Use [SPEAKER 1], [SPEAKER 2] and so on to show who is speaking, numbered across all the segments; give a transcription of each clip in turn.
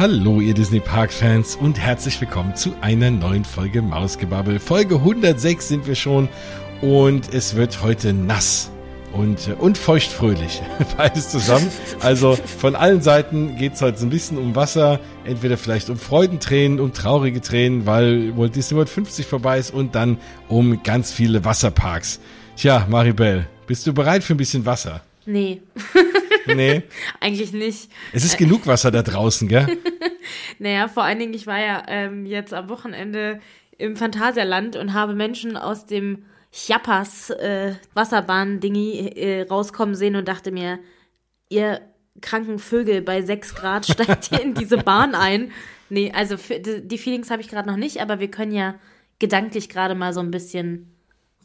[SPEAKER 1] Hallo, ihr Disney Park Fans und herzlich willkommen zu einer neuen Folge Mausgebabbel. Folge 106 sind wir schon und es wird heute nass und, und feuchtfröhlich. Beides zusammen. Also von allen Seiten geht's heute so ein bisschen um Wasser. Entweder vielleicht um Freudentränen, um traurige Tränen, weil Walt Disney World 50 vorbei ist und dann um ganz viele Wasserparks. Tja, Maribel, bist du bereit für ein bisschen Wasser?
[SPEAKER 2] Nee.
[SPEAKER 1] Nee.
[SPEAKER 2] Eigentlich nicht.
[SPEAKER 1] Es ist genug Wasser da draußen, gell?
[SPEAKER 2] Naja, vor allen Dingen, ich war ja ähm, jetzt am Wochenende im Phantasialand und habe Menschen aus dem Chiapas äh, Wasserbahn-Dingi äh, rauskommen sehen und dachte mir, ihr kranken Vögel bei 6 Grad steigt ihr in diese Bahn ein. Nee, also für, die Feelings habe ich gerade noch nicht, aber wir können ja gedanklich gerade mal so ein bisschen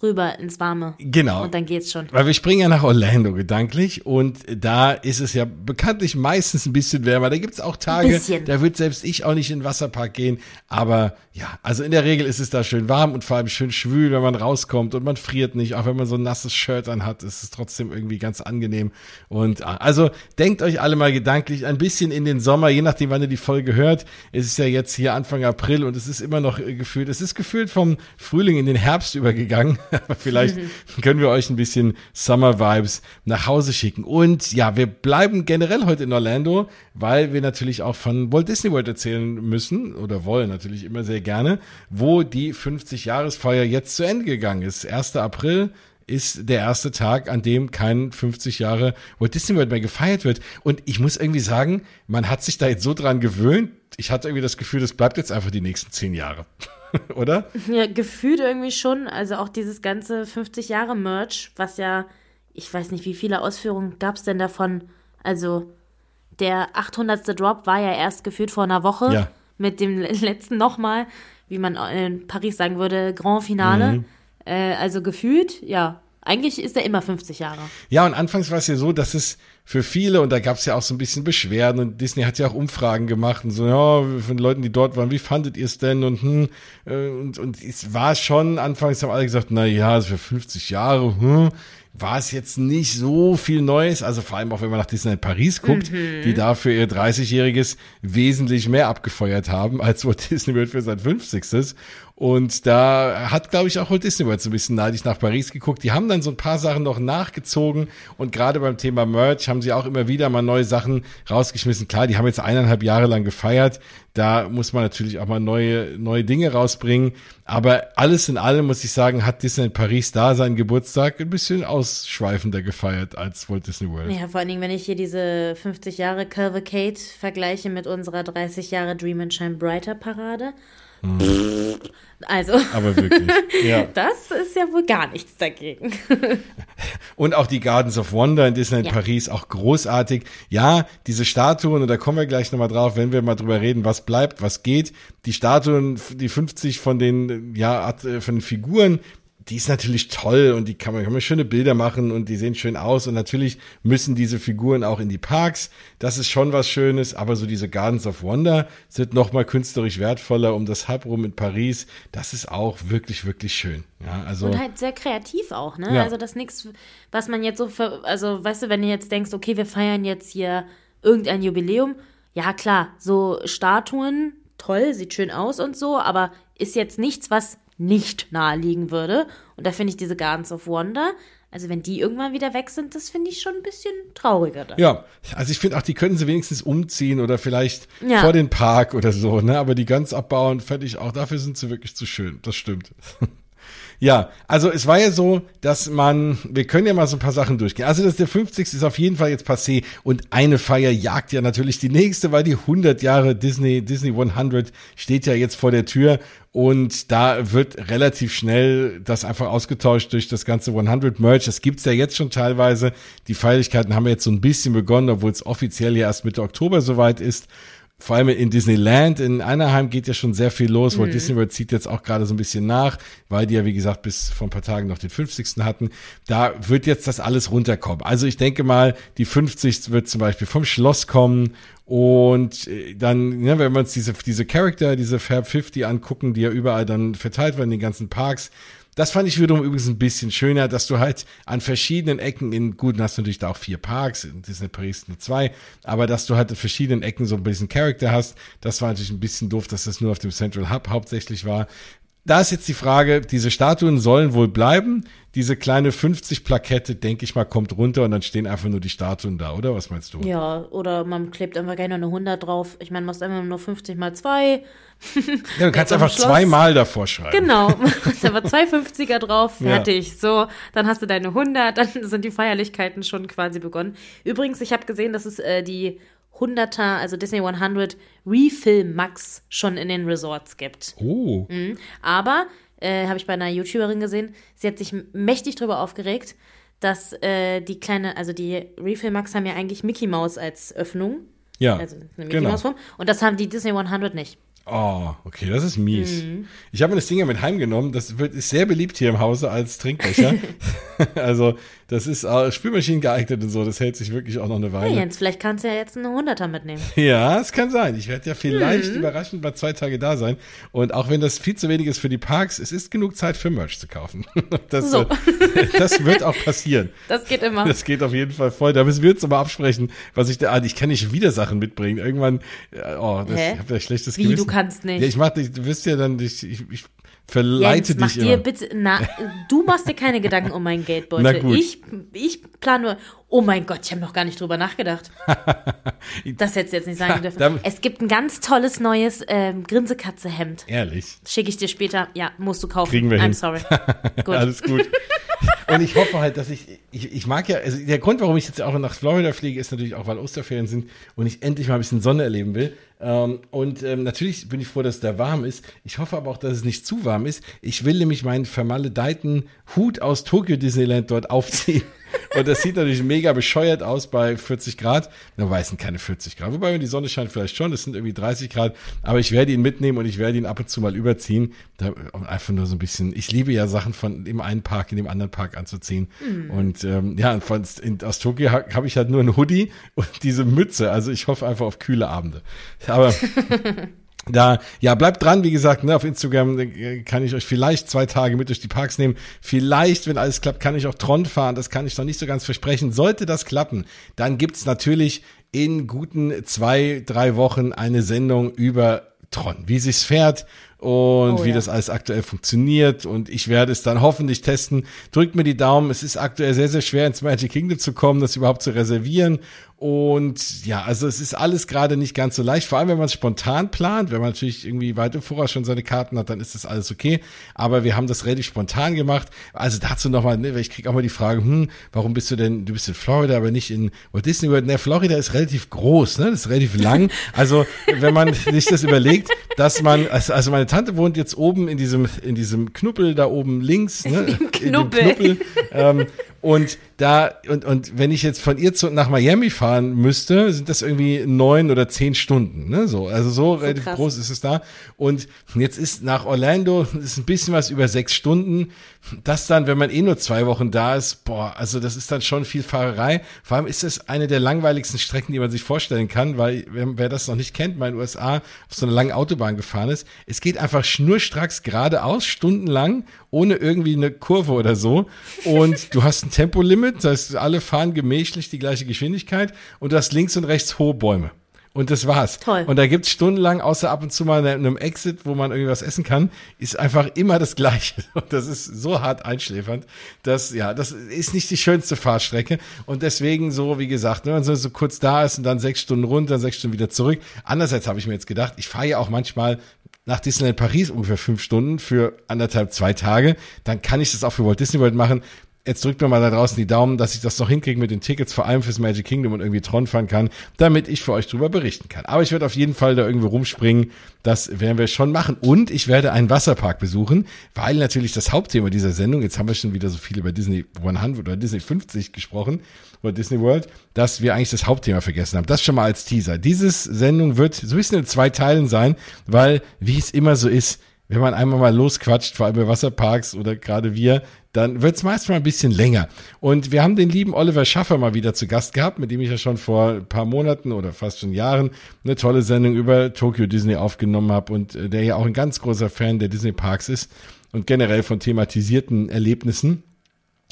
[SPEAKER 2] rüber ins Warme.
[SPEAKER 1] Genau.
[SPEAKER 2] Und dann geht's schon.
[SPEAKER 1] Weil wir springen ja nach Orlando gedanklich und da ist es ja bekanntlich meistens ein bisschen wärmer. Da gibt's auch Tage, da wird selbst ich auch nicht in den Wasserpark gehen. Aber ja, also in der Regel ist es da schön warm und vor allem schön schwül, wenn man rauskommt und man friert nicht. Auch wenn man so ein nasses Shirt anhat, ist es trotzdem irgendwie ganz angenehm. Und ah, also denkt euch alle mal gedanklich ein bisschen in den Sommer, je nachdem, wann ihr die Folge hört. Es ist ja jetzt hier Anfang April und es ist immer noch äh, gefühlt, es ist gefühlt vom Frühling in den Herbst übergegangen. Aber vielleicht können wir euch ein bisschen Summer Vibes nach Hause schicken. Und ja, wir bleiben generell heute in Orlando, weil wir natürlich auch von Walt Disney World erzählen müssen oder wollen natürlich immer sehr gerne, wo die 50-Jahresfeier jetzt zu Ende gegangen ist. 1. April ist der erste Tag, an dem kein 50 Jahre Walt Disney World mehr gefeiert wird. Und ich muss irgendwie sagen, man hat sich da jetzt so dran gewöhnt. Ich hatte irgendwie das Gefühl, das bleibt jetzt einfach die nächsten zehn Jahre. Oder?
[SPEAKER 2] Ja, gefühlt irgendwie schon. Also auch dieses ganze 50 Jahre Merch, was ja, ich weiß nicht, wie viele Ausführungen gab es denn davon? Also der 800. Drop war ja erst gefühlt vor einer Woche.
[SPEAKER 1] Ja.
[SPEAKER 2] Mit dem letzten nochmal, wie man in Paris sagen würde, Grand Finale.
[SPEAKER 1] Mhm.
[SPEAKER 2] Äh, also gefühlt, ja. Eigentlich ist er immer 50 Jahre.
[SPEAKER 1] Ja, und anfangs war es ja so, dass es für viele, und da gab es ja auch so ein bisschen Beschwerden, und Disney hat ja auch Umfragen gemacht und so, ja, von Leuten, die dort waren, wie fandet ihr es denn? Und, hm, äh, und, und es war schon, anfangs haben alle gesagt, na ja, für 50 Jahre, hm, war es jetzt nicht so viel Neues, also vor allem auch wenn man nach Disneyland Paris guckt, die da für ihr 30-jähriges wesentlich mehr abgefeuert haben, als Walt Disney World für sein 50. Und da hat, glaube ich, auch Walt Disney World so ein bisschen neidisch nach Paris geguckt. Die haben dann so ein paar Sachen noch nachgezogen und gerade beim Thema Merch haben sie auch immer wieder mal neue Sachen rausgeschmissen. Klar, die haben jetzt eineinhalb Jahre lang gefeiert. Da muss man natürlich auch mal neue, neue Dinge rausbringen. Aber alles in allem muss ich sagen, hat Disneyland Paris da seinen Geburtstag ein bisschen ausschweifender gefeiert als Walt Disney World.
[SPEAKER 2] Ja, vor allen Dingen, wenn ich hier diese 50 Jahre Cavalcade vergleiche mit unserer 30 Jahre Dream and Shine Brighter Parade. Also,
[SPEAKER 1] Aber wirklich, ja.
[SPEAKER 2] das ist ja wohl gar nichts dagegen.
[SPEAKER 1] Und auch die Gardens of Wonder in Disneyland
[SPEAKER 2] Ja.
[SPEAKER 1] Paris, auch großartig. Ja, diese Statuen, und da kommen wir gleich nochmal drauf, wenn wir mal drüber reden, was bleibt, was geht. Die Statuen, die 50 von den, ja, äh, von den Figuren, die ist natürlich toll und die kann man, kann man schöne Bilder machen und die sehen schön aus und natürlich müssen diese Figuren auch in die Parks. Das ist schon was Schönes, aber so diese Gardens of Wonder sind nochmal künstlerisch wertvoller um das Hub rum in Paris. Das ist auch wirklich, wirklich schön. Ja, also.
[SPEAKER 2] Und halt sehr kreativ auch, ne?
[SPEAKER 1] Ja.
[SPEAKER 2] Also das nichts, was man jetzt so, ver also weißt du, wenn du jetzt denkst, okay, wir feiern jetzt hier irgendein Jubiläum, ja klar, so Statuen, toll, sieht schön aus und so, aber ist jetzt nichts, was nicht naheliegen würde. Und da finde ich diese Gardens of Wonder, also wenn die irgendwann wieder weg sind, das finde ich schon ein bisschen trauriger dann.
[SPEAKER 1] Ja, also ich finde auch, die können sie wenigstens umziehen oder vielleicht
[SPEAKER 2] Ja.
[SPEAKER 1] vor den Park oder so, ne? Aber die ganz abbauen, fände ich auch, dafür sind sie wirklich zu schön. Das stimmt. Ja, also es war ja so, dass man, wir können ja mal so ein paar Sachen durchgehen. Also das der 50. ist auf jeden Fall jetzt passé und eine Feier jagt ja natürlich die nächste, weil die 100 Jahre Disney, Disney 100 steht ja jetzt vor der Tür und da wird relativ schnell das einfach ausgetauscht durch das ganze 100 Merch. Das gibt's ja jetzt schon teilweise. Die Feierlichkeiten haben jetzt so ein bisschen begonnen, obwohl es offiziell ja erst Mitte Oktober soweit ist vor allem in Disneyland, in Anaheim geht ja schon sehr viel los. Walt Disney World zieht jetzt auch gerade so ein bisschen nach, weil die ja, wie gesagt, bis vor ein paar Tagen noch den 50. hatten. Da wird jetzt das alles runterkommen. Also ich denke mal, die 50. wird zum Beispiel vom Schloss kommen und äh, dann, ne, wenn wir uns diese, diese Charakter, diese Fab 50 angucken, die ja überall dann verteilt werden in den ganzen Parks, Das fand ich wiederum übrigens ein bisschen schöner, dass du halt an verschiedenen Ecken in, gut, hast du natürlich da auch vier Parks, in Disney Paris nur zwei, aber dass du halt in verschiedenen Ecken so ein bisschen Charakter hast, das war natürlich ein bisschen doof, dass das nur auf dem Central Hub hauptsächlich war. Da ist jetzt die Frage, diese Statuen sollen wohl bleiben. Diese kleine 50-Plakette, denke ich mal, kommt runter und dann stehen einfach nur die Statuen da, oder? Was meinst du?
[SPEAKER 2] Ja, oder man klebt einfach gerne eine 100 drauf. Ich meine, machst einfach nur 50 mal 2.
[SPEAKER 1] Ja, du kannst einfach zweimal davor schreiben.
[SPEAKER 2] Genau, machst einfach zwei 50er drauf, fertig. Ja. So, dann hast du deine 100, dann sind die Feierlichkeiten schon quasi begonnen. Übrigens, ich habe gesehen, dass es äh, die 100er, also Disney 100 Refill Max schon in den Resorts gibt.
[SPEAKER 1] Oh.
[SPEAKER 2] Mhm. Aber, äh, habe ich bei einer YouTuberin gesehen, sie hat sich mächtig drüber aufgeregt, dass äh, die kleine, also die Refill Max haben ja eigentlich Mickey Mouse als Öffnung.
[SPEAKER 1] Ja.
[SPEAKER 2] Also eine Mickey genau. Mouse Form. Und das haben die Disney 100 nicht.
[SPEAKER 1] Oh, okay, das ist mies. Mhm. Ich habe mir das Ding ja mit heimgenommen. Das wird, ist sehr beliebt hier im Hause als Trinkbecher. also, das ist äh, Spülmaschinen geeignet und so. Das hält sich wirklich auch noch eine Weile.
[SPEAKER 2] Hey Jens, vielleicht kannst du ja jetzt einen Hunderter mitnehmen.
[SPEAKER 1] Ja, es kann sein. Ich werde ja vielleicht mhm. überraschend mal zwei Tage da sein. Und auch wenn das viel zu wenig ist für die Parks, es ist genug Zeit für Merch zu kaufen. Das, so. äh, das wird auch passieren.
[SPEAKER 2] Das geht immer.
[SPEAKER 1] Das geht auf jeden Fall voll. Da müssen wir uns aber absprechen, was ich da, ah, ich kann nicht wieder Sachen mitbringen. Irgendwann, äh, oh, das, Hä? ich habe ja schlechtes
[SPEAKER 2] Wie,
[SPEAKER 1] Gewissen.
[SPEAKER 2] Du kannst nicht.
[SPEAKER 1] Ja, ich mach dich, du wirst ja dann, ich, ich, ich verleite
[SPEAKER 2] Jens, mach
[SPEAKER 1] dich
[SPEAKER 2] dir
[SPEAKER 1] immer.
[SPEAKER 2] bitte, na, du machst dir keine Gedanken um meinen
[SPEAKER 1] Na
[SPEAKER 2] Geldbeutel.
[SPEAKER 1] gut.
[SPEAKER 2] Ich, ich plane nur, oh mein Gott, ich habe noch gar nicht drüber nachgedacht. das hättest du jetzt nicht sagen dürfen.
[SPEAKER 1] Da-
[SPEAKER 2] es gibt ein ganz tolles neues ähm, Grinsekatze-Hemd.
[SPEAKER 1] Ehrlich.
[SPEAKER 2] Schicke ich dir später. Ja, musst du kaufen.
[SPEAKER 1] Kriegen wir
[SPEAKER 2] I'm
[SPEAKER 1] hin.
[SPEAKER 2] sorry. Gut.
[SPEAKER 1] Alles gut. Und ich hoffe halt, dass ich, ich, ich mag ja, also der Grund, warum ich jetzt auch nach Florida fliege, ist natürlich auch, weil Osterferien sind und ich endlich mal ein bisschen Sonne erleben will. Ähm, und ähm, natürlich bin ich froh, dass es da warm ist. Ich hoffe aber auch, dass es nicht zu warm ist. Ich will nämlich meinen vermaledeiten Hut aus Tokyo Disneyland dort aufziehen. Und das sieht natürlich mega bescheuert aus bei 40 Grad. Wobei es sind keine 40 Grad. Wobei, wenn die Sonne scheint, vielleicht schon. Es sind irgendwie 30 Grad. Aber ich werde ihn mitnehmen und ich werde ihn ab und zu mal überziehen. Da, einfach nur so ein bisschen. Ich liebe ja Sachen von dem einen Park in dem anderen Park anzuziehen. Und ähm, ja, von, in, aus Tokio ha, habe ich halt nur ein Hoodie und diese Mütze. Also ich hoffe einfach auf kühle Abende. Aber da, ja, bleibt dran, wie gesagt, ne, auf Instagram äh, kann ich euch vielleicht zwei Tage mit durch die Parks nehmen. Vielleicht, wenn alles klappt, kann ich auch Tron fahren. Das kann ich noch nicht so ganz versprechen. Sollte das klappen, dann gibt's natürlich in guten zwei, drei Wochen eine Sendung über Tron, wie sich's fährt und
[SPEAKER 2] Oh
[SPEAKER 1] wie
[SPEAKER 2] ja.
[SPEAKER 1] das alles aktuell funktioniert. Und ich werde es dann hoffentlich testen. Drückt mir die Daumen. Es ist aktuell sehr, sehr schwer, ins Magic Kingdom zu kommen, das überhaupt zu reservieren. Und ja, also es ist alles gerade nicht ganz so leicht. Vor allem, wenn man es spontan plant. Wenn man natürlich irgendwie weit im Voraus schon seine Karten hat, dann ist das alles okay. Aber wir haben das relativ spontan gemacht. Also dazu nochmal, ne, weil ich kriege auch mal die Frage, hm, warum bist du denn, du bist in Florida, aber nicht in Walt Disney World? Ne, Florida ist relativ groß, ne? Das ist relativ lang. Also, wenn man sich das überlegt, dass man, also, also meine Tante wohnt jetzt oben in diesem, in diesem Knuppel da oben links, ne? In dem
[SPEAKER 2] Knuppel.
[SPEAKER 1] Knuppel. Ähm, und da, und, und wenn ich jetzt von ihr zu, nach Miami fahren müsste, sind das irgendwie neun oder zehn Stunden, ne? So, also so, relativ
[SPEAKER 2] krass.
[SPEAKER 1] groß ist es da. Und jetzt ist nach Orlando, ist ein bisschen was über sechs Stunden. Das dann, wenn man eh nur zwei Wochen da ist, boah, also das ist dann schon viel Fahrerei. Vor allem ist das eine der langweiligsten Strecken, die man sich vorstellen kann, weil, wer, wer das noch nicht kennt, mal in den USA auf so einer langen Autobahn gefahren ist, es geht einfach schnurstracks geradeaus, stundenlang, ohne irgendwie eine Kurve oder so. Und du hast ein Tempolimit, das heißt, alle fahren gemächlich die gleiche Geschwindigkeit und du hast links und rechts hohe Bäume. Und das war's.
[SPEAKER 2] Toll.
[SPEAKER 1] Und da gibt's stundenlang, außer ab und zu mal einem Exit, wo man irgendwie was essen kann, ist einfach immer das Gleiche. Und das ist so hart einschläfernd, dass, ja, das ist nicht die schönste Fahrstrecke. Und deswegen so, wie gesagt, ne, wenn man so, so kurz da ist und dann sechs Stunden runter, sechs Stunden wieder zurück. Andererseits habe ich mir jetzt gedacht, ich fahre ja auch manchmal nach Disneyland Paris ungefähr fünf Stunden für anderthalb, zwei Tage. Dann kann ich das auch für Walt Disney World machen. Jetzt drückt mir mal da draußen die Daumen, dass ich das noch hinkriege mit den Tickets, vor allem fürs Magic Kingdom und irgendwie Tron fahren kann, damit ich für euch drüber berichten kann. Aber ich werde auf jeden Fall da irgendwo rumspringen. Das werden wir schon machen. Und ich werde einen Wasserpark besuchen, weil natürlich das Hauptthema dieser Sendung, jetzt haben wir schon wieder so viel über Disney 100 oder Disney 50 gesprochen, oder Disney World, dass wir eigentlich das Hauptthema vergessen haben. Das schon mal als Teaser. Diese Sendung wird so ein bisschen in zwei Teilen sein, weil, wie es immer so ist, wenn man einmal mal losquatscht, vor allem bei Wasserparks oder gerade wir, dann wird's meist mal ein bisschen länger. Und wir haben den lieben Oliver Schaffer mal wieder zu Gast gehabt, mit dem ich ja schon vor ein paar Monaten oder fast schon Jahren eine tolle Sendung über Tokyo Disney aufgenommen habe und äh, der ja auch ein ganz großer Fan der Disney Parks ist. und generell von thematisierten Erlebnissen.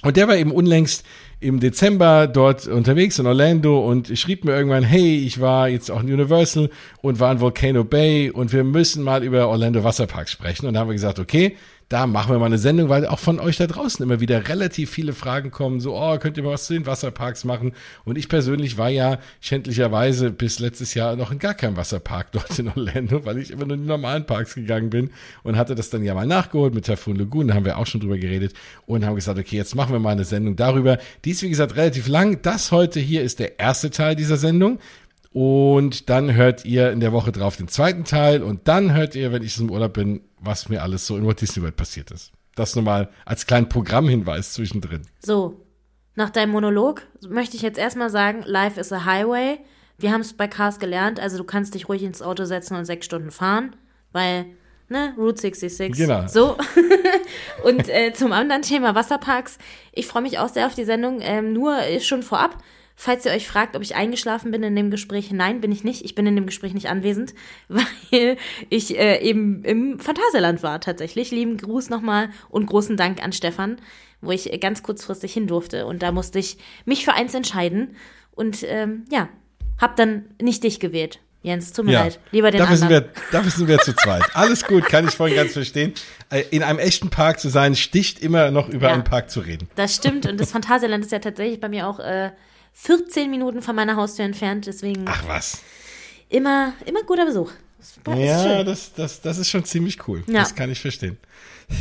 [SPEAKER 1] Und der war eben unlängst im Dezember dort unterwegs in Orlando und schrieb mir irgendwann, hey, ich war jetzt auch in Universal und war in Volcano Bay und wir müssen mal über Orlando Wasserpark sprechen. Und da haben wir gesagt, okay, da machen wir mal eine Sendung, weil auch von euch da draußen immer wieder relativ viele Fragen kommen, so, oh, könnt ihr mal was zu den Wasserparks machen? Und ich persönlich war ja schändlicherweise bis letztes Jahr noch in gar keinem Wasserpark dort in Orlando, weil ich immer nur in die normalen Parks gegangen bin und hatte das dann ja mal nachgeholt mit Typhoon Lagoon, da haben wir auch schon drüber geredet und haben gesagt, okay, jetzt machen wir mal eine Sendung darüber. Die ist, wie gesagt, relativ lang. Das heute hier ist der erste Teil dieser Sendung. Und dann hört ihr in der Woche drauf den zweiten Teil und dann hört ihr, wenn ich im Urlaub bin, was mir alles so in Walt Disney World passiert ist. Das nur mal als kleinen Programmhinweis zwischendrin.
[SPEAKER 2] So, nach deinem Monolog möchte ich jetzt erstmal sagen, Life is a Highway. Wir haben es bei Cars gelernt, also du kannst dich ruhig ins Auto setzen und sechs Stunden fahren, weil, ne, Route 66.
[SPEAKER 1] Genau.
[SPEAKER 2] So. und äh, zum anderen Thema Wasserparks. Ich freue mich auch sehr auf die Sendung, ähm, nur schon vorab. Falls ihr euch fragt, ob ich eingeschlafen bin in dem Gespräch, nein, bin ich nicht. Ich bin in dem Gespräch nicht anwesend, weil ich äh, eben im Phantasialand war tatsächlich. Lieben Gruß nochmal und großen Dank an Stefan, wo ich ganz kurzfristig hin durfte. Und da musste ich mich für eins entscheiden. Und ähm, ja, hab dann nicht dich gewählt. Jens, tut mir
[SPEAKER 1] Ja.
[SPEAKER 2] leid. Lieber den
[SPEAKER 1] dafür
[SPEAKER 2] anderen.
[SPEAKER 1] Sind wir, dafür sind wir zu zweit. Alles gut, kann ich voll ganz verstehen. Äh, In einem echten Park zu sein, sticht immer noch über
[SPEAKER 2] Ja.
[SPEAKER 1] einen Park zu reden.
[SPEAKER 2] Das stimmt. Und das Phantasialand ist ja tatsächlich bei mir auch äh, 14 Minuten von meiner Haustür entfernt. Deswegen
[SPEAKER 1] Ach was.
[SPEAKER 2] immer, immer guter Besuch. Das ist
[SPEAKER 1] Ja, das, das, das ist schon ziemlich cool.
[SPEAKER 2] Ja.
[SPEAKER 1] Das kann ich verstehen.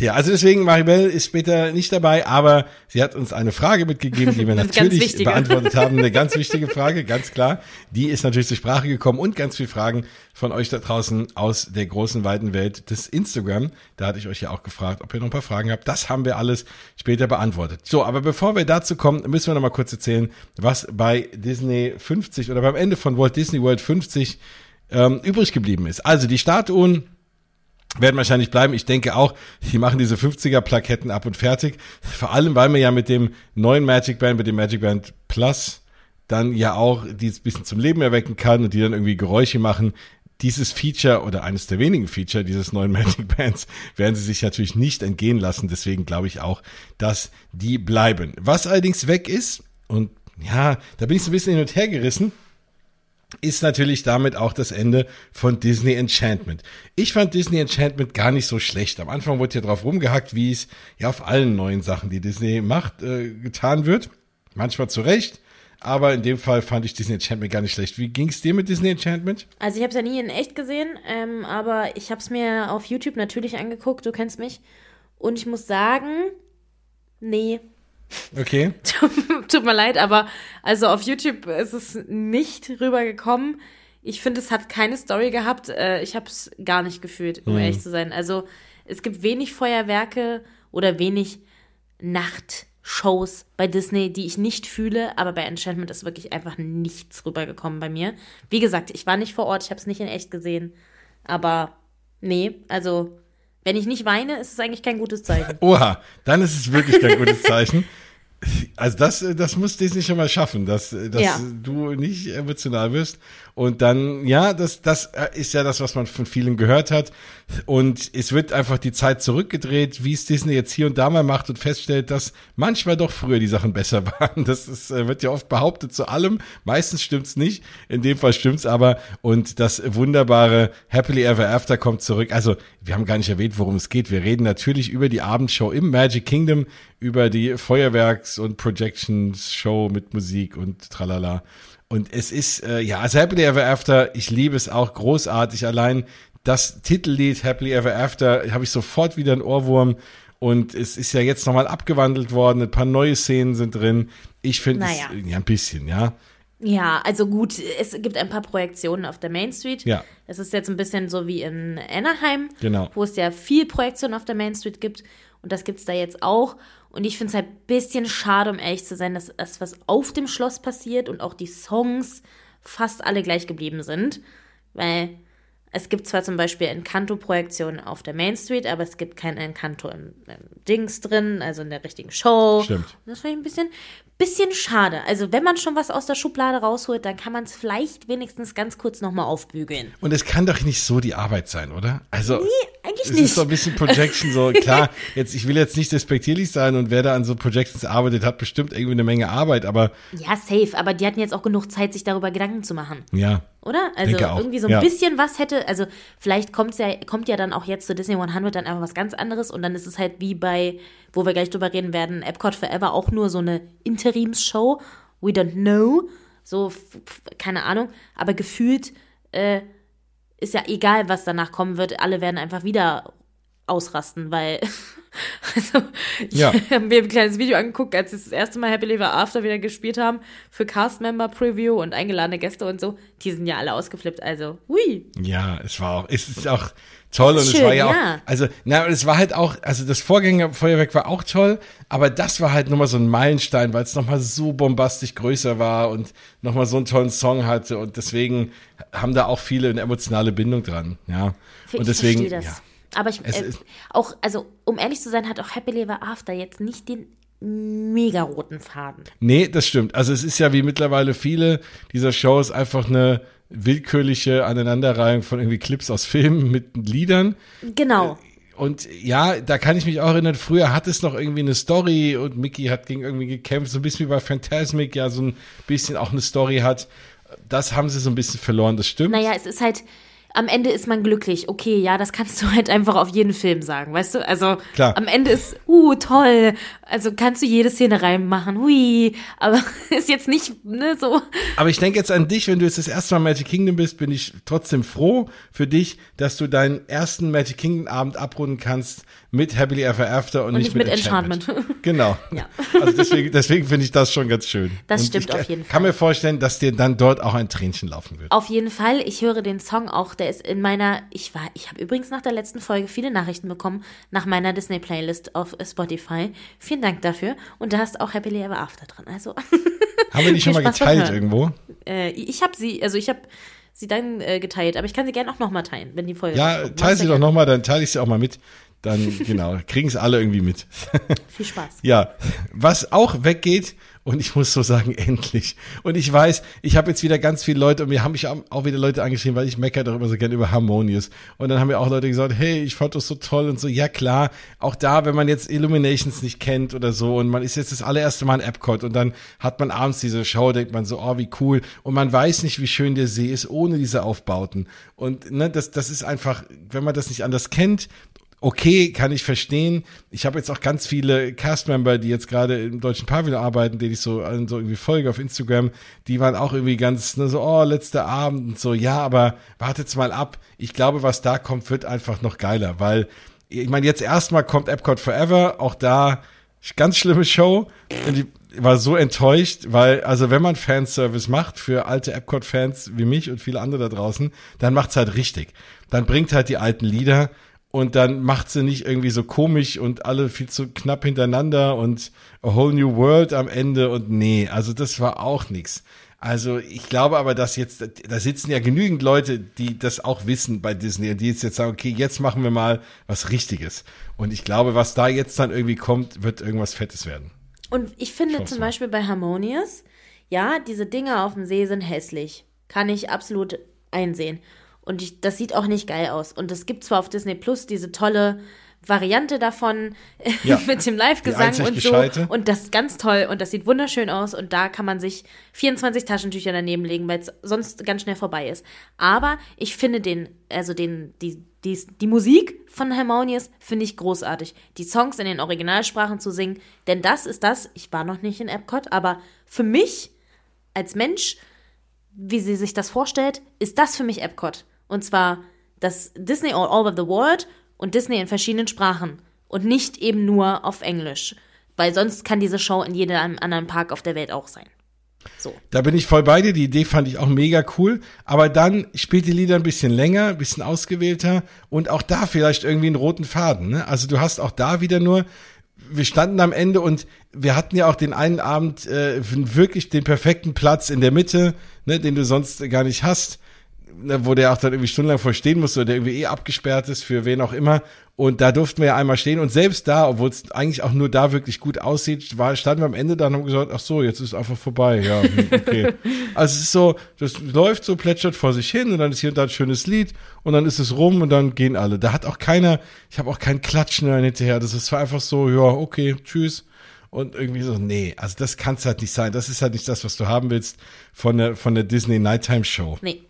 [SPEAKER 1] Ja, also deswegen, Maribel ist später nicht dabei, aber sie hat uns eine Frage mitgegeben, die wir natürlich beantwortet haben. Eine ganz wichtige Frage, ganz klar. Die ist natürlich zur Sprache gekommen und ganz viele Fragen von euch da draußen aus der großen, weiten Welt des Instagram. Da hatte ich euch ja auch gefragt, ob ihr noch ein paar Fragen habt. Das haben wir alles später beantwortet. So, aber bevor wir dazu kommen, müssen wir noch mal kurz erzählen, was bei Disney 50 oder beim Ende von Walt Disney World 50 ähm, übrig geblieben ist. Also die Statuen werden wahrscheinlich bleiben. Ich denke auch, die machen diese 50er-Plaketten ab und fertig. Vor allem, weil man ja mit dem neuen Magic Band, mit dem Magic Band Plus, dann ja auch die ein bisschen zum Leben erwecken kann und die dann irgendwie Geräusche machen. Dieses Feature oder eines der wenigen Feature dieses neuen Magic Bands werden sie sich natürlich nicht entgehen lassen. Deswegen glaube ich auch, dass die bleiben. Was allerdings weg ist, und ja, da bin ich so ein bisschen hin und her gerissen, ist natürlich damit auch das Ende von Disney Enchantment. Ich fand Disney Enchantment gar nicht so schlecht. Am Anfang wurde ja drauf rumgehackt, wie es ja auf allen neuen Sachen, die Disney macht, äh, getan wird. Manchmal zu Recht, aber in dem Fall fand ich Disney Enchantment gar nicht schlecht. Wie ging es dir mit Disney Enchantment?
[SPEAKER 2] Also ich habe es ja nie in echt gesehen, ähm, aber ich habe es mir auf YouTube natürlich angeguckt, du kennst mich. Und ich muss sagen, nee,
[SPEAKER 1] Okay.
[SPEAKER 2] tut mir leid, aber also auf YouTube ist es nicht rübergekommen. Ich finde, es hat keine Story gehabt. Äh, ich habe es gar nicht gefühlt, um ehrlich zu sein. Also es gibt wenig Feuerwerke oder wenig Nachtshows bei Disney, die ich nicht fühle, aber bei Enchantment ist wirklich einfach nichts rübergekommen bei mir. Wie gesagt, ich war nicht vor Ort, ich habe es nicht in echt gesehen. Aber nee, also wenn ich nicht weine, ist es eigentlich kein gutes Zeichen.
[SPEAKER 1] Oha, dann ist es wirklich kein gutes Zeichen. Also das, das muss Disney schon mal schaffen, dass, dass
[SPEAKER 2] Ja.
[SPEAKER 1] du nicht emotional wirst. Und dann, ja, das, das ist ja das, was man von vielen gehört hat. Und es wird einfach die Zeit zurückgedreht, wie es Disney jetzt hier und da mal macht und feststellt, dass manchmal doch früher die Sachen besser waren. Das ist, äh, wird ja oft behauptet zu allem. Meistens stimmt's nicht. In dem Fall stimmt's aber. Und das wunderbare Happily Ever After kommt zurück. Also, wir haben gar nicht erwähnt, worum es geht. Wir reden natürlich über die Abendshow im Magic Kingdom, über die Feuerwerks- und Projections-Show mit Musik und tralala. Und es ist, äh, ja, also Happily Ever After, ich liebe es auch großartig. Allein das Titellied Happily Ever After habe ich sofort wieder einen Ohrwurm. Und es ist ja jetzt nochmal abgewandelt worden. Ein paar neue Szenen sind drin. Ich finde
[SPEAKER 2] Naja.
[SPEAKER 1] es, ja, ein bisschen, ja.
[SPEAKER 2] Ja, also gut, es gibt ein paar Projektionen auf der Main Street.
[SPEAKER 1] Ja.
[SPEAKER 2] Es ist jetzt ein bisschen so wie in Anaheim,
[SPEAKER 1] Genau.
[SPEAKER 2] wo es ja viel Projektion auf der Main Street gibt. Und das gibt's da jetzt auch. Und ich finde es halt ein bisschen schade, um ehrlich zu sein, dass das, was auf dem Schloss passiert und auch die Songs fast alle gleich geblieben sind. Weil es gibt zwar zum Beispiel Encanto-Projektionen auf der Main Street, aber es gibt kein Encanto im, im Dings drin, also in der richtigen Show.
[SPEAKER 1] Stimmt.
[SPEAKER 2] Das finde ich ein bisschen, bisschen schade. Also wenn man schon was aus der Schublade rausholt, dann kann man es vielleicht wenigstens ganz kurz nochmal aufbügeln.
[SPEAKER 1] Und es kann doch nicht so die Arbeit sein, oder? Also,
[SPEAKER 2] eigentlich
[SPEAKER 1] es
[SPEAKER 2] nicht.
[SPEAKER 1] ist so ein bisschen Projection, so klar, jetzt, ich will jetzt nicht despektierlich sein und wer da an so Projections arbeitet, hat bestimmt irgendwie eine Menge Arbeit, aber
[SPEAKER 2] Ja, safe, aber die hatten jetzt auch genug Zeit, sich darüber Gedanken zu machen.
[SPEAKER 1] ja.
[SPEAKER 2] Oder? Also irgendwie so ein
[SPEAKER 1] ja.
[SPEAKER 2] bisschen was hätte, also vielleicht kommt's ja, kommt ja dann auch jetzt zu Disney 100 dann einfach was ganz anderes und dann ist es halt wie bei, wo wir gleich drüber reden werden, Epcot Forever auch nur so eine Interimsshow. We don't know. So, keine Ahnung. Aber gefühlt äh, ist ja egal, was danach kommen wird. Alle werden einfach wieder ausrasten, weil also ich
[SPEAKER 1] Ja.
[SPEAKER 2] habe mir ein kleines Video angeguckt, als sie das erste Mal Happy Ever After wieder gespielt haben für Cast-Member Preview und eingeladene Gäste und so. Die sind ja alle ausgeflippt, also hui.
[SPEAKER 1] Ja, es war auch, es ist auch toll
[SPEAKER 2] Das
[SPEAKER 1] und
[SPEAKER 2] ist
[SPEAKER 1] es
[SPEAKER 2] schön,
[SPEAKER 1] war ja auch,
[SPEAKER 2] ja.
[SPEAKER 1] also, na, es war halt auch, also das Vorgängerfeuerwerk war auch toll, aber das war halt nochmal so ein Meilenstein, weil es nochmal so bombastisch größer war und nochmal so einen tollen Song hatte und deswegen haben da auch viele eine emotionale Bindung dran, ja.
[SPEAKER 2] Ich
[SPEAKER 1] Und deswegen, ja.
[SPEAKER 2] Aber ich, äh, auch, also um ehrlich zu sein, hat auch Happy Ever After jetzt nicht den mega roten Faden.
[SPEAKER 1] Nee, das stimmt. Also es ist ja wie mittlerweile viele dieser Shows einfach eine willkürliche Aneinanderreihung von irgendwie Clips aus Filmen mit Liedern.
[SPEAKER 2] Genau.
[SPEAKER 1] Und ja, da kann ich mich auch erinnern, früher hat es noch irgendwie eine Story und Mickey hat gegen irgendwie gekämpft, so ein bisschen wie bei Phantasmic, ja, so ein bisschen auch eine Story hat. Das haben sie so ein bisschen verloren, das stimmt.
[SPEAKER 2] Naja, es ist halt, am Ende ist man glücklich. Okay, ja, das kannst du halt einfach auf jeden Film sagen, weißt du? Also
[SPEAKER 1] Klar.
[SPEAKER 2] am Ende ist, uh, toll. Also kannst du jede Szene reinmachen, hui. Aber ist jetzt nicht, ne, so.
[SPEAKER 1] Aber ich denke jetzt an dich, wenn du jetzt das erste Mal Magic Kingdom bist, bin ich trotzdem froh für dich, dass du deinen ersten Magic Kingdom Abend abrunden kannst mit Happily Ever After und,
[SPEAKER 2] nicht mit Enchantment.
[SPEAKER 1] Genau.
[SPEAKER 2] Ja.
[SPEAKER 1] Also deswegen, deswegen finde ich das schon ganz schön.
[SPEAKER 2] Das
[SPEAKER 1] und
[SPEAKER 2] stimmt
[SPEAKER 1] ich
[SPEAKER 2] auf jeden
[SPEAKER 1] kann mir vorstellen, dass dir dann dort auch ein Tränchen laufen wird.
[SPEAKER 2] Auf jeden Fall, ich höre den Song auch, der ist in meiner, ich war, ich habe übrigens nach der letzten Folge viele Nachrichten bekommen, nach meiner Disney Playlist auf Spotify. Vielen Dank dafür. Und da hast auch Happily Ever After drin. Also,
[SPEAKER 1] Haben wir die schon mal
[SPEAKER 2] Spaß
[SPEAKER 1] geteilt irgendwo?
[SPEAKER 2] äh, ich habe sie, also ich habe sie dann äh, geteilt, aber ich kann sie gerne auch nochmal teilen, wenn die Folge
[SPEAKER 1] Ja,
[SPEAKER 2] rauskommt.
[SPEAKER 1] teil
[SPEAKER 2] Mach's
[SPEAKER 1] sie doch nochmal, dann teile ich sie auch mal mit. Dann, genau, kriegen es alle irgendwie mit.
[SPEAKER 2] Viel Spaß.
[SPEAKER 1] Ja, was auch weggeht, und ich muss so sagen, endlich. Und ich weiß, ich habe jetzt wieder ganz viele Leute, und mir haben mich auch wieder Leute angeschrieben, weil ich meckere immer so gerne über Harmonious. Und dann haben mir auch Leute gesagt, hey, ich fand das so toll und so, ja klar, auch da, wenn man jetzt Illuminations nicht kennt oder so, und man ist jetzt das allererste Mal in Epcot, und dann hat man abends diese Show, denkt man so, oh, wie cool, und man weiß nicht, wie schön der See ist, ohne diese Aufbauten. Und ne, das, das ist einfach, wenn man das nicht anders kennt, okay, kann ich verstehen. Ich habe jetzt auch ganz viele Castmember, die jetzt gerade im deutschen Pavillon arbeiten, denen ich so, so irgendwie folge auf Instagram, die waren auch irgendwie ganz ne, so, oh, letzter Abend und so, ja, aber wartet's mal ab. Ich glaube, was da kommt, wird einfach noch geiler, weil ich meine, jetzt erstmal kommt Epcot Forever, auch da ganz schlimme Show. Und ich war so enttäuscht, weil, also wenn man Fanservice macht für alte Epcot-Fans wie mich und viele andere da draußen, dann macht's halt richtig. Dann bringt halt die alten Lieder und dann macht sie nicht irgendwie so komisch und alle viel zu knapp hintereinander und a whole new world am Ende und nee, also das war auch nix. Also ich glaube aber, dass jetzt, da sitzen ja genügend Leute, die das auch wissen bei Disney und die jetzt, jetzt sagen, okay, jetzt machen wir mal was Richtiges. Und ich glaube, was da jetzt dann irgendwie kommt, wird irgendwas Fettes werden.
[SPEAKER 2] Und ich finde
[SPEAKER 1] Schau's
[SPEAKER 2] zum
[SPEAKER 1] mal.
[SPEAKER 2] Beispiel bei Harmonious, ja, diese Dinge auf dem See sind hässlich. Kann ich absolut einsehen. Und ich, das sieht auch nicht geil aus. Und es gibt zwar auf Disney Plus diese tolle Variante davon
[SPEAKER 1] Ja.
[SPEAKER 2] mit dem Live-Gesang und so.
[SPEAKER 1] gescheite.
[SPEAKER 2] Und das ist ganz toll und das sieht wunderschön aus. Und da kann man sich 24 Taschentücher daneben legen, weil es sonst ganz schnell vorbei ist. Aber ich finde den, also den, die, die, die Musik von Harmonious finde ich großartig. Die Songs in den Originalsprachen zu singen, denn das ist das, ich war noch nicht in Epcot, aber für mich als Mensch, wie sie sich das vorstellt, ist das für mich Epcot. Und zwar das Disney All Over the World und Disney in verschiedenen Sprachen und nicht eben nur auf Englisch. Weil sonst kann diese Show in jedem anderen Park auf der Welt auch sein. So.
[SPEAKER 1] Da bin ich voll bei dir. Die Idee fand ich auch mega cool. Aber dann spielt die Lieder ein bisschen länger, ein bisschen ausgewählter und auch da vielleicht irgendwie einen roten Faden. Ne? Also du hast auch da wieder nur, wir standen am Ende und wir hatten ja auch den einen Abend äh, wirklich den perfekten Platz in der Mitte, ne, den du sonst gar nicht hast. Ne, wo der auch dann irgendwie stundenlang vorstehen musste, oder der irgendwie eh abgesperrt ist für wen auch immer. Und da durften wir ja einmal stehen. Und selbst da, obwohl es eigentlich auch nur da wirklich gut aussieht, war, standen wir am Ende dann und haben gesagt, ach so, jetzt ist einfach vorbei. Ja, okay. also es ist so, das läuft so, plätschert vor sich hin und dann ist hier und da ein schönes Lied und dann ist es rum und dann gehen alle. Da hat auch keiner, ich habe auch keinen Klatschen hinterher. Das ist einfach so, ja, okay, tschüss und irgendwie so, nee, also das kann es halt nicht sein. Das ist halt nicht das, was du haben willst von der, von der Disney Nighttime Show.
[SPEAKER 2] Nee.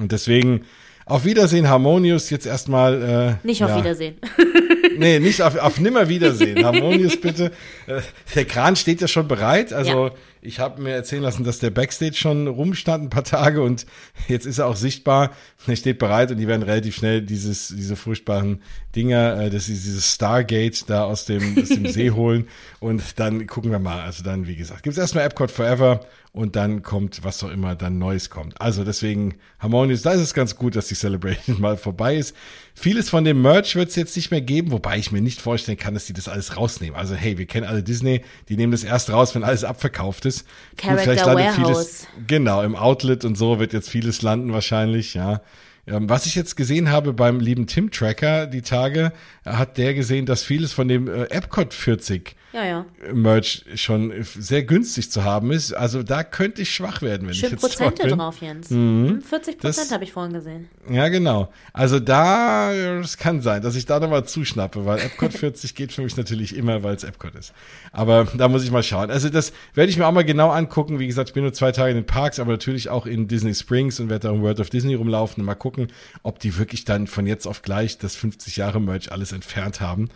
[SPEAKER 1] Und deswegen auf Wiedersehen, Harmonious, jetzt erstmal.
[SPEAKER 2] Äh, nicht auf
[SPEAKER 1] ja.
[SPEAKER 2] Wiedersehen.
[SPEAKER 1] nee, nicht auf, auf nimmer Wiedersehen. Harmonious bitte. Äh, der Kran steht ja schon bereit. Also ja. ich habe mir erzählen lassen, dass der Backstage schon rumstand ein paar Tage und jetzt ist er auch sichtbar. Er steht bereit und die werden relativ schnell dieses, diese furchtbaren Dinger, äh, das ist dieses Stargate da aus dem, aus dem See holen. Und dann gucken wir mal. Also dann, wie gesagt, gibt's erstmal Epcot Forever und dann kommt, was auch immer dann Neues kommt. Also deswegen Harmonious, da ist es ganz gut, dass die Celebration mal vorbei ist. Vieles von dem Merch wird es jetzt nicht mehr geben, wobei ich mir nicht vorstellen kann, dass die das alles rausnehmen. Also hey, wir kennen alle Disney, die nehmen das erst raus, wenn alles abverkauft ist.
[SPEAKER 2] Character Gut, Warehouse. Vieles,
[SPEAKER 1] genau, im Outlet und so wird jetzt vieles landen wahrscheinlich, ja. Ähm, was ich jetzt gesehen habe beim lieben Tim Tracker die Tage, hat der gesehen, dass vieles von dem äh, Epcot 40
[SPEAKER 2] ja, ja.
[SPEAKER 1] Merch schon sehr günstig zu haben ist. Also da könnte ich schwach werden, wenn
[SPEAKER 2] Schön
[SPEAKER 1] ich jetzt
[SPEAKER 2] Prozente
[SPEAKER 1] bin.
[SPEAKER 2] drauf, Jens.
[SPEAKER 1] Mhm.
[SPEAKER 2] 40 Prozent habe ich vorhin gesehen.
[SPEAKER 1] Ja, genau. Also da, es kann sein, dass ich da nochmal zuschnappe, weil Epcot 40 geht für mich natürlich immer, weil es Epcot ist. Aber da muss ich mal schauen. Also das werde ich mir auch mal genau angucken. Wie gesagt, ich bin nur zwei Tage in den Parks, aber natürlich auch in Disney Springs und werde da im World of Disney rumlaufen und mal gucken, ob die wirklich dann von jetzt auf gleich das 50 Jahre Merch alles entfernt haben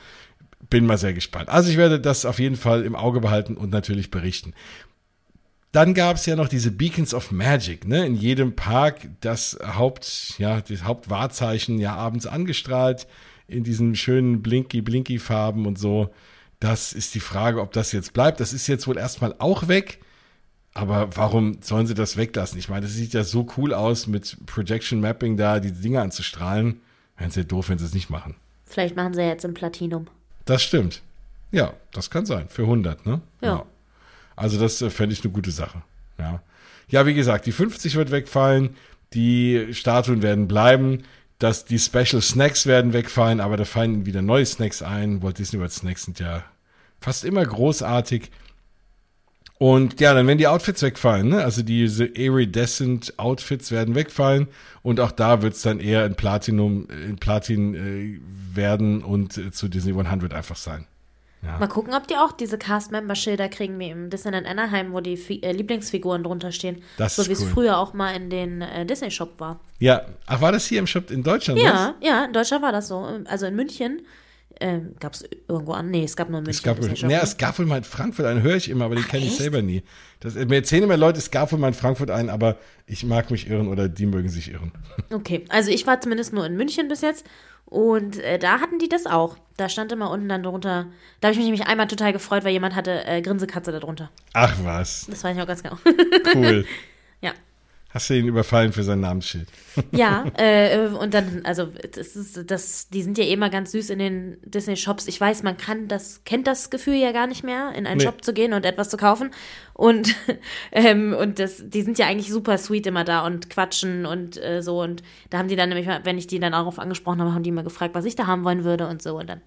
[SPEAKER 1] bin mal sehr gespannt. Also ich werde das auf jeden Fall im Auge behalten und natürlich berichten. Dann gab es ja noch diese Beacons of Magic, ne? In jedem Park das Haupt, ja, das Hauptwahrzeichen ja abends angestrahlt in diesen schönen Blinky-Blinky-Farben und so. Das ist die Frage, ob das jetzt bleibt. Das ist jetzt wohl erstmal auch weg. Aber warum sollen sie das weglassen? Ich meine, das sieht ja so cool aus, mit Projection Mapping da die Dinge anzustrahlen. Wären sie ja doof, wenn sie es nicht machen.
[SPEAKER 2] Vielleicht machen sie jetzt im Platinum.
[SPEAKER 1] Das stimmt. Ja, das kann sein. Für 100, ne?
[SPEAKER 2] Ja. ja.
[SPEAKER 1] Also das äh, fände ich eine gute Sache. Ja. Ja, wie gesagt, die 50 wird wegfallen, die Statuen werden bleiben, dass die Special Snacks werden wegfallen, aber da fallen wieder neue Snacks ein. Walt Disney World Snacks sind ja fast immer großartig. Und ja, dann werden die Outfits wegfallen, ne? Also diese Iridescent Outfits werden wegfallen und auch da wird es dann eher in Platinum, in Platin äh, werden und äh, zu Disney 100 einfach sein.
[SPEAKER 2] Ja. Mal gucken, ob die auch diese Cast-Member-Schilder kriegen wie im Disneyland Anaheim, wo die Fi äh, Lieblingsfiguren drunter stehen.
[SPEAKER 1] Das
[SPEAKER 2] so wie
[SPEAKER 1] cool.
[SPEAKER 2] es früher auch mal in den äh, Disney-Shop war.
[SPEAKER 1] Ja, ach, war das hier im Shop in Deutschland?
[SPEAKER 2] Ja, was? ja, in Deutschland war das so. Also in München ähm, gab es irgendwo an? Nee, es gab nur in München.
[SPEAKER 1] Es gab, wohl, nee, es gab wohl mal in Frankfurt einen, höre ich immer, aber den kenne ich selber nie. Das, mir erzählen immer Leute, es gab wohl mal in Frankfurt einen, aber ich mag mich irren oder die mögen sich irren.
[SPEAKER 2] Okay, also ich war zumindest nur in München bis jetzt und äh, da hatten die das auch. Da stand immer unten dann drunter. Da habe ich mich nämlich einmal total gefreut, weil jemand hatte äh, Grinsekatze da drunter.
[SPEAKER 1] Ach was.
[SPEAKER 2] Das weiß ich auch ganz genau.
[SPEAKER 1] Cool. Hast du ihn überfallen für sein Namensschild?
[SPEAKER 2] Ja, äh, und dann, also das ist, das, die sind ja eh mal ganz süß in den Disney-Shops. Ich weiß, man kann das, kennt das Gefühl ja gar nicht mehr, in einen nee. Shop zu gehen und etwas zu kaufen. Und, ähm, und das, die sind ja eigentlich super sweet immer da und quatschen und äh, so. Und da haben die dann nämlich, wenn ich die dann darauf angesprochen habe, haben die immer gefragt, was ich da haben wollen würde und so. Und dann,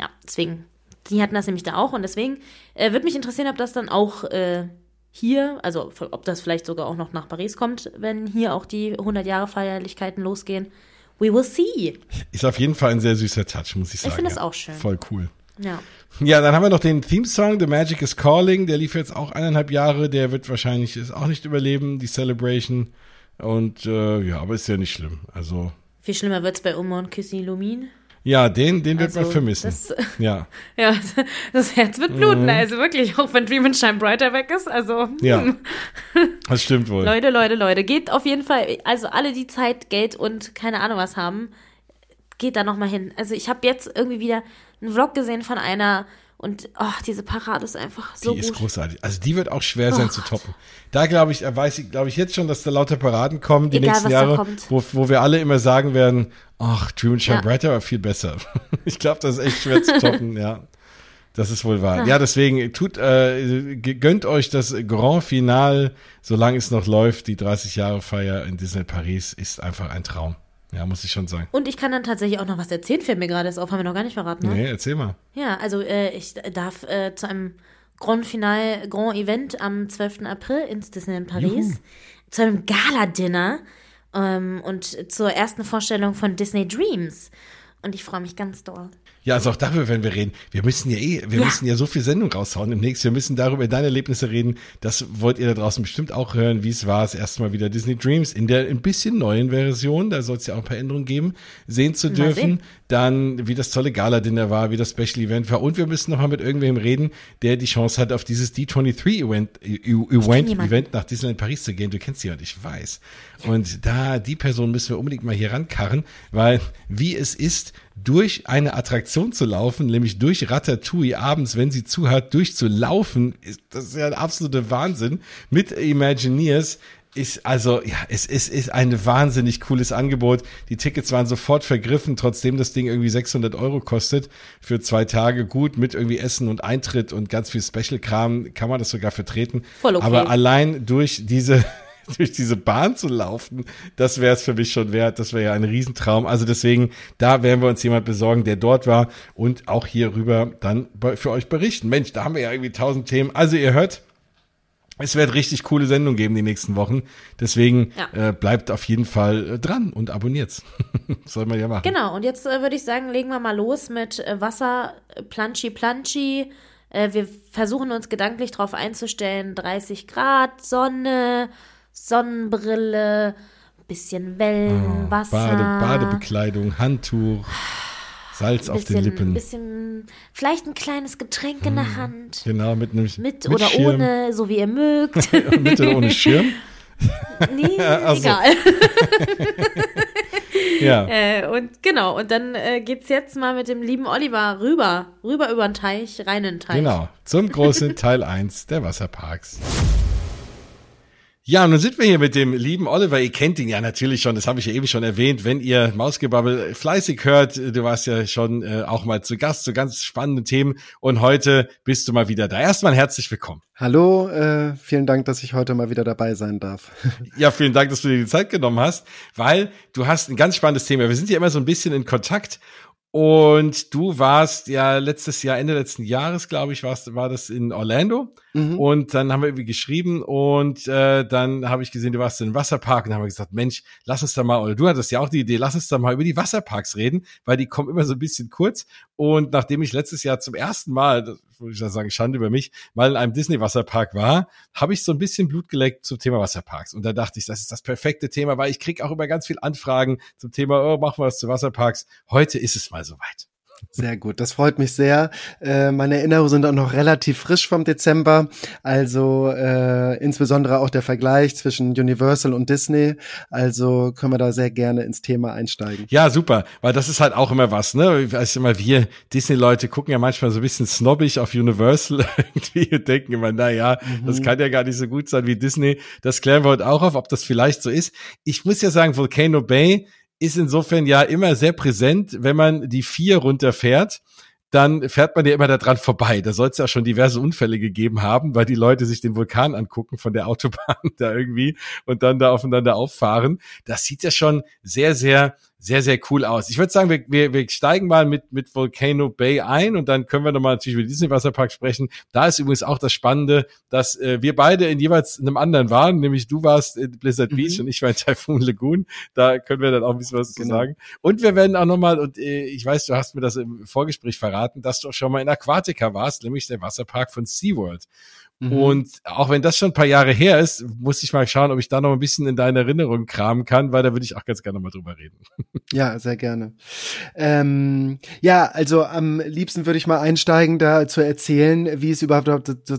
[SPEAKER 2] ja, deswegen, die hatten das nämlich da auch. Und deswegen äh, würde mich interessieren, ob das dann auch äh, hier, also ob das vielleicht sogar auch noch nach Paris kommt, wenn hier auch die 100 Jahre Feierlichkeiten losgehen. We will see.
[SPEAKER 1] Ist auf jeden Fall ein sehr süßer Touch, muss ich sagen.
[SPEAKER 2] Ich finde
[SPEAKER 1] es
[SPEAKER 2] ja. auch schön.
[SPEAKER 1] Voll cool.
[SPEAKER 2] Ja.
[SPEAKER 1] Ja, dann haben wir noch den Theme-Song, The Magic is Calling. Der lief jetzt auch eineinhalb Jahre. Der wird wahrscheinlich es auch nicht überleben, die Celebration. Und äh, ja, aber ist ja nicht schlimm. Also.
[SPEAKER 2] Viel schlimmer wird es bei Oma und Kissy Lumin.
[SPEAKER 1] Ja, den, den wird also, man vermissen. Das, ja.
[SPEAKER 2] ja, das Herz wird bluten. Mhm. Also wirklich, auch wenn Dream and Shine Brighter weg ist. Also.
[SPEAKER 1] Ja. Hm. Das stimmt wohl.
[SPEAKER 2] Leute, Leute, Leute. Geht auf jeden Fall, also alle, die Zeit, Geld und keine Ahnung was haben, geht da nochmal hin. Also ich habe jetzt irgendwie wieder einen Vlog gesehen von einer und oh, diese Parade ist einfach so
[SPEAKER 1] Die
[SPEAKER 2] gut.
[SPEAKER 1] ist großartig. Also die wird auch schwer sein oh zu toppen. Da glaube ich, weiß ich, glaube ich jetzt schon, dass da lauter Paraden kommen die Egal, nächsten Jahre, wo, wo wir alle immer sagen werden, ach, Dream and Shine ja. Brighter war viel besser. ich glaube, das ist echt schwer zu toppen, ja. Das ist wohl wahr. Ah. Ja, deswegen tut, äh, gönnt euch das Grand Final, solange es noch läuft. Die 30 Jahre Feier in Disney Paris ist einfach ein Traum. Ja, muss ich schon sagen.
[SPEAKER 2] Und ich kann dann tatsächlich auch noch was erzählen, fällt mir gerade das auf, haben wir noch gar nicht verraten. Ne?
[SPEAKER 1] Nee, erzähl mal.
[SPEAKER 2] Ja, also äh, ich darf äh, zu einem Grand Final, Grand Event am 12. April ins Disneyland Paris, Juhu. zu einem Gala-Dinner ähm, und zur ersten Vorstellung von Disney Dreams. Und ich freue mich ganz doll.
[SPEAKER 1] Ja, also auch darüber werden wir reden. Wir müssen ja eh, wir ja. müssen ja so viel Sendung raushauen im nächsten. Wir müssen darüber deine Erlebnisse reden. Das wollt ihr da draußen bestimmt auch hören, wie es war, das erste Mal wieder Disney Dreams in der ein bisschen neuen Version, da soll es ja auch ein paar Änderungen geben, sehen zu dürfen. Dann, wie das tolle Gala-Dinner war, wie das Special Event war. Und wir müssen nochmal mit irgendwem reden, der die Chance hat, auf dieses D23-Event Event, Event nach Disneyland Paris zu gehen. Du kennst sie und ich weiß. Und da, die Person müssen wir unbedingt mal hier rankarren, weil wie es ist, durch eine Attraktion zu laufen, nämlich durch Ratatouille abends, wenn sie zuhört, durchzulaufen, das ist ja ein absoluter Wahnsinn. Mit Imagineers ist also, ja, es, es ist ein wahnsinnig cooles Angebot. Die Tickets waren sofort vergriffen, trotzdem das Ding irgendwie 600 Euro kostet für zwei Tage. Gut, mit irgendwie Essen und Eintritt und ganz viel Special-Kram kann man das sogar vertreten. Voll okay. Aber allein durch diese durch diese Bahn zu laufen, das wäre es für mich schon wert. Das wäre ja ein Riesentraum. Also deswegen, da werden wir uns jemand besorgen, der dort war und auch hier rüber dann für euch berichten. Mensch, da haben wir ja irgendwie tausend Themen. Also ihr hört, es wird richtig coole Sendungen geben die nächsten Wochen. Deswegen ja. äh, bleibt auf jeden Fall äh, dran und abonniert's. Soll man ja machen.
[SPEAKER 2] Genau, und jetzt äh, würde ich sagen, legen wir mal los mit äh, Wasser, Planschi Planschi. Äh, wir versuchen uns gedanklich darauf einzustellen, 30 Grad, Sonne, Sonnenbrille, bisschen Wellen, oh, Wasser.
[SPEAKER 1] Bade, Badebekleidung, Handtuch, Salz bisschen, auf den Lippen.
[SPEAKER 2] Bisschen, vielleicht ein kleines Getränk in der hm, Hand.
[SPEAKER 1] Genau, mit einem
[SPEAKER 2] Mit, mit oder Schirm. ohne, so wie ihr mögt.
[SPEAKER 1] mit oder ohne Schirm?
[SPEAKER 2] Nee, also. egal. ja. Äh, und genau, und dann äh, geht's jetzt mal mit dem lieben Oliver rüber, rüber über den Teich, rein in den Teich.
[SPEAKER 1] Genau, zum großen Teil 1 der Wasserparks. Ja, nun sind wir hier mit dem lieben Oliver. Ihr kennt ihn ja natürlich schon, das habe ich ja eben schon erwähnt. Wenn ihr Mausgebabbel fleißig hört, du warst ja schon äh, auch mal zu Gast zu ganz spannenden Themen und heute bist du mal wieder da. Erstmal herzlich willkommen.
[SPEAKER 3] Hallo, äh, vielen Dank, dass ich heute mal wieder dabei sein darf.
[SPEAKER 1] ja, vielen Dank, dass du dir die Zeit genommen hast, weil du hast ein ganz spannendes Thema. Wir sind ja immer so ein bisschen in Kontakt und du warst ja letztes Jahr, Ende letzten Jahres, glaube ich, warst, war das in Orlando. Mhm. Und dann haben wir irgendwie geschrieben und äh, dann habe ich gesehen, du warst in Wasserpark und dann haben wir gesagt, Mensch, lass uns da mal, oder du hattest ja auch die Idee, lass uns da mal über die Wasserparks reden, weil die kommen immer so ein bisschen kurz. Und nachdem ich letztes Jahr zum ersten Mal, würde ich ja sagen, Schande über mich, mal in einem Disney-Wasserpark war, habe ich so ein bisschen Blut geleckt zum Thema Wasserparks. Und da dachte ich, das ist das perfekte Thema, weil ich krieg auch immer ganz viel Anfragen zum Thema, oh, machen wir was zu Wasserparks. Heute ist es mal soweit.
[SPEAKER 3] Sehr gut, das freut mich sehr. Äh, meine Erinnerungen sind auch noch relativ frisch vom Dezember, also äh, insbesondere auch der Vergleich zwischen Universal und Disney. Also können wir da sehr gerne ins Thema einsteigen.
[SPEAKER 1] Ja, super, weil das ist halt auch immer was, ne? Also immer wir Disney-Leute gucken ja manchmal so ein bisschen snobbig auf Universal irgendwie und denken immer, na ja, mhm. das kann ja gar nicht so gut sein wie Disney. Das klären wir heute auch auf, ob das vielleicht so ist. Ich muss ja sagen, Volcano Bay ist insofern ja immer sehr präsent, wenn man die vier runterfährt dann fährt man ja immer daran vorbei. Da soll es ja schon diverse Unfälle gegeben haben, weil die Leute sich den Vulkan angucken von der Autobahn da irgendwie und dann da aufeinander auffahren. Das sieht ja schon sehr, sehr sehr, sehr cool aus. Ich würde sagen, wir, wir, wir steigen mal mit, mit Volcano Bay ein und dann können wir nochmal natürlich über Disney Wasserpark sprechen. Da ist übrigens auch das Spannende, dass äh, wir beide in jeweils einem anderen waren, nämlich du warst in Blizzard mhm. Beach und ich war in Typhoon Lagoon. Da können wir dann auch ein bisschen was genau. zu sagen. Und wir werden auch nochmal, und äh, ich weiß, du hast mir das im Vorgespräch verraten, dass du auch schon mal in Aquatica warst, nämlich der Wasserpark von SeaWorld. Mhm. Und auch wenn das schon ein paar Jahre her ist, muss ich mal schauen, ob ich da noch ein bisschen in deine Erinnerung kramen kann, weil da würde ich auch ganz gerne mal drüber reden.
[SPEAKER 3] Ja, sehr gerne. Ähm, ja, also am liebsten würde ich mal einsteigen, da zu erzählen, wie es überhaupt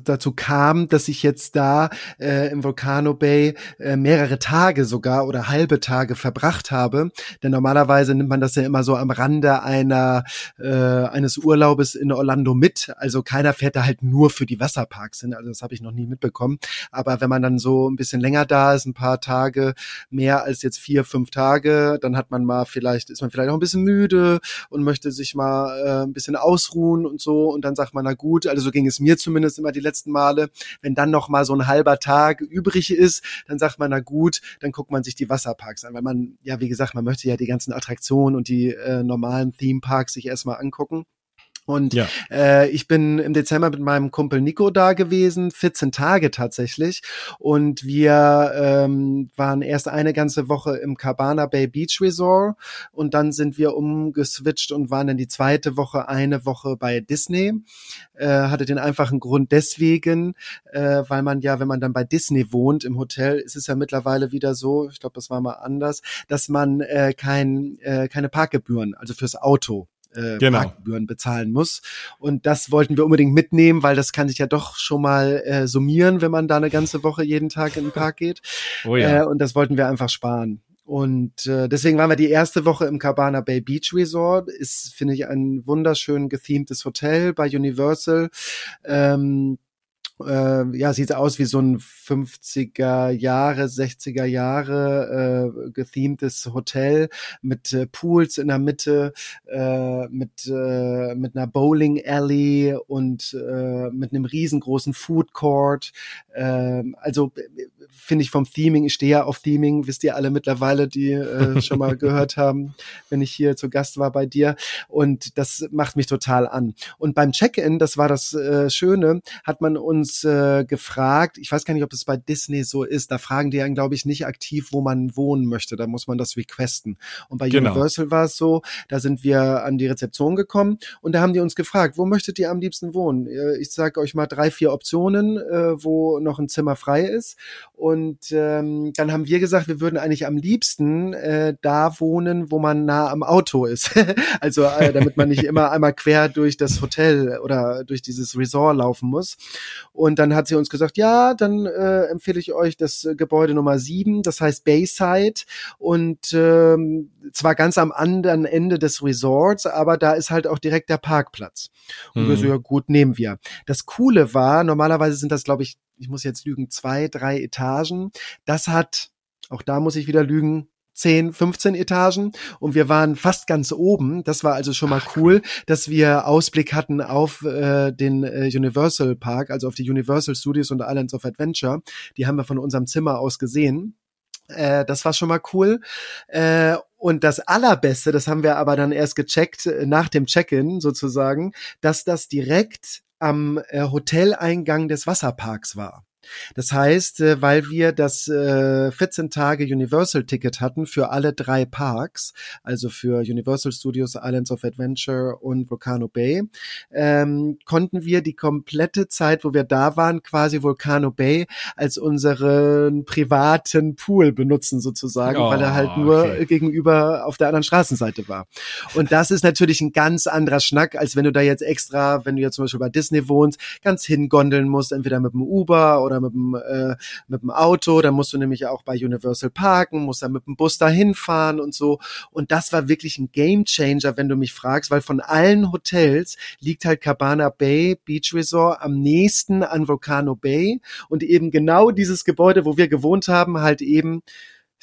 [SPEAKER 3] dazu kam, dass ich jetzt da äh, im Volcano Bay äh, mehrere Tage sogar oder halbe Tage verbracht habe. Denn normalerweise nimmt man das ja immer so am Rande einer äh, eines Urlaubes in Orlando mit. Also keiner fährt da halt nur für die Wasserparks hin. Also das habe ich noch nie mitbekommen. Aber wenn man dann so ein bisschen länger da ist, ein paar Tage, mehr als jetzt vier, fünf Tage, dann hat man mal vielleicht, ist man vielleicht auch ein bisschen müde und möchte sich mal äh, ein bisschen ausruhen und so. Und dann sagt man, na gut, also so ging es mir zumindest immer die letzten Male, wenn dann noch mal so ein halber Tag übrig ist, dann sagt man, na gut, dann guckt man sich die Wasserparks an, weil man, ja, wie gesagt, man möchte ja die ganzen Attraktionen und die äh, normalen Themeparks sich erstmal angucken. Und ja. äh, ich bin im Dezember mit meinem Kumpel Nico da gewesen, 14 Tage tatsächlich. Und wir ähm, waren erst eine ganze Woche im Cabana Bay Beach Resort und dann sind wir umgeswitcht und waren dann die zweite Woche eine Woche bei Disney. Äh, hatte den einfachen Grund deswegen, äh, weil man ja, wenn man dann bei Disney wohnt im Hotel, ist es ja mittlerweile wieder so, ich glaube, das war mal anders, dass man äh, kein, äh, keine Parkgebühren, also fürs Auto äh, genau. Parkgebühren bezahlen muss. Und das wollten wir unbedingt mitnehmen, weil das kann sich ja doch schon mal äh, summieren, wenn man da eine ganze Woche jeden Tag in den Park geht. Oh ja. Äh, und das wollten wir einfach sparen. Und äh, deswegen waren wir die erste Woche im Cabana Bay Beach Resort. Ist, finde ich, ein wunderschön gethemtes Hotel bei Universal. Ähm, äh, ja, sieht aus wie so ein 50er Jahre, 60er Jahre äh, gethemtes Hotel mit äh, Pools in der Mitte, äh, mit, äh, mit einer Bowling Alley und äh, mit einem riesengroßen Food Court. Äh, also finde ich vom Theming, ich stehe ja auf Theming, wisst ihr alle mittlerweile, die äh, schon mal gehört haben, wenn ich hier zu Gast war bei dir. Und das macht mich total an. Und beim Check-in, das war das äh, Schöne, hat man uns äh, gefragt, ich weiß gar nicht, ob das bei Disney so ist, da fragen die einen, glaube ich, nicht aktiv, wo man wohnen möchte, da muss man das requesten. Und bei genau. Universal war es so, da sind wir an die Rezeption gekommen und da haben die uns gefragt, wo möchtet ihr am liebsten wohnen? Äh, ich sage euch mal drei, vier Optionen, äh, wo noch ein Zimmer frei ist. Und ähm, dann haben wir gesagt, wir würden eigentlich am liebsten äh, da wohnen, wo man nah am Auto ist. also äh, damit man nicht immer einmal quer durch das Hotel oder durch dieses Resort laufen muss. Und dann hat sie uns gesagt, ja, dann äh, empfehle ich euch das Gebäude Nummer sieben, das heißt Bayside. Und ähm, zwar ganz am anderen Ende des Resorts, aber da ist halt auch direkt der Parkplatz. Und mhm. wir so, ja gut, nehmen wir. Das Coole war, normalerweise sind das, glaube ich, ich muss jetzt lügen, zwei, drei Etagen. Das hat, auch da muss ich wieder lügen, 10, 15 Etagen und wir waren fast ganz oben. Das war also schon mal cool, dass wir Ausblick hatten auf äh, den äh, Universal Park, also auf die Universal Studios und Islands of Adventure. Die haben wir von unserem Zimmer aus gesehen. Äh, das war schon mal cool. Äh, und das Allerbeste, das haben wir aber dann erst gecheckt, äh, nach dem Check-in sozusagen, dass das direkt am äh, Hoteleingang des Wasserparks war. Das heißt, äh, weil wir das 14 äh, Tage Universal Ticket hatten für alle drei Parks, also für Universal Studios, Islands of Adventure und Volcano Bay, ähm, konnten wir die komplette Zeit, wo wir da waren, quasi Volcano Bay als unseren privaten Pool benutzen sozusagen, oh, weil er halt nur okay. gegenüber auf der anderen Straßenseite war. Und das ist natürlich ein ganz anderer Schnack, als wenn du da jetzt extra, wenn du jetzt zum Beispiel bei Disney wohnst, ganz hingondeln musst, entweder mit dem Uber oder oder mit dem, äh, mit dem Auto. Dann musst du nämlich auch bei Universal parken, musst dann mit dem Bus dahin fahren und so. Und das war wirklich ein Game Changer, wenn du mich fragst, weil von allen Hotels liegt halt Cabana Bay Beach Resort am nächsten an Volcano Bay und eben genau dieses Gebäude, wo wir gewohnt haben, halt eben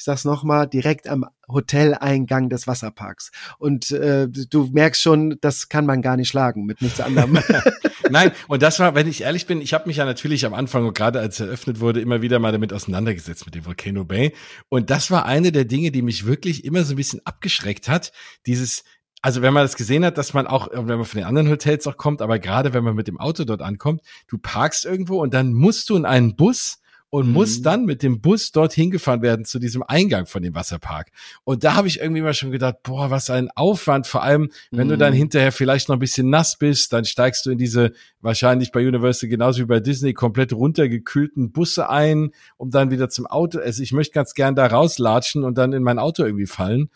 [SPEAKER 3] ich sag's nochmal, direkt am Hoteleingang des Wasserparks. Und äh, du merkst schon, das kann man gar nicht schlagen mit nichts anderem.
[SPEAKER 1] Nein, und das war, wenn ich ehrlich bin, ich habe mich ja natürlich am Anfang und gerade als eröffnet wurde, immer wieder mal damit auseinandergesetzt mit dem Volcano Bay. Und das war eine der Dinge, die mich wirklich immer so ein bisschen abgeschreckt hat. Dieses, also wenn man das gesehen hat, dass man auch, wenn man von den anderen Hotels auch kommt, aber gerade wenn man mit dem Auto dort ankommt, du parkst irgendwo und dann musst du in einen Bus und mhm. muss dann mit dem Bus dorthin gefahren werden zu diesem Eingang von dem Wasserpark. Und da habe ich irgendwie mal schon gedacht, boah, was ein Aufwand, vor allem, wenn mhm. du dann mhm. hinterher vielleicht noch ein bisschen nass bist, dann steigst du in diese, wahrscheinlich bei Universal genauso wie bei Disney, komplett runtergekühlten Busse ein, um dann wieder zum Auto, also ich möchte ganz gern da rauslatschen und dann in mein Auto irgendwie fallen.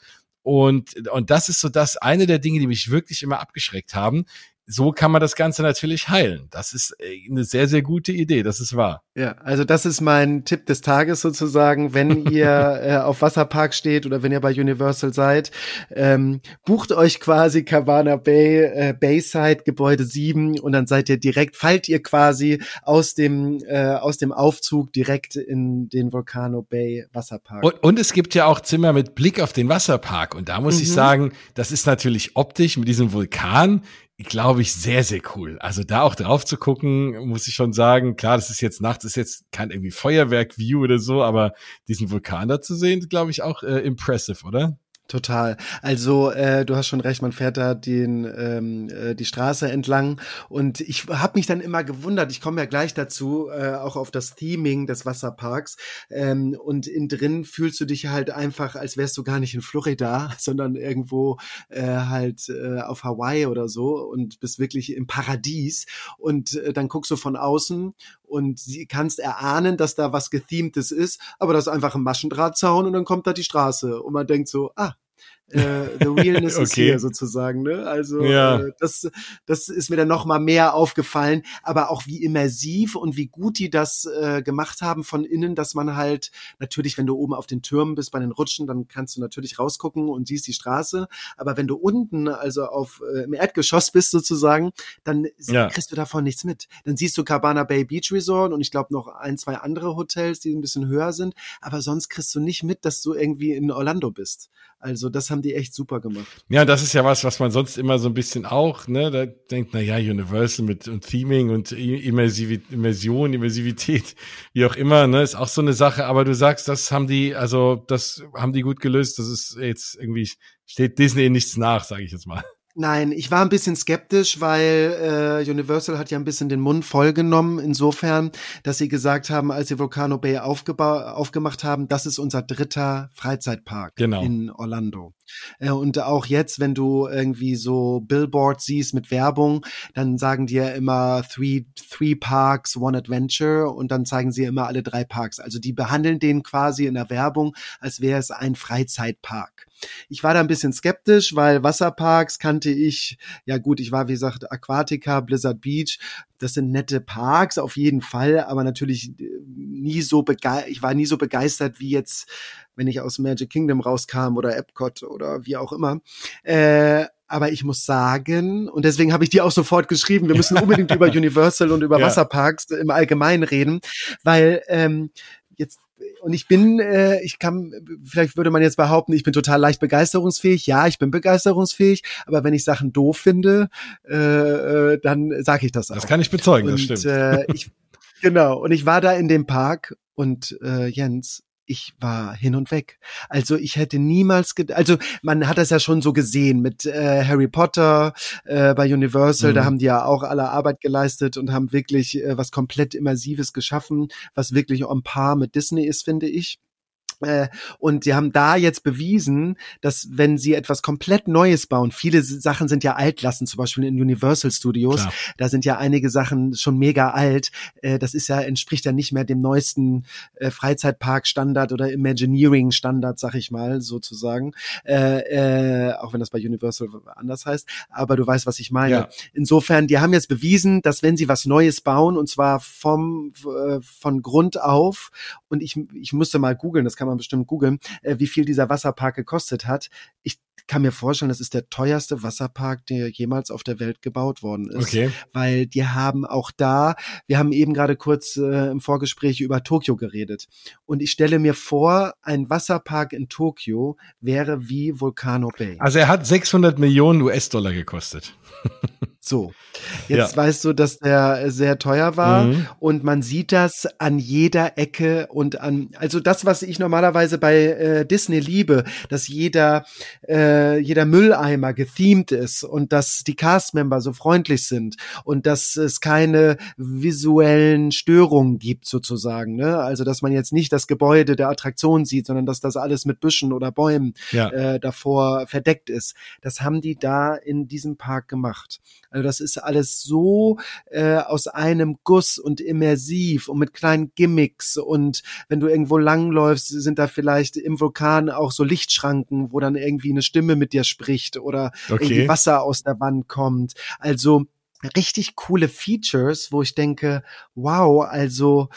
[SPEAKER 1] Und, und das ist so das eine der Dinge, die mich wirklich immer abgeschreckt haben so kann man das Ganze natürlich heilen. Das ist äh, eine sehr, sehr gute Idee, das ist wahr.
[SPEAKER 3] Ja, also das ist mein Tipp des Tages sozusagen, wenn ihr äh, auf Wasserpark steht oder wenn ihr bei Universal seid, ähm, bucht euch quasi Cabana Bay, äh, Bayside, Gebäude 7 und dann seid ihr direkt, fallt ihr quasi aus dem, äh, aus dem Aufzug direkt in den Volcano Bay Wasserpark.
[SPEAKER 1] Und, und es gibt ja auch Zimmer mit Blick auf den Wasserpark und da muss mhm. ich sagen, das ist natürlich optisch mit diesem Vulkan glaube ich, sehr, sehr cool. Also da auch drauf zu gucken, muss ich schon sagen, klar, das ist jetzt nachts, ist jetzt kein irgendwie Feuerwerk-View oder so, aber diesen Vulkan da zu sehen, glaube ich, auch äh, impressive, oder?
[SPEAKER 3] Total. Also äh, du hast schon recht, man fährt da den ähm, äh, die Straße entlang und ich habe mich dann immer gewundert. Ich komme ja gleich dazu, äh, auch auf das Theming des Wasserparks ähm, und in drin fühlst du dich halt einfach, als wärst du gar nicht in Florida, sondern irgendwo äh, halt äh, auf Hawaii oder so und bist wirklich im Paradies und äh, dann guckst du von außen und sie kannst erahnen, dass da was gethemtes ist, aber das ist einfach ein Maschendrahtzaun und dann kommt da die Straße. Und man denkt so, ah, äh, the realness okay. is here sozusagen. Ne? Also ja. äh, das, das ist mir dann noch mal mehr aufgefallen, aber auch wie immersiv und wie gut die das äh, gemacht haben von innen, dass man halt natürlich, wenn du oben auf den Türmen bist bei den Rutschen, dann kannst du natürlich rausgucken und siehst die Straße, aber wenn du unten, also auf äh, im Erdgeschoss bist sozusagen, dann ja. kriegst du davon nichts mit. Dann siehst du Cabana Bay Beach Resort und ich glaube noch ein, zwei andere Hotels, die ein bisschen höher sind, aber sonst kriegst du nicht mit, dass du irgendwie in Orlando bist. Also das haben die echt super gemacht.
[SPEAKER 1] Ja, das ist ja was, was man sonst immer so ein bisschen auch, ne, da denkt, na ja, Universal mit und Theming und Immersiv Immersion, Immersivität, wie auch immer, ne, ist auch so eine Sache. Aber du sagst, das haben die, also das haben die gut gelöst. Das ist jetzt irgendwie steht Disney nichts nach, sage ich jetzt mal.
[SPEAKER 3] Nein, ich war ein bisschen skeptisch, weil äh, Universal hat ja ein bisschen den Mund vollgenommen, insofern, dass sie gesagt haben, als sie Volcano Bay aufgemacht haben, das ist unser dritter Freizeitpark genau. in Orlando. Äh, und auch jetzt, wenn du irgendwie so Billboards siehst mit Werbung, dann sagen die ja immer three, three Parks, one Adventure und dann zeigen sie immer alle drei Parks. Also die behandeln den quasi in der Werbung, als wäre es ein Freizeitpark. Ich war da ein bisschen skeptisch, weil Wasserparks kannte ich, ja gut, ich war wie gesagt Aquatica, Blizzard Beach, das sind nette Parks auf jeden Fall, aber natürlich äh, nie so begeistert, ich war nie so begeistert wie jetzt, wenn ich aus Magic Kingdom rauskam oder Epcot oder wie auch immer. Äh, aber ich muss sagen, und deswegen habe ich dir auch sofort geschrieben, wir müssen unbedingt über Universal und über ja. Wasserparks im Allgemeinen reden, weil ähm, und ich bin, äh, ich kann, vielleicht würde man jetzt behaupten, ich bin total leicht begeisterungsfähig. Ja, ich bin begeisterungsfähig, aber wenn ich Sachen doof finde, äh, äh, dann sage ich das auch.
[SPEAKER 1] Das kann ich bezeugen, und, das stimmt.
[SPEAKER 3] Äh, ich, genau, und ich war da in dem Park und äh, Jens, ich war hin und weg. Also ich hätte niemals, also man hat das ja schon so gesehen mit äh, Harry Potter äh, bei Universal, mhm. da haben die ja auch alle Arbeit geleistet und haben wirklich äh, was komplett immersives geschaffen, was wirklich on par mit Disney ist, finde ich. Äh, und die haben da jetzt bewiesen, dass wenn sie etwas komplett Neues bauen, viele Sachen sind ja altlassen, zum Beispiel in Universal Studios, Klar. da sind ja einige Sachen schon mega alt. Äh, das ist ja, entspricht ja nicht mehr dem neuesten äh, Freizeitpark-Standard oder Imagineering-Standard, sag ich mal, sozusagen. auch wenn das bei Universal anders heißt. Aber du weißt, was ich meine. Ja. Insofern, die haben jetzt bewiesen, dass wenn sie was Neues bauen, und zwar vom, von Grund auf, und ich, ich musste mal googeln, das kann kann man bestimmt googeln, äh, wie viel dieser Wasserpark gekostet hat. Ich kann mir vorstellen, das ist der teuerste Wasserpark, der jemals auf der Welt gebaut worden ist. Okay. Weil die haben auch da, wir haben eben gerade kurz äh, im Vorgespräch über Tokio geredet. Und ich stelle mir vor, ein Wasserpark in Tokio wäre wie Volcano Bay.
[SPEAKER 1] Also er hat 600 Millionen US-Dollar gekostet.
[SPEAKER 3] So, jetzt ja. weißt du, dass der sehr teuer war mhm. und man sieht das an jeder Ecke und an, also das, was ich normalerweise bei äh, Disney liebe, dass jeder, äh, jeder Mülleimer gethemed ist und dass die Castmember so freundlich sind und dass es keine visuellen Störungen gibt sozusagen, ne? Also, dass man jetzt nicht das Gebäude der Attraktion sieht, sondern dass das alles mit Büschen oder Bäumen ja. äh, davor verdeckt ist. Das haben die da in diesem Park gemacht. Also das ist alles so äh, aus einem Guss und immersiv und mit kleinen Gimmicks und wenn du irgendwo langläufst, sind da vielleicht im Vulkan auch so Lichtschranken, wo dann irgendwie eine Stimme mit dir spricht oder
[SPEAKER 1] Okay.
[SPEAKER 3] Wasser aus der Wand kommt. Also richtig coole Features, wo ich denke, wow, also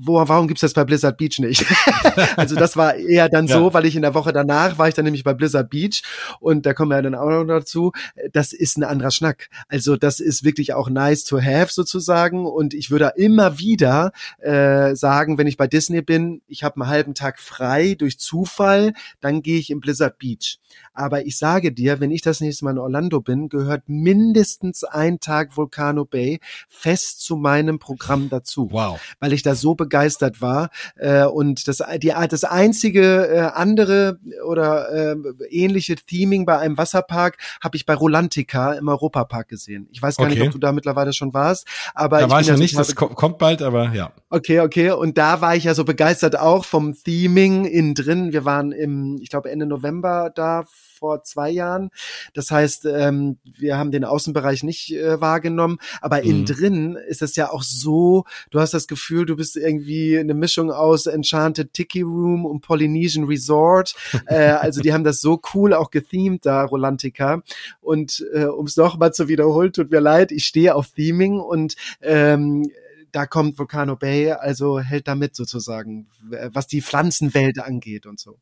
[SPEAKER 3] wo, warum gibt's das bei Blizzard Beach nicht? also das war eher dann
[SPEAKER 1] Ja.
[SPEAKER 3] so, weil ich in der Woche danach war ich dann nämlich bei Blizzard Beach und da kommen wir ja dann auch noch dazu. Das ist ein anderer Schnack. Also das ist wirklich auch nice to have sozusagen und ich würde immer wieder äh, sagen, wenn ich bei Disney bin, ich habe einen halben Tag frei durch Zufall, dann gehe ich in Blizzard Beach. Aber ich sage dir, wenn ich das nächste Mal in Orlando bin, gehört mindestens ein Tag Volcano Bay fest zu meinem Programm dazu
[SPEAKER 1] Wow.
[SPEAKER 3] weil ich da so begeistert war. Äh, und das, die, das einzige äh, andere oder äh, ähnliche Theming bei einem Wasserpark habe ich bei Rolantica im Europapark gesehen. Ich weiß gar nicht,
[SPEAKER 1] Okay.
[SPEAKER 3] ob du da mittlerweile schon warst, aber
[SPEAKER 1] Da
[SPEAKER 3] ich
[SPEAKER 1] war ich noch nicht, das ko- kommt bald, aber ja.
[SPEAKER 3] Okay, okay. Und da war ich ja so begeistert auch vom Theming innen drin. Wir waren im, ich glaube, Ende November da vor zwei Jahren. Das heißt, ähm, wir haben den Außenbereich nicht äh, wahrgenommen, aber innen
[SPEAKER 1] Mhm.
[SPEAKER 3] drin ist es ja auch so, du hast das Gefühl, du bist irgendwie eine Mischung aus Enchanted Tiki Room und Polynesian Resort. äh, also die haben das so cool auch gethemed da, Rolantica. Und äh, um es nochmal zu wiederholen, tut mir leid, ich stehe auf Theming und ähm, da kommt Volcano Bay, also hält damit sozusagen, was die Pflanzenwelt angeht und so.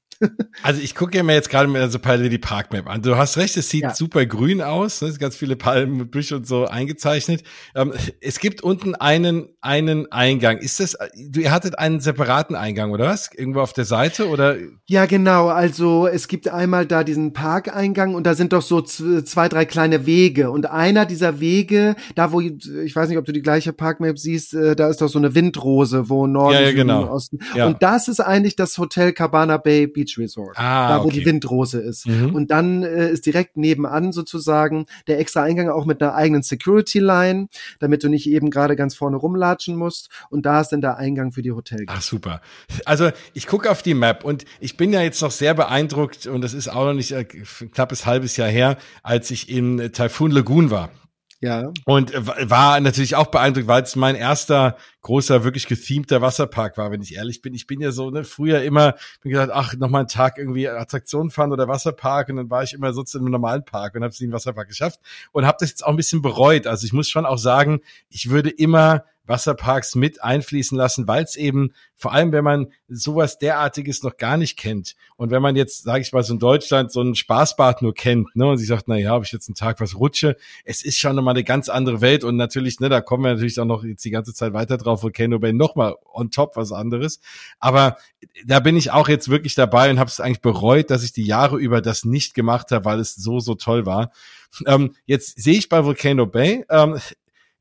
[SPEAKER 1] Also ich gucke mir jetzt gerade mal so parallel die Parkmap an. Du hast recht, es sieht
[SPEAKER 3] Ja.
[SPEAKER 1] super grün aus, ne? Es sind ganz viele Palmen mit Büsch und so eingezeichnet. Ähm, es gibt unten einen einen Eingang. Ist das? Du ihr hattet einen separaten Eingang oder was? Irgendwo auf der Seite oder?
[SPEAKER 3] Ja, genau. Also es gibt einmal da diesen Parkeingang und da sind doch so zwei, drei kleine Wege. Und einer dieser Wege, da wo, ich weiß nicht, ob du die gleiche Parkmap siehst, äh, da ist doch so eine Windrose, wo Norden,
[SPEAKER 1] Ja, ja,
[SPEAKER 3] Süden,
[SPEAKER 1] genau.
[SPEAKER 3] Osten.
[SPEAKER 1] Ja.
[SPEAKER 3] Und das ist eigentlich das Hotel Cabana Bay Beach Resort.
[SPEAKER 1] Ah,
[SPEAKER 3] da wo
[SPEAKER 1] okay.
[SPEAKER 3] die Windrose ist.
[SPEAKER 1] Mhm.
[SPEAKER 3] Und dann äh, ist direkt nebenan sozusagen der extra Eingang auch mit einer eigenen Security Line, damit du nicht eben gerade ganz vorne rumlatschen musst. Und da ist dann der Eingang für die Hotelgäste.
[SPEAKER 1] Ach super. Also ich gucke auf die Map und ich bin ja jetzt noch sehr beeindruckt und das ist auch noch nicht äh, knappes halbes Jahr her, als ich in äh, Typhoon Lagoon war.
[SPEAKER 3] Ja.
[SPEAKER 1] Und war natürlich auch beeindruckt, weil es mein erster großer, wirklich gethemter Wasserpark war, wenn ich ehrlich bin. Ich bin ja so, ne, früher immer, bin gedacht, ach, noch mal einen Tag irgendwie Attraktion fahren oder Wasserpark und dann war ich immer sonst im normalen Park und habe es nie im Wasserpark geschafft und habe das jetzt auch ein bisschen bereut. Also ich muss schon auch sagen, ich würde immer Wasserparks mit einfließen lassen, weil es eben, vor allem wenn man sowas derartiges noch gar nicht kennt und wenn man jetzt, sage ich mal, so in Deutschland so ein Spaßbad nur kennt, ne, und sich sagt, na ja, habe ich jetzt einen Tag was rutsche, es ist schon nochmal eine ganz andere Welt und natürlich, ne, da kommen wir natürlich auch noch jetzt die ganze Zeit weiter drauf, Volcano Bay nochmal on top was anderes, aber da bin ich auch jetzt wirklich dabei und habe es eigentlich bereut, dass ich die Jahre über das nicht gemacht habe, weil es so, so toll war. Ähm, jetzt sehe ich bei Volcano Bay, ähm,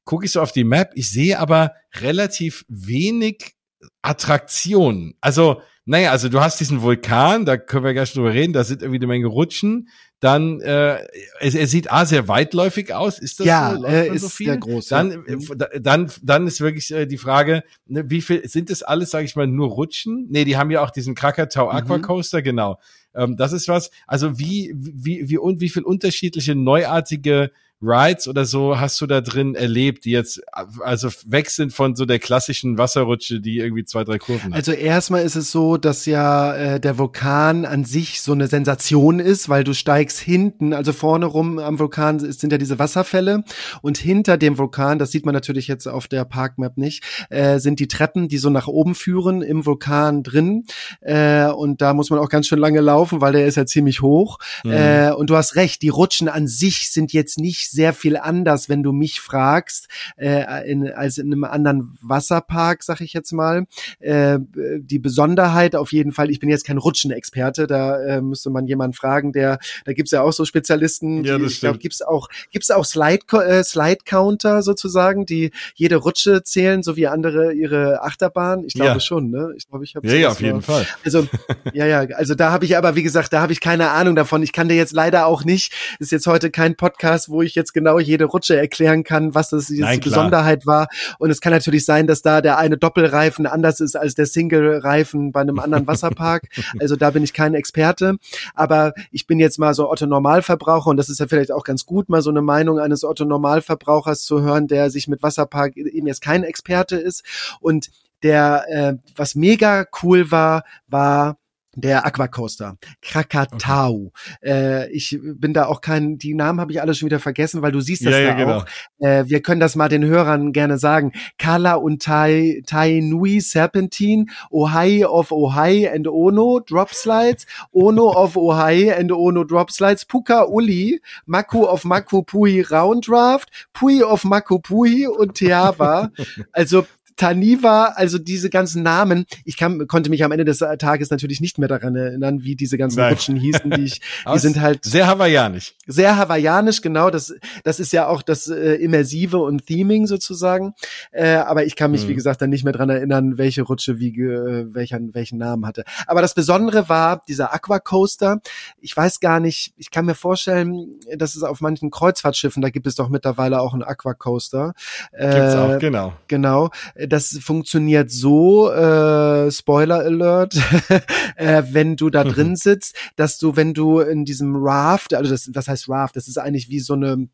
[SPEAKER 1] gucke ich so auf die Map, ich sehe aber relativ wenig Attraktionen. Also, naja, also du hast diesen Vulkan, da können wir gleich drüber reden, da sind irgendwie eine Menge Rutschen. Dann, äh, es, er sieht A, sehr weitläufig aus. Ist das
[SPEAKER 3] Ja,
[SPEAKER 1] so?
[SPEAKER 3] Äh, ist
[SPEAKER 1] so viel?
[SPEAKER 3] sehr groß,
[SPEAKER 1] Dann,
[SPEAKER 3] ja.
[SPEAKER 1] äh,
[SPEAKER 3] Mhm.
[SPEAKER 1] da- dann, dann ist wirklich äh, die Frage, ne, wie viel, sind das alles, sage ich mal, nur Rutschen? Nee, die haben ja auch diesen Krakatau
[SPEAKER 3] Mhm.
[SPEAKER 1] Coaster, genau. Ähm, das ist was. Also wie, wie, wie, und wie viel unterschiedliche neuartige Rides oder so hast du da drin erlebt, die jetzt also weg sind von so der klassischen Wasserrutsche, die irgendwie zwei, drei Kurven hat?
[SPEAKER 3] Also erstmal ist es so, dass ja äh, der Vulkan an sich so eine Sensation ist, weil du steigst hinten, also vorne rum am Vulkan sind ja diese Wasserfälle und hinter dem Vulkan, das sieht man natürlich jetzt auf der Parkmap nicht, äh, sind die Treppen, die so nach oben führen im Vulkan drin äh, und da muss man auch ganz schön lange laufen, weil der ist ja ziemlich hoch
[SPEAKER 1] Mhm.
[SPEAKER 3] äh, und du hast recht, die Rutschen an sich sind jetzt nicht sehr viel anders, wenn du mich fragst, äh, in, als in einem anderen Wasserpark, sag ich jetzt mal. Äh, die Besonderheit auf jeden Fall, ich bin jetzt kein Rutschenexperte, da äh, müsste man jemanden fragen, der, da gibt's ja auch so Spezialisten,
[SPEAKER 1] Ja,
[SPEAKER 3] die,
[SPEAKER 1] das
[SPEAKER 3] ich glaube,
[SPEAKER 1] stimmt.
[SPEAKER 3] gibt's auch, gibt's auch Slide, äh, Slide Counter sozusagen, die jede Rutsche zählen, so wie andere ihre Achterbahn. Ich glaube
[SPEAKER 1] Ja.
[SPEAKER 3] schon, ne? Ich glaube, ich habe
[SPEAKER 1] ja, ja, auf jeden Fall.
[SPEAKER 3] also, ja, ja, also da habe ich aber, wie gesagt, da habe ich keine Ahnung davon. Ich kann dir jetzt leider auch nicht, ist jetzt heute kein Podcast, wo ich jetzt genau jede Rutsche erklären kann, was das die
[SPEAKER 1] Nein, klar.
[SPEAKER 3] Besonderheit war. Und es kann natürlich sein, dass da der eine Doppelreifen anders ist als der Single-Reifen bei einem anderen Wasserpark. also da bin ich kein Experte. Aber ich bin jetzt mal so Otto Normalverbraucher und das ist ja vielleicht auch ganz gut, mal so eine Meinung eines Otto Normalverbrauchers zu hören, der sich mit Wasserpark eben jetzt kein Experte ist. Und der, äh, was mega cool war, war der Aquacoaster, Krakatau. Okay. Äh, ich bin da auch kein, die Namen habe ich alle schon wieder vergessen, weil du siehst das ja, da ja, genau. auch. Äh, wir können das mal den Hörern gerne sagen. Kala und Tai, tai Nui Serpentine, Ohai of Ohai and Ono, Drop Slides, Ono of Ohai and Ono Drop Slides, Puka Uli, Maku of Maku Pui Round Draft, Pui of Maku Pui und Teava. Also Taniva, also diese ganzen Namen, ich kann, konnte mich am Ende des Tages natürlich nicht mehr daran erinnern, wie diese ganzen Nein. Rutschen hießen, die ich, die sind halt
[SPEAKER 1] sehr hawaiianisch.
[SPEAKER 3] Sehr hawaiianisch, genau. Das, das ist ja auch das äh, Immersive und Theming sozusagen. Äh, aber ich kann mich, mhm. wie gesagt, dann nicht mehr dran erinnern, welche Rutsche wie äh, welchen, welchen Namen hatte. Aber das Besondere war dieser Aqua Coaster. Ich weiß gar nicht, ich kann mir vorstellen, dass es auf manchen Kreuzfahrtschiffen, da gibt es doch mittlerweile auch einen Aqua Coaster.
[SPEAKER 1] Äh, Gibt's auch, genau.
[SPEAKER 3] Genau das funktioniert so, äh, Spoiler Alert, äh, wenn du da mhm. drin sitzt, dass du, wenn du in diesem Raft, also das, was heißt Raft, das ist eigentlich wie so eine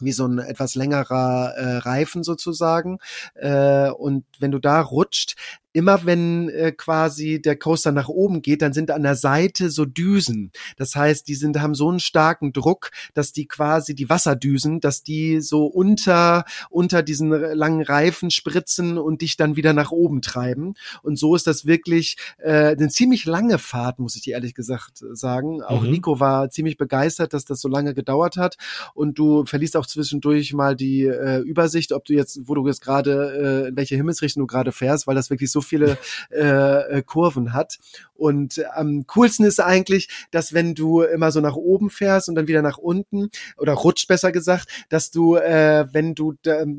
[SPEAKER 3] wie so ein etwas längerer äh, Reifen sozusagen. Äh, und wenn du da rutscht, immer wenn äh, quasi der Coaster nach oben geht, dann sind an der Seite so Düsen. Das heißt, die sind haben so einen starken Druck, dass die quasi die Wasserdüsen, dass die so unter unter diesen langen Reifen spritzen und dich dann wieder nach oben treiben. Und so ist das wirklich äh, eine ziemlich lange Fahrt, muss ich dir ehrlich gesagt sagen. Auch mhm. Nico war ziemlich begeistert, dass das so lange gedauert hat. Und du verliest auch zwischendurch mal die äh, Übersicht, ob du jetzt, wo du jetzt gerade, äh, in welche Himmelsrichtung du gerade fährst, weil das wirklich so viele äh, äh, Kurven hat. Und am coolsten ist eigentlich, dass wenn du immer so nach oben fährst und dann wieder nach unten oder rutscht besser gesagt, dass du, äh, wenn du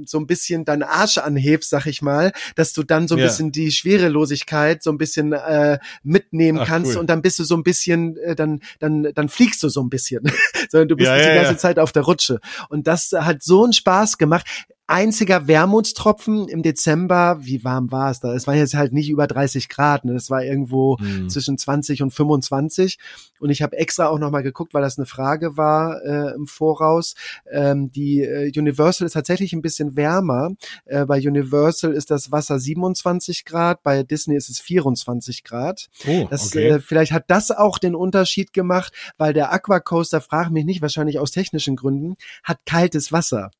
[SPEAKER 3] so ein bisschen deinen Arsch anhebst, sag ich mal, dass du dann so ein ja. bisschen die Schwerelosigkeit so ein bisschen äh, mitnehmen Ach, kannst cool. und dann bist du so ein bisschen, äh, dann, dann, dann fliegst du so ein bisschen, sondern du bist ja, ja, die ganze Zeit auf der Rutsche. Und das hat so einen Spaß gemacht einziger Wermutstropfen im Dezember. Wie warm war es da? Es war jetzt halt nicht über 30 Grad. Ne? Es war irgendwo mhm. zwischen 20 und 25. Und ich habe extra auch nochmal geguckt, weil das eine Frage war äh, im Voraus. Ähm, die äh, Universal ist tatsächlich ein bisschen wärmer. Äh, bei Universal ist das Wasser 27 Grad, bei Disney ist es 24 Grad. Oh, das, okay. äh, vielleicht hat das auch den Unterschied gemacht, weil der Aquacoaster, frag mich nicht, wahrscheinlich aus technischen Gründen, hat kaltes Wasser.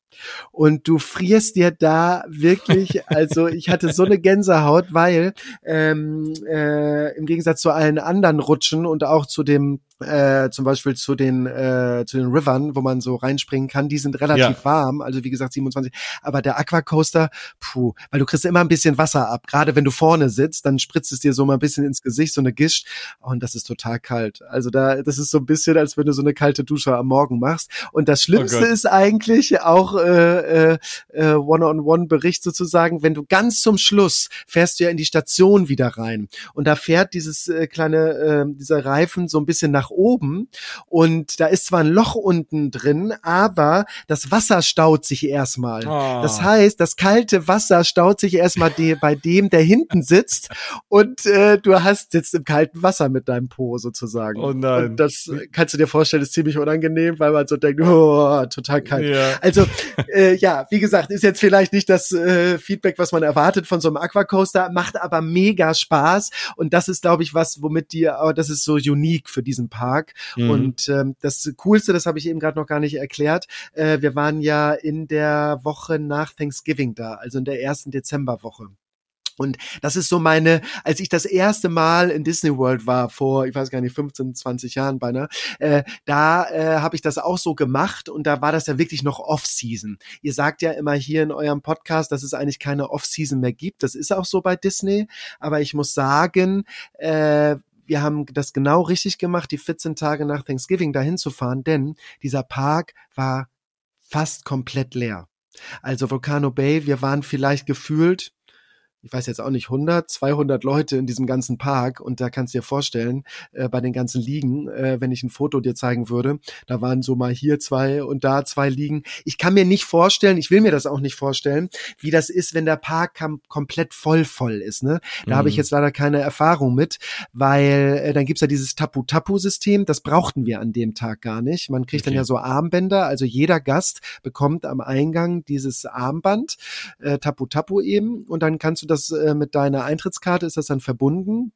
[SPEAKER 3] Und du frierst dir da wirklich, also ich hatte so eine Gänsehaut, weil ähm, äh, im Gegensatz zu allen anderen Rutschen und auch zu dem äh, zum Beispiel zu den äh, zu den Rivern, wo man so reinspringen kann, die sind relativ ja. warm, also wie gesagt 27. Aber der Aquacoaster, puh, weil du kriegst immer ein bisschen Wasser ab. Gerade wenn du vorne sitzt, dann spritzt es dir so mal ein bisschen ins Gesicht, so eine Gischt, und das ist total kalt. Also da, das ist so ein bisschen, als wenn du so eine kalte Dusche am Morgen machst. Und das Schlimmste oh ist eigentlich auch äh, äh, äh, One-on-One-Bericht sozusagen, wenn du ganz zum Schluss fährst du ja in die Station wieder rein und da fährt dieses äh, kleine äh, dieser Reifen so ein bisschen nach nach oben und da ist zwar ein Loch unten drin, aber das Wasser staut sich erstmal. Oh. Das heißt, das kalte Wasser staut sich erstmal de bei dem, der hinten sitzt und äh, du hast sitzt im kalten Wasser mit deinem Po sozusagen.
[SPEAKER 1] Oh nein.
[SPEAKER 3] Und das kannst du dir vorstellen, ist ziemlich unangenehm, weil man so denkt, oh, total kalt. Ja. Also äh, ja, wie gesagt, ist jetzt vielleicht nicht das äh, Feedback, was man erwartet von so einem Aquacoaster, macht aber mega Spaß und das ist, glaube ich, was, womit dir, aber das ist so unique für diesen Park. Mhm. Und ähm, das Coolste, das habe ich eben gerade noch gar nicht erklärt, äh, wir waren ja in der Woche nach Thanksgiving da, also in der ersten Dezemberwoche. Und das ist so meine, als ich das erste Mal in Disney World war, vor, ich weiß gar nicht, 15, 20 Jahren beinahe, äh, da äh, habe ich das auch so gemacht und da war das ja wirklich noch Off-Season. Ihr sagt ja immer hier in eurem Podcast, dass es eigentlich keine Off-Season mehr gibt. Das ist auch so bei Disney. Aber ich muss sagen, äh, wir haben das genau richtig gemacht, die 14 Tage nach Thanksgiving dahin zu fahren, denn dieser Park war fast komplett leer. Also Volcano Bay, wir waren vielleicht gefühlt ich weiß jetzt auch nicht, 100, 200 Leute in diesem ganzen Park und da kannst du dir vorstellen, äh, bei den ganzen Liegen, äh, wenn ich ein Foto dir zeigen würde, da waren so mal hier zwei und da zwei Liegen. Ich kann mir nicht vorstellen, ich will mir das auch nicht vorstellen, wie das ist, wenn der Park komplett voll voll ist. Ne? Da mhm. habe ich jetzt leider keine Erfahrung mit, weil äh, dann gibt's ja dieses Tapu-Tapu-System, das brauchten wir an dem Tag gar nicht. Man kriegt okay. dann ja so Armbänder, also jeder Gast bekommt am Eingang dieses Armband, äh, Tapu-Tapu eben, und dann kannst du das äh, mit deiner Eintrittskarte, ist das dann verbunden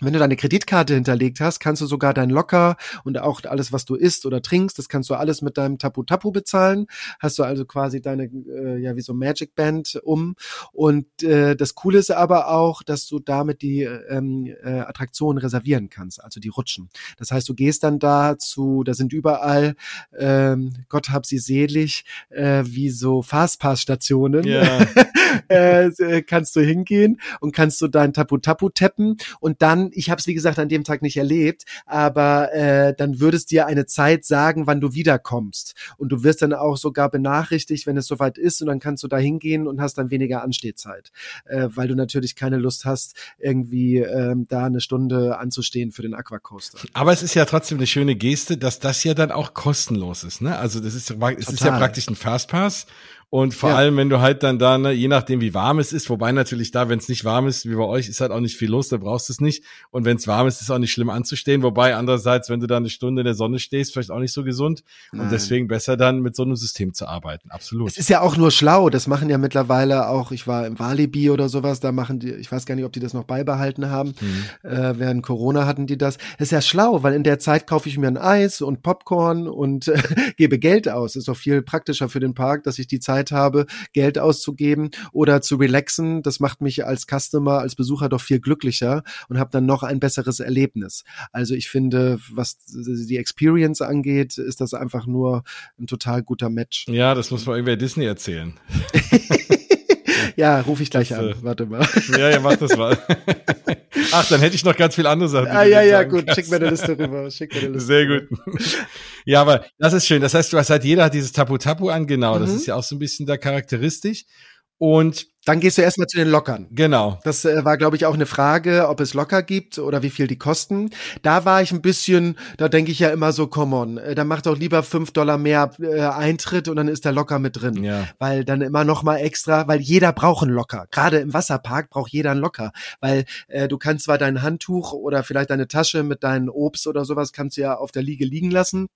[SPEAKER 3] wenn du deine Kreditkarte hinterlegt hast, kannst du sogar dein Locker und auch alles, was du isst oder trinkst, das kannst du alles mit deinem Tapu Tapu bezahlen. Hast du also quasi deine, äh, ja, wie so Magic Band um. Und äh, das Coole ist aber auch, dass du damit die ähm, äh, Attraktionen reservieren kannst, also die Rutschen. Das heißt, du gehst dann da zu, da sind überall, ähm, Gott hab sie selig, äh, wie so Fastpass-Stationen. Yeah. äh, kannst du hingehen und kannst du dein Tapu Tapu tappen und dann ich habe es wie gesagt an dem Tag nicht erlebt, aber äh, dann würdest dir eine Zeit sagen, wann du wiederkommst. Und du wirst dann auch sogar benachrichtigt, wenn es soweit ist und dann kannst du da hingehen und hast dann weniger Anstehzeit, äh, weil du natürlich keine Lust hast, irgendwie ähm, da eine Stunde anzustehen für den Aquacoaster.
[SPEAKER 1] Aber es ist ja trotzdem eine schöne Geste, dass das ja dann auch kostenlos ist. Ne? Also das ist, es ist ja praktisch ein Fastpass und vor ja. allem, wenn du halt dann da, ne, je nachdem wie warm es ist, wobei natürlich da, wenn es nicht warm ist, wie bei euch, ist halt auch nicht viel los, da brauchst du es nicht. Und wenn es warm ist, ist auch nicht schlimm anzustehen. Wobei andererseits, wenn du da eine Stunde in der Sonne stehst, vielleicht auch nicht so gesund. Nein. Und deswegen besser dann mit so einem System zu arbeiten. Absolut.
[SPEAKER 3] Es ist ja auch nur schlau. Das machen ja mittlerweile auch, ich war im Walibi oder sowas, da machen die, ich weiß gar nicht, ob die das noch beibehalten haben. Mhm. Äh, während Corona hatten die das. Das ist ja schlau, weil in der Zeit kaufe ich mir ein Eis und Popcorn und äh, gebe Geld aus. Ist doch viel praktischer für den Park, dass ich die Zeit habe, Geld auszugeben oder zu relaxen. Das macht mich als Customer, als Besucher doch viel glücklicher und habe dann noch ein besseres Erlebnis. Also ich finde, was die Experience angeht, ist das einfach nur ein total guter Match.
[SPEAKER 1] Ja, das muss man irgendwer Disney erzählen.
[SPEAKER 3] ja, rufe ich gleich das, an. Äh, Warte mal.
[SPEAKER 1] Ja, ja, mach das mal. Ach, dann hätte ich noch ganz viele andere Sachen.
[SPEAKER 3] Ah, ja, ja, gut. Kannst. Schick mir eine Liste rüber. Schick mir eine Liste
[SPEAKER 1] Sehr gut. Ja, aber das ist schön. Das heißt, du hast halt jeder hat dieses Tapu Tapu an. Genau. Mhm. Das ist ja auch so ein bisschen da charakteristisch. Und
[SPEAKER 3] dann gehst du erstmal zu den Lockern.
[SPEAKER 1] Genau.
[SPEAKER 3] Das äh, war, glaube ich, auch eine Frage, ob es Locker gibt oder wie viel die kosten. Da war ich ein bisschen, da denke ich ja immer so, come on, äh, dann mach doch lieber fünf Dollar mehr äh, Eintritt und dann ist der Locker mit drin. Ja. Weil dann immer noch mal extra, weil jeder braucht einen Locker. Gerade im Wasserpark braucht jeder einen Locker. Weil äh, du kannst zwar dein Handtuch oder vielleicht deine Tasche mit deinem Obst oder sowas kannst du ja auf der Liege liegen lassen.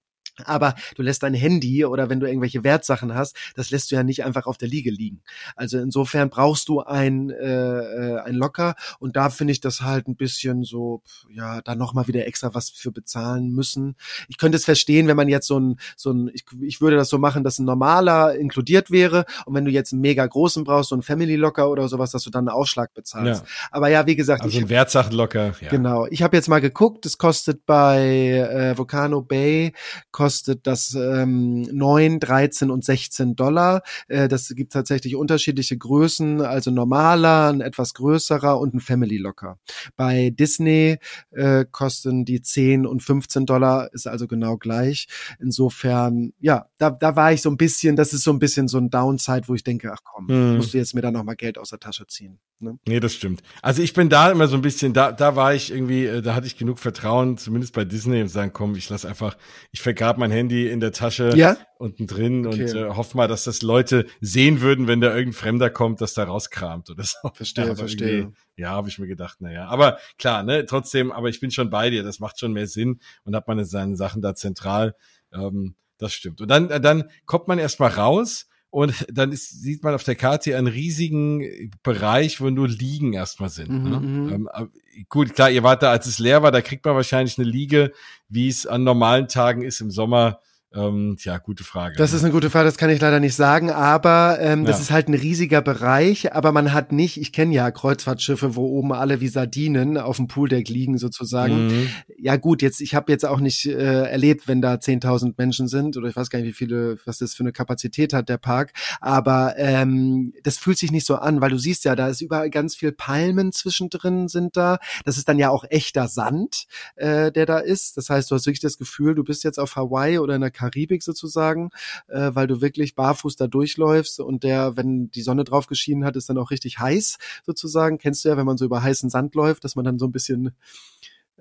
[SPEAKER 3] Aber du lässt dein Handy oder wenn du irgendwelche Wertsachen hast, das lässt du ja nicht einfach auf der Liege liegen. Also insofern brauchst du ein, äh, äh ein Locker und da finde ich das halt ein bisschen so, ja, da nochmal wieder extra was für bezahlen müssen. Ich könnte es verstehen, wenn man jetzt so ein, so ein, ich, ich würde das so machen, dass ein normaler inkludiert wäre und wenn du jetzt einen mega großen brauchst, so ein Family Locker oder sowas, dass du dann einen Aufschlag bezahlst. Ja. Aber ja, wie gesagt.
[SPEAKER 1] Also ein Wertsachenlocker.
[SPEAKER 3] Ja. Genau. Ich habe jetzt mal geguckt, es kostet bei äh, Volcano Bay, kostet kostet das ähm, 9, 13 und 16 Dollar. Äh, das gibt tatsächlich unterschiedliche Größen, also normaler, ein etwas größerer und ein Family Locker. Bei Disney äh, kosten die 10 und 15 Dollar, ist also genau gleich. Insofern, ja, da, da war ich so ein bisschen, das ist so ein bisschen so ein Downside, wo ich denke, ach komm, hm. musst du jetzt mir da nochmal Geld aus der Tasche ziehen.
[SPEAKER 1] Ne? Nee, das stimmt. Also ich bin da immer so ein bisschen, da, da war ich irgendwie, äh, da hatte ich genug Vertrauen, zumindest bei Disney, und sagen, komm, ich lass einfach, ich vergab mein Handy in der Tasche ja? unten drin okay. und äh, hoffe mal, dass das Leute sehen würden, wenn da irgendein Fremder kommt, dass da rauskramt oder so.
[SPEAKER 3] Verstehe, ja, verstehe.
[SPEAKER 1] Ja, habe ich mir gedacht, naja. Aber klar, ne, trotzdem, aber ich bin schon bei dir, das macht schon mehr Sinn und hat man seine Sachen da zentral. Ähm, das stimmt. Und dann, dann kommt man erstmal raus und dann ist, sieht man auf der Karte einen riesigen Bereich, wo nur Liegen erstmal sind. Mhm, ne? Mhm. Ähm, gut, klar, ihr wart da, als es leer war, da kriegt man wahrscheinlich eine Liege, wie es an normalen Tagen ist im Sommer ähm, ja, gute Frage.
[SPEAKER 3] Das ist eine gute Frage, das kann ich leider nicht sagen, aber ähm, das ja. ist halt ein riesiger Bereich, aber man hat nicht, ich kenne ja Kreuzfahrtschiffe, wo oben alle wie Sardinen auf dem Pooldeck liegen sozusagen. Mhm. Ja gut, jetzt ich habe jetzt auch nicht äh, erlebt, wenn da 10.000 Menschen sind oder ich weiß gar nicht, wie viele, was das für eine Kapazität hat, der Park, aber ähm, das fühlt sich nicht so an, weil du siehst ja, da ist überall ganz viel Palmen zwischendrin sind da. Das ist dann ja auch echter Sand, äh, der da ist. Das heißt, du hast wirklich das Gefühl, du bist jetzt auf Hawaii oder in der Karibik sozusagen, äh, weil du wirklich barfuß da durchläufst und der, wenn die Sonne drauf geschienen hat, ist dann auch richtig heiß sozusagen. Kennst du ja, wenn man so über heißen Sand läuft, dass man dann so ein bisschen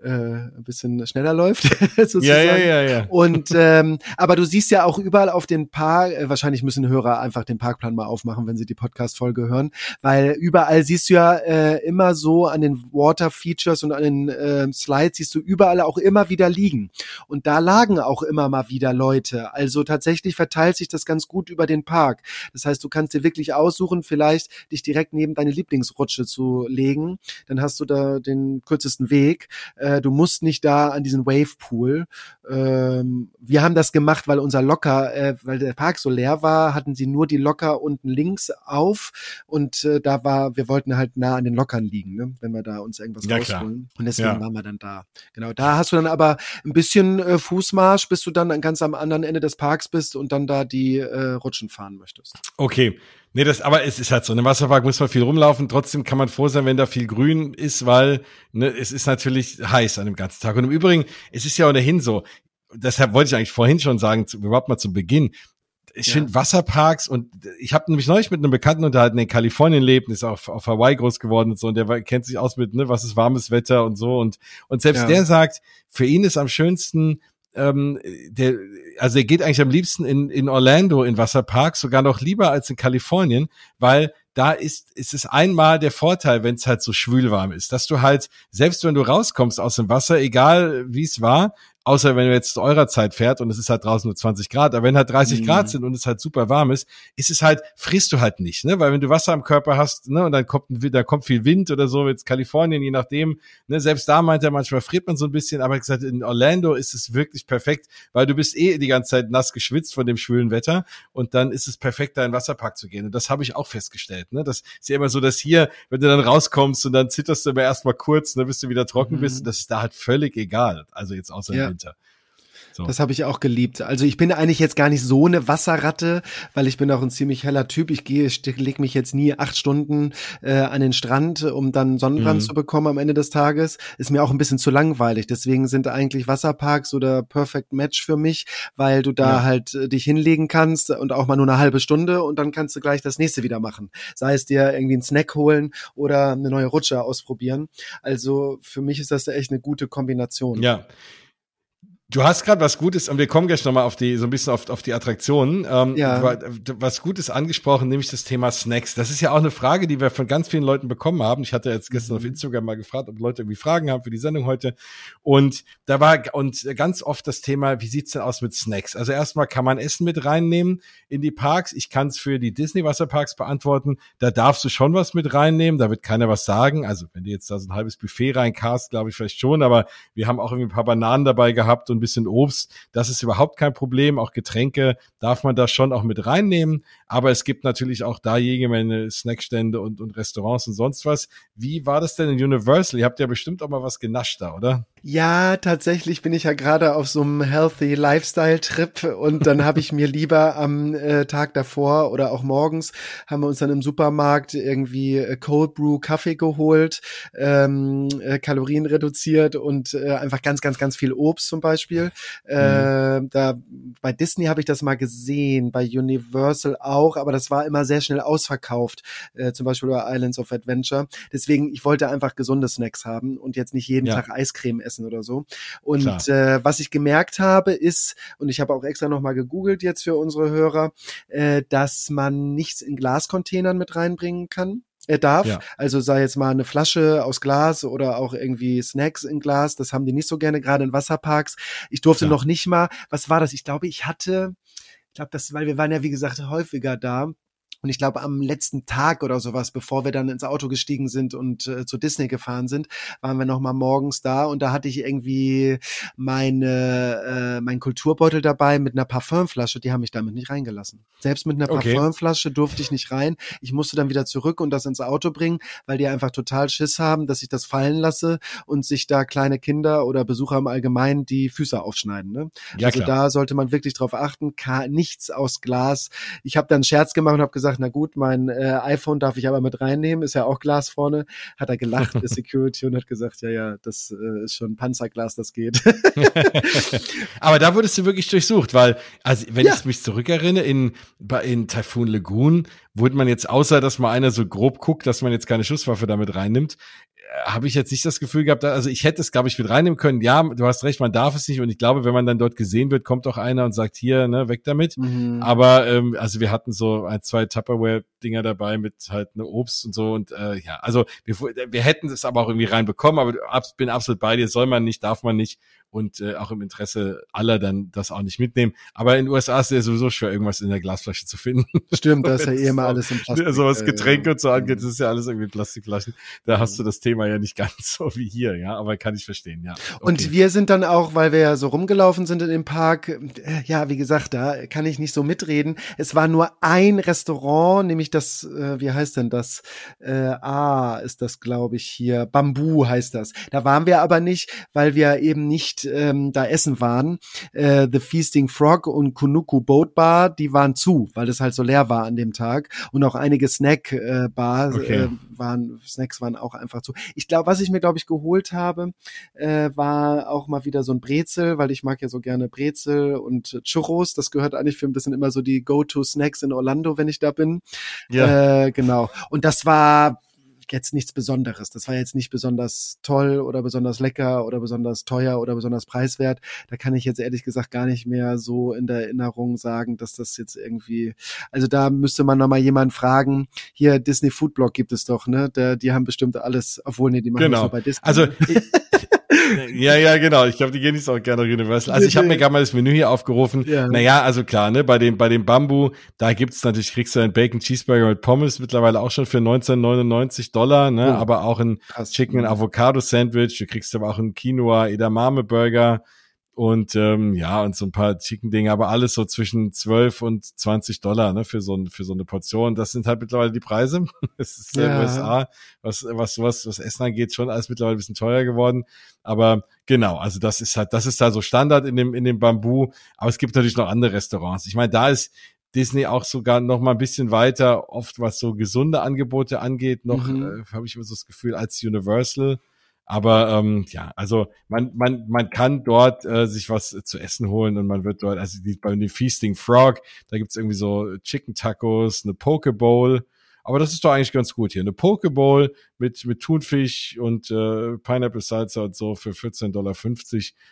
[SPEAKER 3] äh, ein bisschen schneller läuft.
[SPEAKER 1] sozusagen. Ja, ja, ja, ja.
[SPEAKER 3] Und ähm, aber du siehst ja auch überall auf den Park, äh, wahrscheinlich müssen Hörer einfach den Parkplan mal aufmachen, wenn sie die Podcast-Folge hören, weil überall siehst du ja äh, immer so an den Water-Features und an den äh, Slides siehst du überall auch immer wieder liegen. Und da lagen auch immer mal wieder Leute. Also tatsächlich verteilt sich das ganz gut über den Park. Das heißt, du kannst dir wirklich aussuchen, vielleicht dich direkt neben deine Lieblingsrutsche zu legen. Dann hast du da den kürzesten Weg. Äh, äh, du musst nicht da an diesen Wave Pool. Ähm, wir haben das gemacht, weil unser Locker, äh, weil der Park so leer war, hatten sie nur die Locker unten links auf und äh, da war, wir wollten halt nah an den Lockern liegen, ne? wenn wir da uns irgendwas ja, rausholen. Klar. Und deswegen ja. waren wir dann da. Genau, da hast du dann aber ein bisschen äh, Fußmarsch, bis du dann ganz am anderen Ende des Parks bist und dann da die äh, Rutschen fahren möchtest.
[SPEAKER 1] Okay, Nee, das, aber es ist halt so. In einem Wasserpark muss man viel rumlaufen. Trotzdem kann man froh sein, wenn da viel Grün ist, weil ne, es ist natürlich heiß an dem ganzen Tag. Und im Übrigen, es ist ja ohnehin so. Deshalb wollte ich eigentlich vorhin schon sagen, überhaupt mal zum Beginn. Ich ja. finde Wasserparks und ich habe nämlich neulich mit einem Bekannten unterhalten, der in Kalifornien lebt, ist auf, auf Hawaii groß geworden und so und der kennt sich aus mit, ne, was ist warmes Wetter und so und und selbst ja. der sagt, für ihn ist am schönsten ähm, der, also er geht eigentlich am liebsten in, in Orlando in Wasserparks, sogar noch lieber als in Kalifornien, weil da ist, ist es einmal der Vorteil, wenn es halt so schwülwarm ist, dass du halt, selbst wenn du rauskommst aus dem Wasser, egal wie es war, außer wenn du jetzt zu eurer Zeit fährt und es ist halt draußen nur 20 Grad, aber wenn halt 30 mhm. Grad sind und es halt super warm ist, ist es halt, frisst du halt nicht, ne, weil wenn du Wasser am Körper hast, ne, und dann kommt, da kommt viel Wind oder so, jetzt Kalifornien, je nachdem, ne, selbst da meint er, manchmal friert man so ein bisschen, aber gesagt, in Orlando ist es wirklich perfekt, weil du bist eh die ganze Zeit nass geschwitzt von dem schwülen Wetter und dann ist es perfekt, da in den Wasserpark zu gehen und das habe ich auch festgestellt, ne, das ist ja immer so, dass hier, wenn du dann rauskommst und dann zitterst du immer erstmal kurz, ne, bis du wieder trocken mhm. bist, das ist da halt völlig egal, also jetzt außer ja. Winter.
[SPEAKER 3] So. Das habe ich auch geliebt. Also ich bin eigentlich jetzt gar nicht so eine Wasserratte, weil ich bin auch ein ziemlich heller Typ. Ich gehe, ich leg mich jetzt nie acht Stunden äh, an den Strand, um dann Sonnenbrand mhm. zu bekommen am Ende des Tages. Ist mir auch ein bisschen zu langweilig. Deswegen sind eigentlich Wasserparks oder Perfect Match für mich, weil du da ja. halt äh, dich hinlegen kannst und auch mal nur eine halbe Stunde und dann kannst du gleich das nächste wieder machen. Sei es dir irgendwie einen Snack holen oder eine neue Rutsche ausprobieren. Also für mich ist das echt eine gute Kombination.
[SPEAKER 1] Ja. Du hast gerade was Gutes, und wir kommen gleich nochmal auf die, so ein bisschen auf, auf die Attraktionen. Ähm, ja. Was Gutes angesprochen, nämlich das Thema Snacks. Das ist ja auch eine Frage, die wir von ganz vielen Leuten bekommen haben. Ich hatte jetzt gestern auf mhm. Instagram mal gefragt, ob Leute irgendwie Fragen haben für die Sendung heute. Und da war, und ganz oft das Thema, wie sieht's denn aus mit Snacks? Also erstmal kann man Essen mit reinnehmen in die Parks. Ich kann es für die Disney Wasserparks beantworten. Da darfst du schon was mit reinnehmen. Da wird keiner was sagen. Also wenn du jetzt da so ein halbes Buffet reinkast, glaube ich vielleicht schon. Aber wir haben auch irgendwie ein paar Bananen dabei gehabt und ein bisschen Obst. Das ist überhaupt kein Problem. Auch Getränke darf man da schon auch mit reinnehmen. Aber es gibt natürlich auch da jede Menge Snackstände und, und Restaurants und sonst was. Wie war das denn in Universal? Ihr habt ja bestimmt auch mal was genascht da, oder?
[SPEAKER 3] Ja, tatsächlich bin ich ja gerade auf so einem Healthy Lifestyle Trip und dann habe ich mir lieber am äh, Tag davor oder auch morgens haben wir uns dann im Supermarkt irgendwie äh, Cold Brew Kaffee geholt, ähm, äh, Kalorien reduziert und äh, einfach ganz, ganz, ganz viel Obst zum Beispiel. Äh, mhm. Da bei Disney habe ich das mal gesehen, bei Universal auch, aber das war immer sehr schnell ausverkauft, äh, zum Beispiel bei Islands of Adventure. Deswegen, ich wollte einfach gesunde Snacks haben und jetzt nicht jeden ja. Tag Eiscreme essen oder so. Und äh, was ich gemerkt habe, ist, und ich habe auch extra nochmal gegoogelt jetzt für unsere Hörer, äh, dass man nichts in Glascontainern mit reinbringen kann er darf. Ja. Also sei jetzt mal eine Flasche aus Glas oder auch irgendwie Snacks in Glas. Das haben die nicht so gerne, gerade in Wasserparks. Ich durfte ja. noch nicht mal, was war das? Ich glaube, ich hatte, ich glaube, das, weil wir waren ja, wie gesagt, häufiger da. Und ich glaube, am letzten Tag oder sowas, bevor wir dann ins Auto gestiegen sind und äh, zu Disney gefahren sind, waren wir noch mal morgens da und da hatte ich irgendwie meine äh, mein Kulturbeutel dabei mit einer Parfümflasche. Die haben mich damit nicht reingelassen. Selbst mit einer okay. Parfümflasche durfte ich nicht rein. Ich musste dann wieder zurück und das ins Auto bringen, weil die einfach total Schiss haben, dass ich das fallen lasse und sich da kleine Kinder oder Besucher im Allgemeinen die Füße aufschneiden. Ne? Ja, also klar. da sollte man wirklich drauf achten. Nichts aus Glas. Ich habe dann Scherz gemacht und habe gesagt gesagt, na gut, mein äh, iPhone darf ich aber mit reinnehmen, ist ja auch Glas vorne. Hat er gelacht, der Security, und hat gesagt, ja, ja, das äh, ist schon Panzerglas, das geht.
[SPEAKER 1] aber da wurdest du wirklich durchsucht, weil, also wenn ja. ich mich zurückerinnere, in, in Typhoon Lagoon wurde man jetzt, außer dass mal einer so grob guckt, dass man jetzt keine Schusswaffe damit reinnimmt, habe ich jetzt nicht das Gefühl gehabt, also ich hätte es, glaube ich, mit reinnehmen können. Ja, du hast recht, man darf es nicht. Und ich glaube, wenn man dann dort gesehen wird, kommt auch einer und sagt, hier, ne, weg damit. Mhm. Aber ähm, also wir hatten so ein, zwei Tupperware-Dinger dabei mit halt ne Obst und so. Und äh, ja, also wir, wir hätten es aber auch irgendwie reinbekommen, aber bin absolut bei dir, soll man nicht, darf man nicht und äh, auch im Interesse aller dann das auch nicht mitnehmen. Aber in den USA ist es ja sowieso schwer, irgendwas in der Glasflasche zu finden.
[SPEAKER 3] Stimmt, da ist ja eh immer alles im Plastik.
[SPEAKER 1] So was Getränke und so angeht, das ist ja alles irgendwie Plastikflaschen. Da hast du das Thema ja nicht ganz so wie hier, ja, aber kann ich verstehen, ja.
[SPEAKER 3] Okay. Und wir sind dann auch, weil wir ja so rumgelaufen sind in dem Park, äh, ja, wie gesagt, da kann ich nicht so mitreden. Es war nur ein Restaurant, nämlich das, äh, wie heißt denn das? Äh, ah, ist das, glaube ich, hier. Bambu heißt das. Da waren wir aber nicht, weil wir eben nicht nicht ähm, da essen waren. Äh, The Feasting Frog und Kunuku Boat Bar, die waren zu, weil es halt so leer war an dem Tag. Und auch einige Snack äh, okay. äh, waren, Snacks waren auch einfach zu. Ich glaube, was ich mir, glaube ich, geholt habe, äh, war auch mal wieder so ein Brezel, weil ich mag ja so gerne Brezel und Churros. Das gehört eigentlich für, das sind immer so die Go-To-Snacks in Orlando, wenn ich da bin. Ja. Äh, genau. Und das war jetzt nichts Besonderes. Das war jetzt nicht besonders toll oder besonders lecker oder besonders teuer oder besonders preiswert. Da kann ich jetzt ehrlich gesagt gar nicht mehr so in der Erinnerung sagen, dass das jetzt irgendwie, also da müsste man nochmal jemanden fragen. Hier Disney Foodblog gibt es doch, ne? Der, die haben bestimmt alles, obwohl nee, die machen genau. das
[SPEAKER 1] bei Disney. Also ja, ja, genau. Ich glaube, die gehen nicht so gerne Universal. Also ich habe mir gerade mal das Menü hier aufgerufen. Ja. Naja, also klar, ne, bei dem, bei dem Bambu, da gibt's natürlich, kriegst du einen Bacon Cheeseburger mit Pommes mittlerweile auch schon für 19,99 Dollar, ne, oh. aber auch ein. Chicken and Avocado Sandwich. Du kriegst aber auch einen Quinoa Edamame Burger und ähm, ja und so ein paar Chicken Dinge, aber alles so zwischen 12 und 20 Dollar ne, für so ein, für so eine Portion. Das sind halt mittlerweile die Preise. Es ist ja. in USA, was was was was Essen angeht, schon alles mittlerweile ein bisschen teuer geworden. Aber genau, also das ist halt das ist da so Standard in dem in dem Bambu. Aber es gibt natürlich noch andere Restaurants. Ich meine, da ist Disney auch sogar noch mal ein bisschen weiter, oft was so gesunde Angebote angeht, noch mhm. äh, habe ich immer so das Gefühl als Universal. Aber ähm, ja, also man, man, man kann dort äh, sich was zu essen holen und man wird dort, also die, bei den Feasting Frog, da gibt's irgendwie so Chicken Tacos, eine Poke Bowl aber das ist doch eigentlich ganz gut hier. Eine Pokeball mit, mit Thunfisch und äh, Pineapple Salsa und so für 14,50 Dollar.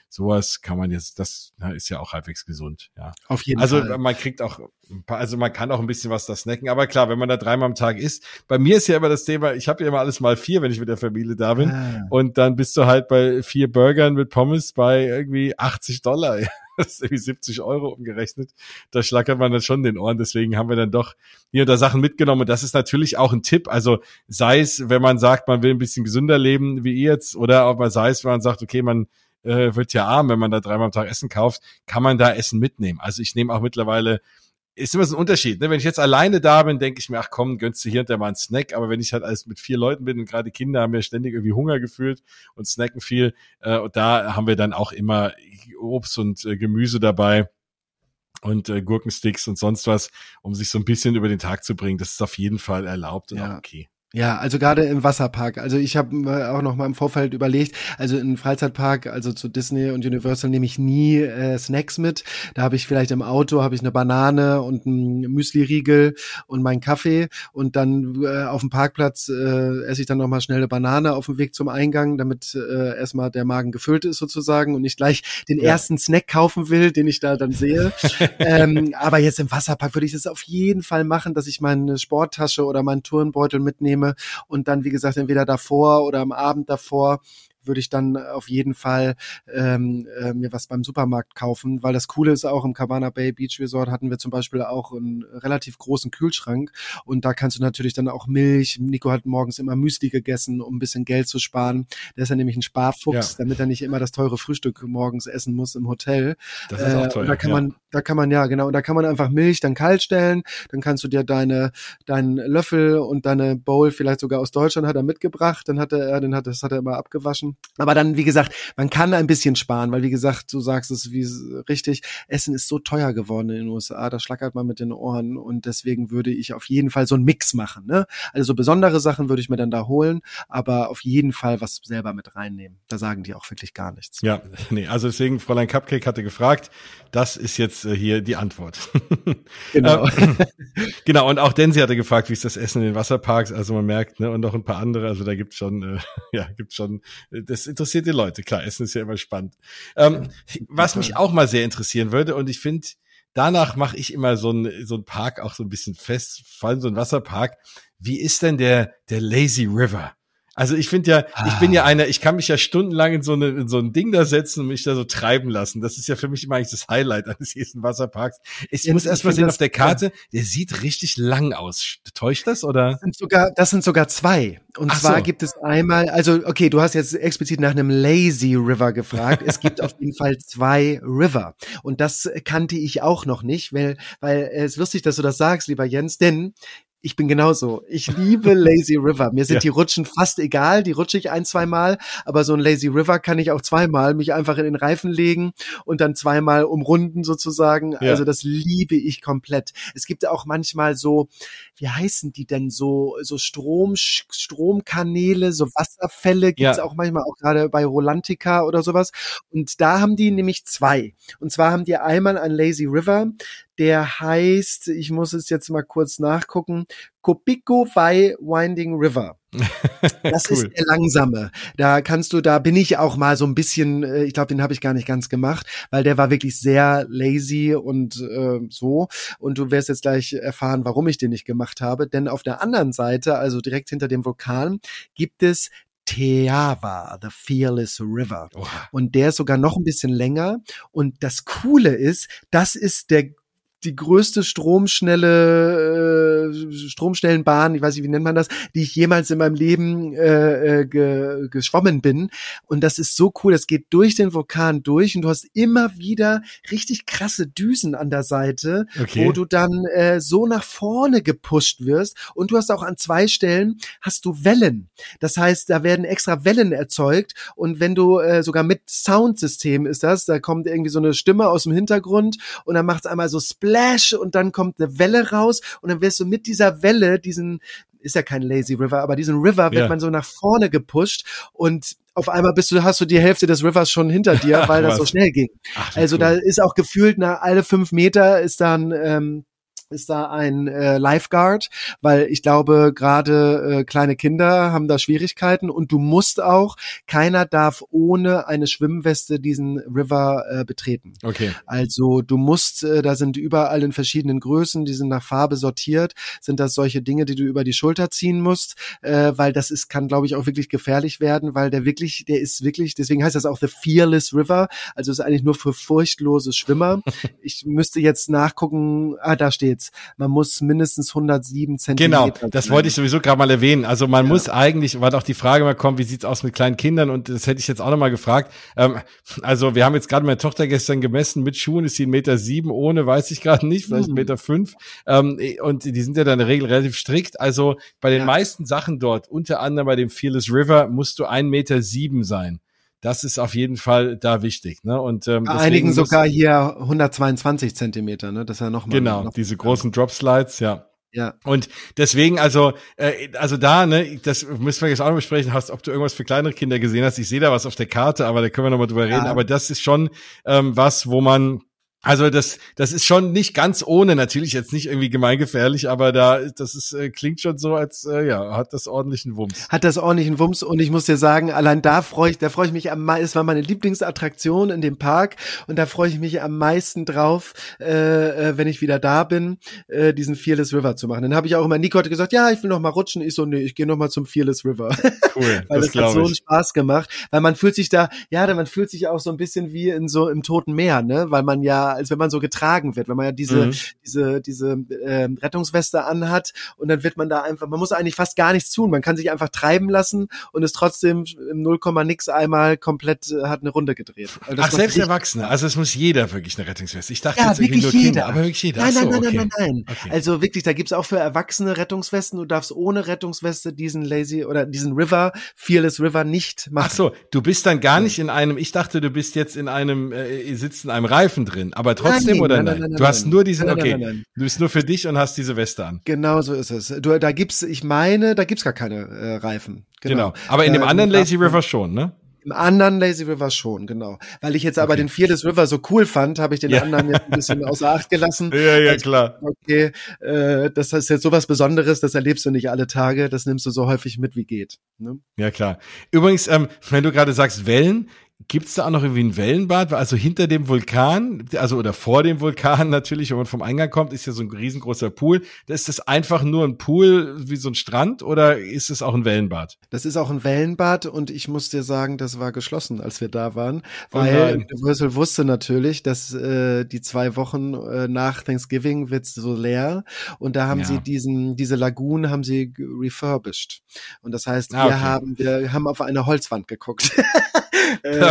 [SPEAKER 1] Sowas kann man jetzt, das na, ist ja auch halbwegs gesund. Ja.
[SPEAKER 3] Auf jeden
[SPEAKER 1] also,
[SPEAKER 3] Fall.
[SPEAKER 1] Also man kriegt auch, also man kann auch ein bisschen was da snacken. Aber klar, wenn man da dreimal am Tag isst, bei mir ist ja immer das Thema, ich habe ja immer alles mal vier, wenn ich mit der Familie da bin. Ah. Und dann bist du halt bei vier Burgern mit Pommes bei irgendwie 80 Dollar. das ist irgendwie 70 Euro umgerechnet. Da schlackert man dann schon den Ohren. Deswegen haben wir dann doch hier und da Sachen mitgenommen. Und das ist natürlich auch ein Tipp. Also sei es, wenn man sagt, man will ein bisschen gesünder leben wie ihr jetzt, oder ob man sei es, wenn man sagt, okay, man äh, wird ja arm, wenn man da dreimal am Tag Essen kauft, kann man da Essen mitnehmen. Also ich nehme auch mittlerweile ist immer so ein Unterschied. Ne? Wenn ich jetzt alleine da bin, denke ich mir, ach komm, gönnst du hier und da mal einen Snack. Aber wenn ich halt alles mit vier Leuten bin und gerade Kinder haben ja ständig irgendwie Hunger gefühlt und snacken viel, äh, und da haben wir dann auch immer Obst und äh, Gemüse dabei und äh, Gurkensticks und sonst was, um sich so ein bisschen über den Tag zu bringen. Das ist auf jeden Fall erlaubt und ja. auch okay.
[SPEAKER 3] Ja, also gerade im Wasserpark. Also ich habe äh, auch noch mal im Vorfeld überlegt, also im Freizeitpark, also zu Disney und Universal nehme ich nie äh, Snacks mit. Da habe ich vielleicht im Auto habe ich eine Banane und ein Müsli-Riegel und meinen Kaffee und dann äh, auf dem Parkplatz äh, esse ich dann noch mal schnell eine Banane auf dem Weg zum Eingang, damit äh, erstmal der Magen gefüllt ist sozusagen und ich gleich den ja. ersten Snack kaufen will, den ich da dann sehe. ähm, aber jetzt im Wasserpark würde ich das auf jeden Fall machen, dass ich meine Sporttasche oder meinen Turnbeutel mitnehme nehme und dann, wie gesagt, entweder davor oder am Abend davor würde ich dann auf jeden Fall ähm, äh, mir was beim Supermarkt kaufen, weil das Coole ist auch im Cabana Bay Beach Resort hatten wir zum Beispiel auch einen relativ großen Kühlschrank und da kannst du natürlich dann auch Milch. Nico hat morgens immer Müsli gegessen, um ein bisschen Geld zu sparen. Der ist ja nämlich ein Sparfuchs, ja. damit er nicht immer das teure Frühstück morgens essen muss im Hotel. Das ist auch äh, toll. da kann ja. man, da kann man ja genau, da kann man einfach Milch dann kalt stellen. Dann kannst du dir deine deinen Löffel und deine Bowl vielleicht sogar aus Deutschland hat er mitgebracht. Dann hat er, den hat das hat er immer abgewaschen Ähm, aber dann, wie gesagt, man kann ein bisschen sparen, weil wie gesagt, du sagst es wie richtig, Essen ist so teuer geworden in den USA, da schlackert man mit den Ohren und deswegen würde ich auf jeden Fall so einen Mix machen. Ne? Also so besondere Sachen würde ich mir dann da holen, aber auf jeden Fall was selber mit reinnehmen. Da sagen die auch wirklich gar nichts.
[SPEAKER 1] Ja, nee, also deswegen, Fräulein Cupcake hatte gefragt, das ist jetzt äh, hier die Antwort. Genau. Ähm, genau, und auch Densi hatte gefragt, wie ist das Essen in den Wasserparks, also man merkt, ne, und noch ein paar andere, also da gibt's schon, äh, ja, gibt's schon, äh, das interessiert die Leute, klar, Essen ist ja immer spannend. Ähm, was mich auch mal sehr interessieren würde, und ich finde, danach mache ich immer so ein so Park auch so ein bisschen fest, vor allem so ein Wasserpark. Wie ist denn der, der Lazy River? Also ich finde ja, ah. ich bin ja ah. einer, ich kann mich ja stundenlang in so, eine, in so ein Ding da setzen und mich da so treiben lassen. Das ist ja für mich immer eigentlich das Highlight eines jeden Wasserparks. Ich ja, muss erst mal sehen auf der Karte, der sieht richtig lang aus. Täuscht das oder?
[SPEAKER 3] Das sind sogar, das sind sogar zwei. Und Ach zwar so. gibt es einmal, also okay, du hast jetzt explizit nach einem Lazy River gefragt. Es gibt auf jeden Fall zwei River. Und das kannte ich auch noch nicht, weil, weil es ist lustig, dass du das sagst, lieber Jens, denn ich bin genauso. Ich liebe Lazy River. Mir sind ja. die Rutschen fast egal. Die rutsche ich ein, zwei Mal. Aber so ein Lazy River kann ich auch zweimal mich einfach in den Reifen legen und dann zweimal umrunden sozusagen. Ja. Also das liebe ich komplett. Es gibt auch manchmal so, wie heißen die denn so, so Strom, Stromkanäle, so Wasserfälle gibt's ja. auch manchmal auch gerade bei Rolantica oder sowas. Und da haben die nämlich zwei. Und zwar haben die einmal ein Lazy River, der heißt, ich muss es jetzt mal kurz nachgucken, Kopiko Vai Winding River. Das cool. ist der langsame. Da kannst du, da bin ich auch mal so ein bisschen, äh, ich glaube, den habe ich gar nicht ganz gemacht, weil der war wirklich sehr lazy und äh, so. Und du wirst jetzt gleich erfahren, warum ich den nicht gemacht habe. Denn auf der anderen Seite, also direkt hinter dem Vulkan, gibt es Teava, The Fearless River. Oha. Und der ist sogar noch ein bisschen länger. Und das Coole ist, das ist der die größte stromschnelle äh, Stromschnellenbahn, ich weiß nicht, wie nennt man das, die ich jemals in meinem Leben äh, äh, ge, geschwommen bin. Und das ist so cool. Das geht durch den Vulkan durch und du hast immer wieder richtig krasse Düsen an der Seite, okay. wo du dann äh, so nach vorne gepusht wirst. Und du hast auch an zwei Stellen hast du Wellen. Das heißt, da werden extra Wellen erzeugt. Und wenn du äh, sogar mit Soundsystem ist das, da kommt irgendwie so eine Stimme aus dem Hintergrund und dann macht es einmal so Splash und dann kommt eine Welle raus und dann wirst du mit dieser Welle, diesen, ist ja kein Lazy River, aber diesen River wird ja. man so nach vorne gepusht und auf einmal bist du, hast du die Hälfte des Rivers schon hinter dir, weil das so schnell ging. Ach, also cool. da ist auch gefühlt nach alle fünf Meter ist dann ähm, ist da ein äh, Lifeguard, weil ich glaube, gerade äh, kleine Kinder haben da Schwierigkeiten und du musst auch, keiner darf ohne eine Schwimmweste diesen River äh, betreten.
[SPEAKER 1] Okay.
[SPEAKER 3] Also du musst, äh, da sind überall in verschiedenen Größen, die sind nach Farbe sortiert, sind das solche Dinge, die du über die Schulter ziehen musst, äh, weil das ist, kann glaube ich auch wirklich gefährlich werden, weil der wirklich, der ist wirklich, deswegen heißt das auch The Fearless River, also ist eigentlich nur für furchtlose Schwimmer. ich müsste jetzt nachgucken, ah, da steht steht's. Man muss mindestens 107 Zentimeter.
[SPEAKER 1] Genau, das wollte ich sowieso gerade mal erwähnen. Also man ja. muss eigentlich, weil auch die Frage mal kommt, wie sieht's aus mit kleinen Kindern? Und das hätte ich jetzt auch noch mal gefragt. Ähm, also wir haben jetzt gerade meine Tochter gestern gemessen. Mit Schuhen ist sie ein Meter sieben, ohne weiß ich gerade nicht, vielleicht mhm. Meter fünf. Ähm, und die sind ja dann in der Regel relativ strikt. Also bei den ja. meisten Sachen dort, unter anderem bei dem Fearless River, musst du ein Meter sieben sein. Das ist auf jeden Fall da wichtig. Ne? Und ähm,
[SPEAKER 3] einigen sogar hier 122 Zentimeter. Ne? Das ist ja noch mal
[SPEAKER 1] genau
[SPEAKER 3] noch
[SPEAKER 1] diese großen Drop Slides. Ja.
[SPEAKER 3] Ja.
[SPEAKER 1] Und deswegen, also, äh, also da, ne, das müssen wir jetzt auch noch besprechen, hast, ob du irgendwas für kleinere Kinder gesehen hast. Ich sehe da was auf der Karte, aber da können wir noch mal drüber ja. reden. Aber das ist schon ähm, was, wo man also das, das ist schon nicht ganz ohne, natürlich jetzt nicht irgendwie gemeingefährlich, aber da, das ist, äh, klingt schon so, als äh, ja, hat das ordentlichen Wumms.
[SPEAKER 3] Hat das ordentlichen Wumms und ich muss dir sagen, allein da freue ich, da freue ich mich am meisten, es war meine Lieblingsattraktion in dem Park und da freue ich mich am meisten drauf, äh, äh, wenn ich wieder da bin, äh, diesen Fearless River zu machen. Dann habe ich auch immer Nico hatte gesagt, ja, ich will noch mal rutschen. Ich so, nee, ich gehe noch mal zum Fearless River. Cool, weil das, das hat so einen Spaß gemacht, weil man fühlt sich da, ja, man fühlt sich auch so ein bisschen wie in so im Toten Meer, ne, weil man ja als wenn man so getragen wird, wenn man ja diese,
[SPEAKER 1] Mhm.
[SPEAKER 3] diese, diese äh, Rettungsweste anhat und dann wird man da einfach, man muss eigentlich fast gar nichts tun. Man kann sich einfach treiben lassen und ist trotzdem im 0, nix einmal komplett äh, hat eine Runde gedreht. Also
[SPEAKER 1] Ach, selbst Erwachsene. Also es muss jeder wirklich eine Rettungsweste. Ich dachte
[SPEAKER 3] ja,
[SPEAKER 1] jetzt
[SPEAKER 3] wirklich
[SPEAKER 1] nur
[SPEAKER 3] jeder.
[SPEAKER 1] Kinder, aber wirklich jeder.
[SPEAKER 3] Nein,
[SPEAKER 1] Ach so,
[SPEAKER 3] nein, nein,
[SPEAKER 1] okay.
[SPEAKER 3] nein, nein, nein.
[SPEAKER 1] Okay.
[SPEAKER 3] Also wirklich, da gibt's auch für Erwachsene Rettungswesten. Du darfst ohne Rettungsweste diesen Lazy oder diesen River, Fearless River nicht machen.
[SPEAKER 1] Ach so, du bist dann gar nicht in einem, ich dachte, du bist jetzt in einem, äh, sitzt in einem Reifen drin, aber trotzdem
[SPEAKER 3] Nein,
[SPEAKER 1] oder
[SPEAKER 3] nein,
[SPEAKER 1] nein?
[SPEAKER 3] nein, nein,
[SPEAKER 1] du hast nur
[SPEAKER 3] nein,
[SPEAKER 1] okay, du bist nur für dich und hast diese Weste an.
[SPEAKER 3] Genau so ist es. Du, da gibt's, ich meine, da gibt's gar keine äh, Reifen.
[SPEAKER 1] Genau. Aber in dem
[SPEAKER 3] Äh,
[SPEAKER 1] anderen Lazy River schon, ne?
[SPEAKER 3] Im anderen Lazy River schon, genau. Weil ich jetzt aber
[SPEAKER 1] Okay.
[SPEAKER 3] den Fearless River so cool fand, habe ich den
[SPEAKER 1] Ja.
[SPEAKER 3] anderen jetzt ein bisschen außer Acht gelassen.
[SPEAKER 1] Ja, ja, klar.
[SPEAKER 3] Okay, äh, das ist jetzt sowas Besonderes, das erlebst du nicht alle Tage, das nimmst du so häufig mit wie geht. Ne?
[SPEAKER 1] Ja, klar. Übrigens, ähm, wenn du gerade sagst Wellen, gibt's da auch noch irgendwie ein Wellenbad? Also hinter dem Vulkan, also oder vor dem Vulkan natürlich, wenn man vom Eingang kommt, ist ja so ein riesengroßer Pool. Da ist das einfach nur ein Pool wie so ein Strand oder ist es auch ein Wellenbad?
[SPEAKER 3] Das ist auch ein Wellenbad und ich muss dir sagen, das war geschlossen, als wir da waren,
[SPEAKER 1] Oh
[SPEAKER 3] weil
[SPEAKER 1] nein.
[SPEAKER 3] Universal wusste natürlich, dass äh, die zwei Wochen äh, nach Thanksgiving wird's so leer und da haben
[SPEAKER 1] Ja.
[SPEAKER 3] sie diesen diese Lagoon haben sie refurbished und das heißt, wir
[SPEAKER 1] Ah, okay.
[SPEAKER 3] haben wir haben auf eine Holzwand geguckt.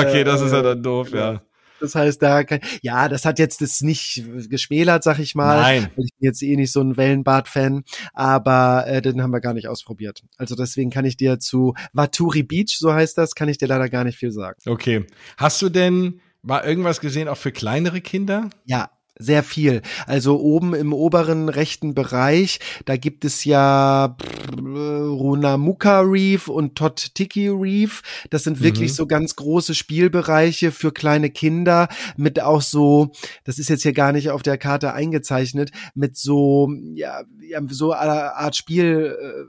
[SPEAKER 1] Okay, das ist ja dann doof, ja.
[SPEAKER 3] Das heißt, da kann, ja, das hat jetzt das nicht geschmälert, sag ich mal.
[SPEAKER 1] Nein.
[SPEAKER 3] Ich bin jetzt eh nicht so ein Wellenbad-Fan, aber äh, den haben wir gar nicht ausprobiert. Also deswegen kann ich dir zu Waturi Beach, so heißt das, kann ich dir leider gar nicht viel sagen.
[SPEAKER 1] Okay. Hast du denn mal irgendwas gesehen, auch für kleinere Kinder?
[SPEAKER 3] Ja. Sehr viel. Also oben im oberen rechten Bereich, da gibt es ja pff, Runamuka Reef und Totiki Reef. Das sind wirklich
[SPEAKER 1] Mhm.
[SPEAKER 3] so ganz große Spielbereiche für kleine Kinder mit auch so, das ist jetzt hier gar nicht auf der Karte eingezeichnet, mit so, ja, ja so einer Art Spiel, äh,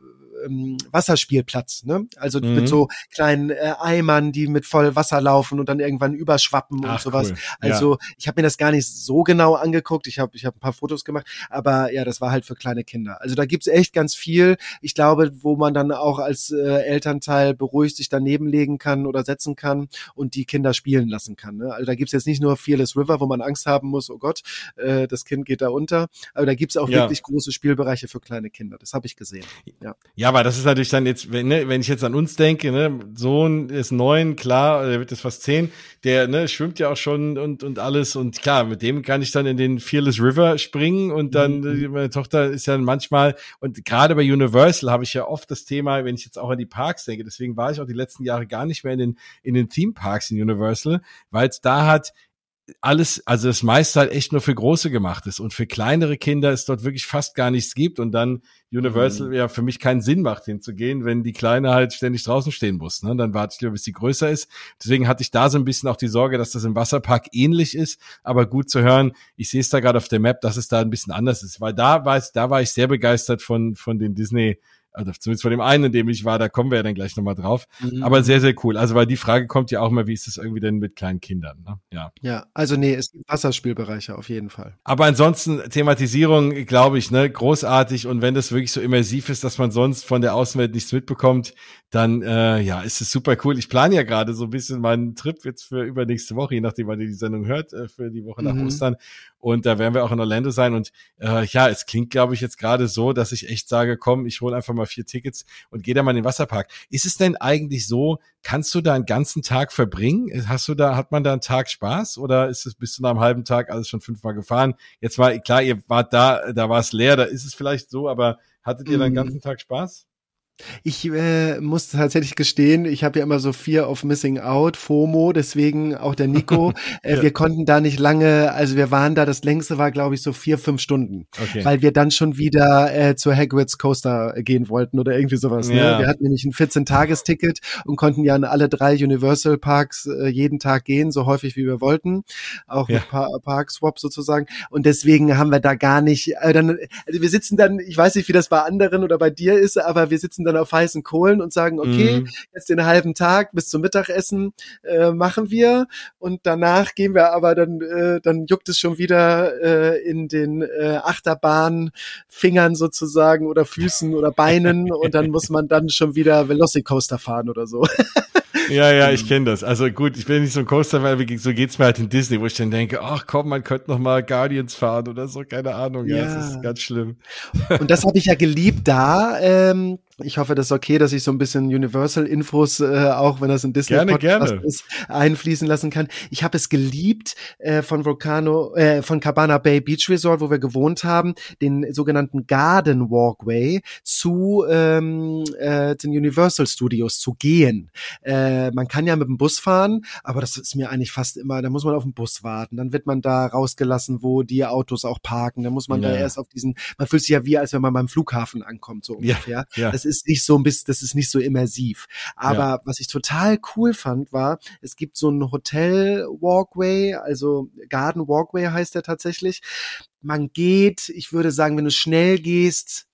[SPEAKER 3] ähm, Wasserspielplatz, ne? Also
[SPEAKER 1] Mhm.
[SPEAKER 3] mit so kleinen äh, Eimern, die mit voll Wasser laufen und dann irgendwann überschwappen und
[SPEAKER 1] Ach,
[SPEAKER 3] sowas.
[SPEAKER 1] cool.
[SPEAKER 3] Also ich habe mir das gar nicht so genau angeguckt. Ich habe ich hab ein paar Fotos gemacht, aber ja, das war halt für kleine Kinder. Also da gibt's echt ganz viel. Ich glaube, wo man dann auch als äh, Elternteil beruhigt sich daneben legen kann oder setzen kann und die Kinder spielen lassen kann. Ne? Also da gibt's jetzt nicht nur Fearless River, wo man Angst haben muss, oh Gott, äh, das Kind geht da unter. Aber da gibt's auch
[SPEAKER 1] Ja.
[SPEAKER 3] wirklich große Spielbereiche für kleine Kinder. Das habe ich gesehen. Ja.
[SPEAKER 1] Ja, aber das ist natürlich dann jetzt, wenn, ne, wenn ich jetzt an uns denke, ne, Sohn ist neun, klar, der wird jetzt fast zehn, der ne, schwimmt ja auch schon und, und alles und klar, mit dem kann ich dann in den Fearless River springen und dann,
[SPEAKER 3] Mhm.
[SPEAKER 1] äh, meine Tochter ist ja manchmal, und gerade bei Universal habe ich ja oft das Thema, wenn ich jetzt auch an die Parks denke, deswegen war ich auch die letzten Jahre gar nicht mehr in den, in den Theme Parks in Universal, weil es da hat, alles, also das meiste halt echt nur für Große gemacht ist und für kleinere Kinder es dort wirklich fast gar nichts gibt und dann Universal ja für mich keinen Sinn macht hinzugehen, wenn die Kleine halt ständig draußen stehen muss. Ne? Dann warte ich lieber, bis die größer ist. Deswegen hatte ich da so ein bisschen auch die Sorge, dass das im Wasserpark ähnlich ist, aber gut zu hören. Ich sehe es da gerade auf der Map, dass es da ein bisschen anders ist, weil da war es, da war ich sehr begeistert von von den Disney also zumindest von dem einen, in dem ich war, da kommen wir ja dann gleich nochmal drauf.
[SPEAKER 3] Mhm.
[SPEAKER 1] Aber sehr, sehr cool. Also, weil die Frage kommt ja auch mal, wie ist es irgendwie denn mit kleinen Kindern? Ne? Ja.
[SPEAKER 3] Ja, also nee, es gibt Wasserspielbereiche auf jeden Fall.
[SPEAKER 1] Aber ansonsten Thematisierung, glaube ich, ne, großartig. Und wenn das wirklich so immersiv ist, dass man sonst von der Außenwelt nichts mitbekommt, dann äh, ja, ist es super cool. Ich plane ja gerade so ein bisschen meinen Trip jetzt für übernächste Woche, je nachdem, wann ihr die Sendung hört, äh, für die Woche nach
[SPEAKER 3] Mhm.
[SPEAKER 1] Ostern. Und da werden wir auch in Orlando sein. Und äh, ja, es klingt, glaube ich, jetzt gerade so, dass ich echt sage, komm, ich hole einfach mal vier Tickets und gehe da mal in den Wasserpark. Ist es denn eigentlich so, kannst du da einen ganzen Tag verbringen? Hast du da, hat man da einen Tag Spaß oder ist es bis zu nach einem halben Tag alles schon fünfmal gefahren? Jetzt war klar, ihr wart da, da war es leer, da ist es vielleicht so, aber hattet ihr da einen
[SPEAKER 3] Mhm.
[SPEAKER 1] ganzen Tag Spaß?
[SPEAKER 3] Ich äh, muss tatsächlich gestehen, ich habe ja immer so Fear of Missing Out, FOMO, deswegen auch der Nico. äh,
[SPEAKER 1] Ja.
[SPEAKER 3] Wir konnten da nicht lange, also wir waren da, das längste war, glaube ich, so vier, fünf Stunden,
[SPEAKER 1] Okay.
[SPEAKER 3] weil wir dann schon wieder äh, zur Hagrid's Coaster gehen wollten oder irgendwie sowas. Ne?
[SPEAKER 1] Ja.
[SPEAKER 3] Wir hatten nämlich ein 14-Tages-Ticket und konnten ja an alle drei Universal Parks äh, jeden Tag gehen, so häufig wie wir wollten, auch
[SPEAKER 1] Ja.
[SPEAKER 3] mit pa Park-Swap sozusagen. Und deswegen haben wir da gar nicht, äh, dann, also wir sitzen dann, ich weiß nicht, wie das bei anderen oder bei dir ist, aber wir sitzen dann auf heißen Kohlen und sagen, okay,
[SPEAKER 1] Mhm.
[SPEAKER 3] jetzt den halben Tag bis zum Mittagessen äh, machen wir und danach gehen wir aber dann äh, dann juckt es schon wieder äh, in den äh, Achterbahnfingern sozusagen oder Füßen oder Beinen und dann muss man dann schon wieder Velocicoaster fahren oder so.
[SPEAKER 1] Ja, ja, ich kenne das. Also gut, ich bin nicht so ein Coaster, weil so geht's mir halt in Disney, wo ich dann denke, ach komm, man könnte noch mal Guardians fahren oder so, keine Ahnung. Ja, ja das ist ganz schlimm.
[SPEAKER 3] Und das habe ich ja geliebt da. Ähm, ich hoffe, das ist okay, dass ich so ein bisschen Universal-Infos, äh, auch wenn das ein Disney-Podcast ist, einfließen lassen kann. Ich habe es geliebt, äh, von Volcano, äh, von Cabana Bay Beach Resort, wo wir gewohnt haben, den sogenannten Garden Walkway zu ähm, äh, den Universal Studios zu gehen. Äh, man kann ja mit dem Bus fahren, aber das ist mir eigentlich fast immer, da muss man auf den Bus warten, dann wird man da rausgelassen, wo die Autos auch parken, dann muss man ja. da erst auf diesen, man fühlt sich ja wie, als wenn man beim Flughafen ankommt, so ungefähr. Ja, ja. Das ist nicht so ein bisschen, das ist nicht so immersiv. Aber ja. was ich total cool fand, war, es gibt so ein Hotel Walkway, also Garden Walkway heißt der tatsächlich. Man geht, ich würde sagen, wenn du schnell gehst,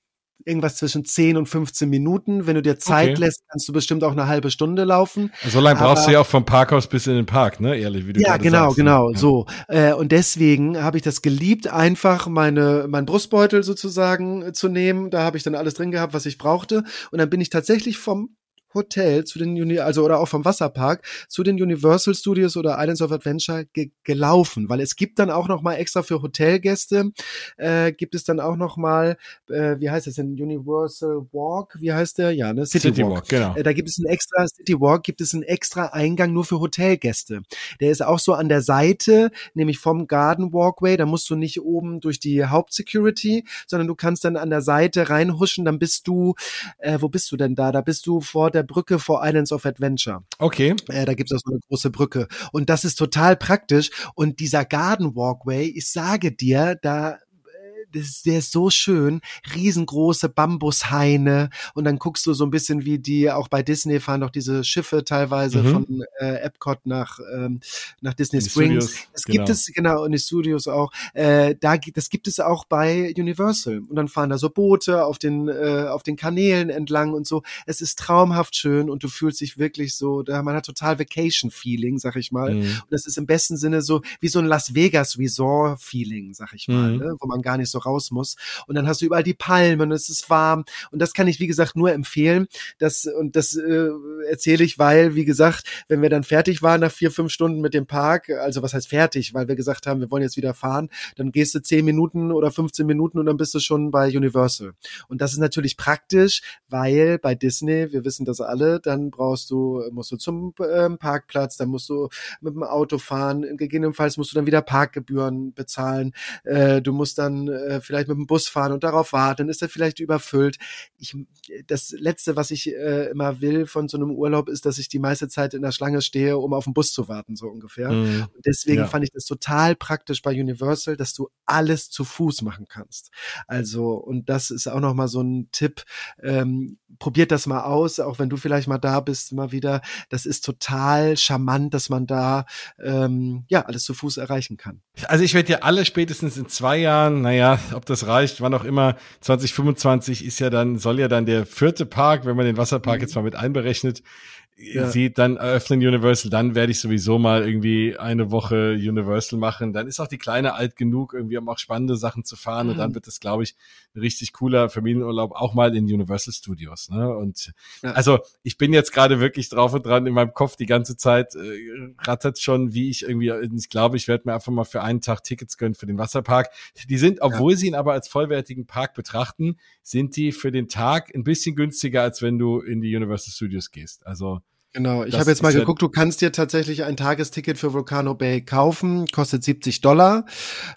[SPEAKER 3] irgendwas zwischen 10 und 15 Minuten. Wenn du dir Zeit okay. lässt, kannst du bestimmt auch eine halbe Stunde laufen.
[SPEAKER 1] So lange brauchst du ja auch vom Parkhaus bis in den Park, ne? Ehrlich, wie du
[SPEAKER 3] Ja, genau, sagst, ne? genau, ja. so. Äh, und deswegen habe ich das geliebt, einfach meine, mein Brustbeutel sozusagen äh, zu nehmen. Da habe ich dann alles drin gehabt, was ich brauchte. Und dann bin ich tatsächlich vom Hotel zu den Uni also oder auch vom Wasserpark zu den Universal Studios oder Islands of Adventure ge gelaufen, weil es gibt dann auch noch mal extra für Hotelgäste äh, gibt es dann auch noch mal äh, wie heißt es denn Universal Walk, wie heißt der? Ja, ne City, City Walk. Walk genau. Äh, da gibt es einen extra City Walk, gibt es einen extra Eingang nur für Hotelgäste. Der ist auch so an der Seite, nämlich vom Garden Walkway, da musst du nicht oben durch die Hauptsecurity, sondern du kannst dann an der Seite reinhuschen, dann bist du äh, wo bist du denn da? Da bist du vor der der Brücke vor Islands of Adventure.
[SPEAKER 1] Okay.
[SPEAKER 3] Äh, da gibt es so eine große Brücke. Und das ist total praktisch. Und dieser Garden Walkway, ich sage dir, da das, der ist so schön, riesengroße Bambushaine und dann guckst du so ein bisschen wie die, auch bei Disney fahren doch diese Schiffe teilweise mhm. von äh, Epcot nach, ähm, nach Disney die Springs. Studios, das genau. gibt es, genau, und die Studios auch. Äh, da, das gibt es auch bei Universal. Und dann fahren da so Boote auf den, äh, auf den Kanälen entlang und so. Es ist traumhaft schön und du fühlst dich wirklich so, da man hat total Vacation-Feeling, sag ich mal. Mhm. Und das ist im besten Sinne so wie so ein Las Vegas Resort-Feeling, sag ich mal, mhm. ne? wo man gar nicht so raus muss. Und dann hast du überall die Palmen und es ist warm. Und das kann ich, wie gesagt, nur empfehlen. Das, und das äh, erzähle ich, weil, wie gesagt, wenn wir dann fertig waren nach vier, fünf Stunden mit dem Park, also was heißt fertig, weil wir gesagt haben, wir wollen jetzt wieder fahren, dann gehst du zehn Minuten oder 15 Minuten und dann bist du schon bei Universal. Und das ist natürlich praktisch, weil bei Disney, wir wissen das alle, dann brauchst du, musst du zum ähm, Parkplatz, dann musst du mit dem Auto fahren, gegebenenfalls musst du dann wieder Parkgebühren bezahlen, äh, du musst dann äh, vielleicht mit dem Bus fahren und darauf warten, ist er vielleicht überfüllt. Ich, das Letzte, was ich äh, immer will von so einem Urlaub, ist, dass ich die meiste Zeit in der Schlange stehe, um auf den Bus zu warten, so ungefähr. Mhm. Und deswegen ja. fand ich das total praktisch bei Universal, dass du alles zu Fuß machen kannst. Also, und das ist auch nochmal so ein Tipp. Ähm, probiert das mal aus, auch wenn du vielleicht mal da bist, mal wieder. Das ist total charmant, dass man da ähm, ja alles zu Fuß erreichen kann.
[SPEAKER 1] Also ich werde ja alle spätestens in zwei Jahren, naja, ob das reicht, wann auch immer, 2025 ist ja dann, soll ja dann der vierte Park, wenn man den Wasserpark mhm. jetzt mal mit einberechnet, ja. sie dann eröffnen Universal, dann werde ich sowieso mal irgendwie eine Woche Universal machen. Dann ist auch die Kleine alt genug, irgendwie um auch spannende Sachen zu fahren. Mhm. Und dann mhm. wird es, glaube ich, ein richtig cooler Familienurlaub auch mal in Universal Studios. Ne? Und ja. also ich bin jetzt gerade wirklich drauf und dran in meinem Kopf die ganze Zeit äh, rattert schon, wie ich irgendwie, ich glaube, ich werde mir einfach mal für einen Tag Tickets gönnen für den Wasserpark. Die sind, obwohl ja. sie ihn aber als vollwertigen Park betrachten, sind die für den Tag ein bisschen günstiger, als wenn du in die Universal Studios gehst. Also
[SPEAKER 3] Genau, ich habe jetzt mal geguckt, du kannst dir tatsächlich ein Tagesticket für Volcano Bay kaufen, kostet 70 Dollar.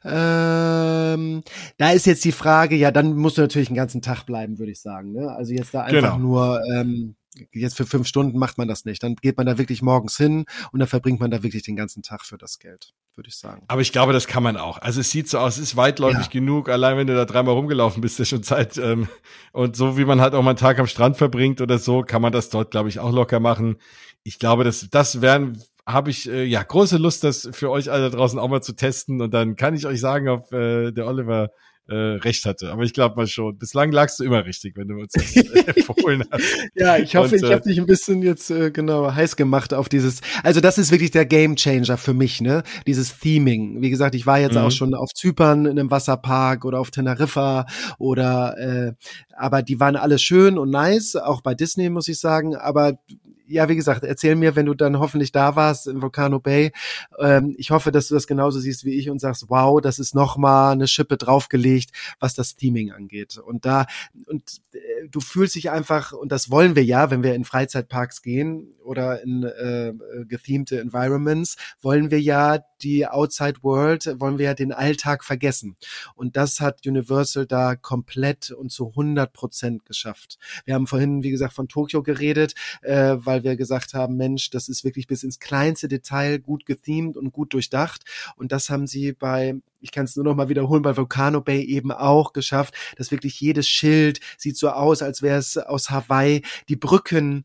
[SPEAKER 3] Ähm, da ist jetzt die Frage, ja, dann musst du natürlich einen ganzen Tag bleiben, würde ich sagen. Ne? Also jetzt da einfach genau. nur ähm, jetzt für fünf Stunden macht man das nicht. Dann geht man da wirklich morgens hin und dann verbringt man da wirklich den ganzen Tag für das Geld, würde ich sagen.
[SPEAKER 1] Aber ich glaube, das kann man auch. Also es sieht so aus, es ist weitläufig ja. genug. Allein wenn du da dreimal rumgelaufen bist, ist schon Zeit. Ähm, und so wie man halt auch mal einen Tag am Strand verbringt oder so, kann man das dort, glaube ich, auch locker machen. Ich glaube, das, das wären habe ich äh, ja große Lust, das für euch alle draußen auch mal zu testen. Und dann kann ich euch sagen, ob äh, der Oliver äh, recht hatte. Aber ich glaube mal schon. Bislang lagst du immer richtig, wenn du uns das empfohlen hast.
[SPEAKER 3] ja, ich hoffe, Und, ich äh, habe dich ein bisschen jetzt äh, genau heiß gemacht auf dieses. Also das ist wirklich der Game Changer für mich, ne? Dieses Theming. Wie gesagt, ich war jetzt mhm. auch schon auf Zypern in einem Wasserpark oder auf Teneriffa oder äh, aber die waren alle schön und nice, auch bei Disney muss ich sagen. Aber ja, wie gesagt, erzähl mir, wenn du dann hoffentlich da warst in Volcano Bay. Ähm, ich hoffe, dass du das genauso siehst wie ich und sagst, wow, das ist noch mal eine Schippe draufgelegt, was das Theming angeht. Und da und äh, du fühlst dich einfach und das wollen wir ja, wenn wir in Freizeitparks gehen oder in äh, gethemte Environments, wollen wir ja die Outside World, wollen wir ja den Alltag vergessen. Und das hat Universal da komplett und zu 100 Prozent geschafft. Wir haben vorhin, wie gesagt, von Tokio geredet, äh, weil wir gesagt haben, Mensch, das ist wirklich bis ins kleinste Detail gut gethemed und gut durchdacht. Und das haben sie bei ich kann es nur noch mal wiederholen, bei Volcano Bay eben auch geschafft, dass wirklich jedes Schild sieht so aus, als wäre es aus Hawaii. Die Brücken,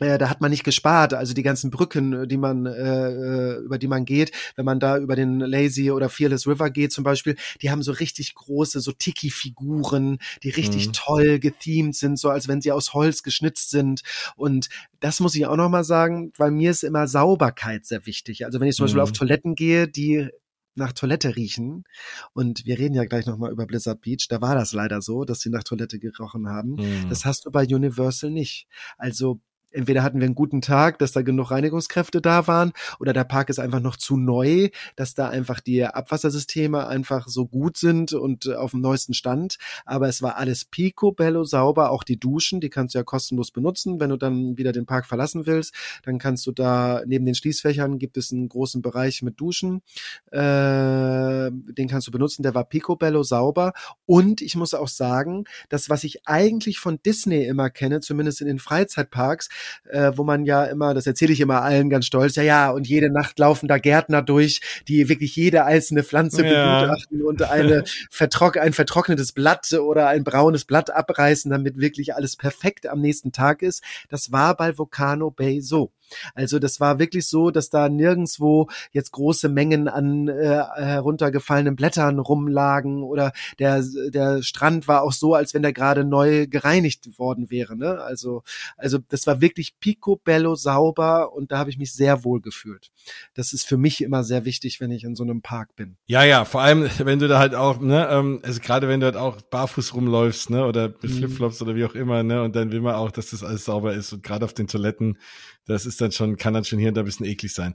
[SPEAKER 3] äh, da hat man nicht gespart. Also die ganzen Brücken, äh, die man äh, äh, über die man geht, wenn man da über den Lazy oder Fearless River geht zum Beispiel, die haben so richtig große so Tiki-Figuren, die richtig mhm. toll gethemed sind, so als wenn sie aus Holz geschnitzt sind. Und das muss ich auch noch mal sagen, weil mir ist immer Sauberkeit sehr wichtig. Also wenn ich zum mhm. Beispiel auf Toiletten gehe, die nach Toilette riechen. Und wir reden ja gleich nochmal über Blizzard Beach. Da war das leider so, dass sie nach Toilette gerochen haben. Mhm. Das hast du bei Universal nicht. Also entweder hatten wir einen guten Tag, dass da genug Reinigungskräfte da waren, oder der Park ist einfach noch zu neu, dass da einfach die Abwassersysteme einfach so gut sind und äh, auf dem neuesten Stand. Aber es war alles picobello sauber, auch die Duschen, die kannst du ja kostenlos benutzen. Wenn du dann wieder den Park verlassen willst, dann kannst du da neben den Schließfächern gibt es einen großen Bereich mit Duschen. Äh, den kannst du benutzen, der war picobello sauber. Und ich muss auch sagen, das, was ich eigentlich von Disney immer kenne, zumindest in den Freizeitparks, äh, wo man ja immer, das erzähle ich immer allen ganz stolz, ja, ja, und jede Nacht laufen da Gärtner durch, die wirklich jede einzelne Pflanze ja. begutachten und eine vertrock ein vertrocknetes Blatt oder ein braunes Blatt abreißen, damit wirklich alles perfekt am nächsten Tag ist. Das war bei Volcano Bay so. Also das war wirklich so, dass da nirgendswo jetzt große Mengen an äh, heruntergefallenen Blättern rumlagen oder der, der Strand war auch so, als wenn der gerade neu gereinigt worden wäre. Ne? Also, also das war wirklich picobello sauber und da habe ich mich sehr wohl gefühlt. Das ist für mich immer sehr wichtig, wenn ich in so einem Park bin.
[SPEAKER 1] Ja, ja, vor allem, wenn du da halt auch, ne, ähm, also gerade wenn du halt auch barfuß rumläufst, ne, oder mit mhm. Flipflops oder wie auch immer, ne, und dann will man auch, dass das alles sauber ist und gerade auf den Toiletten das ist dann schon, kann dann schon hier und da ein bisschen eklig sein.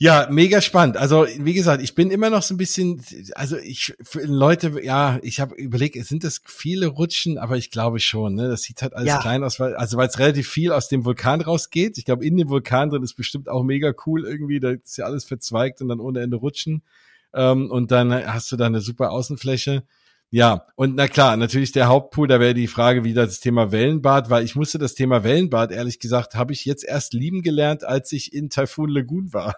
[SPEAKER 1] Ja, mega spannend. Also, wie gesagt, ich bin immer noch so ein bisschen, also ich, für Leute, ja, ich habe überlegt, sind das viele Rutschen, aber ich glaube schon, ne? Das sieht halt alles ja. klein aus, weil, also weil es relativ viel aus dem Vulkan rausgeht. Ich glaube, in dem Vulkan drin ist bestimmt auch mega cool irgendwie, da ist ja alles verzweigt und dann ohne Ende rutschen. Ähm, und dann hast du da eine super Außenfläche. Ja, und na klar, natürlich der Hauptpool, da wäre die Frage wieder das Thema Wellenbad, weil ich musste das Thema Wellenbad, ehrlich gesagt, habe ich jetzt erst lieben gelernt, als ich in Typhoon Lagoon war.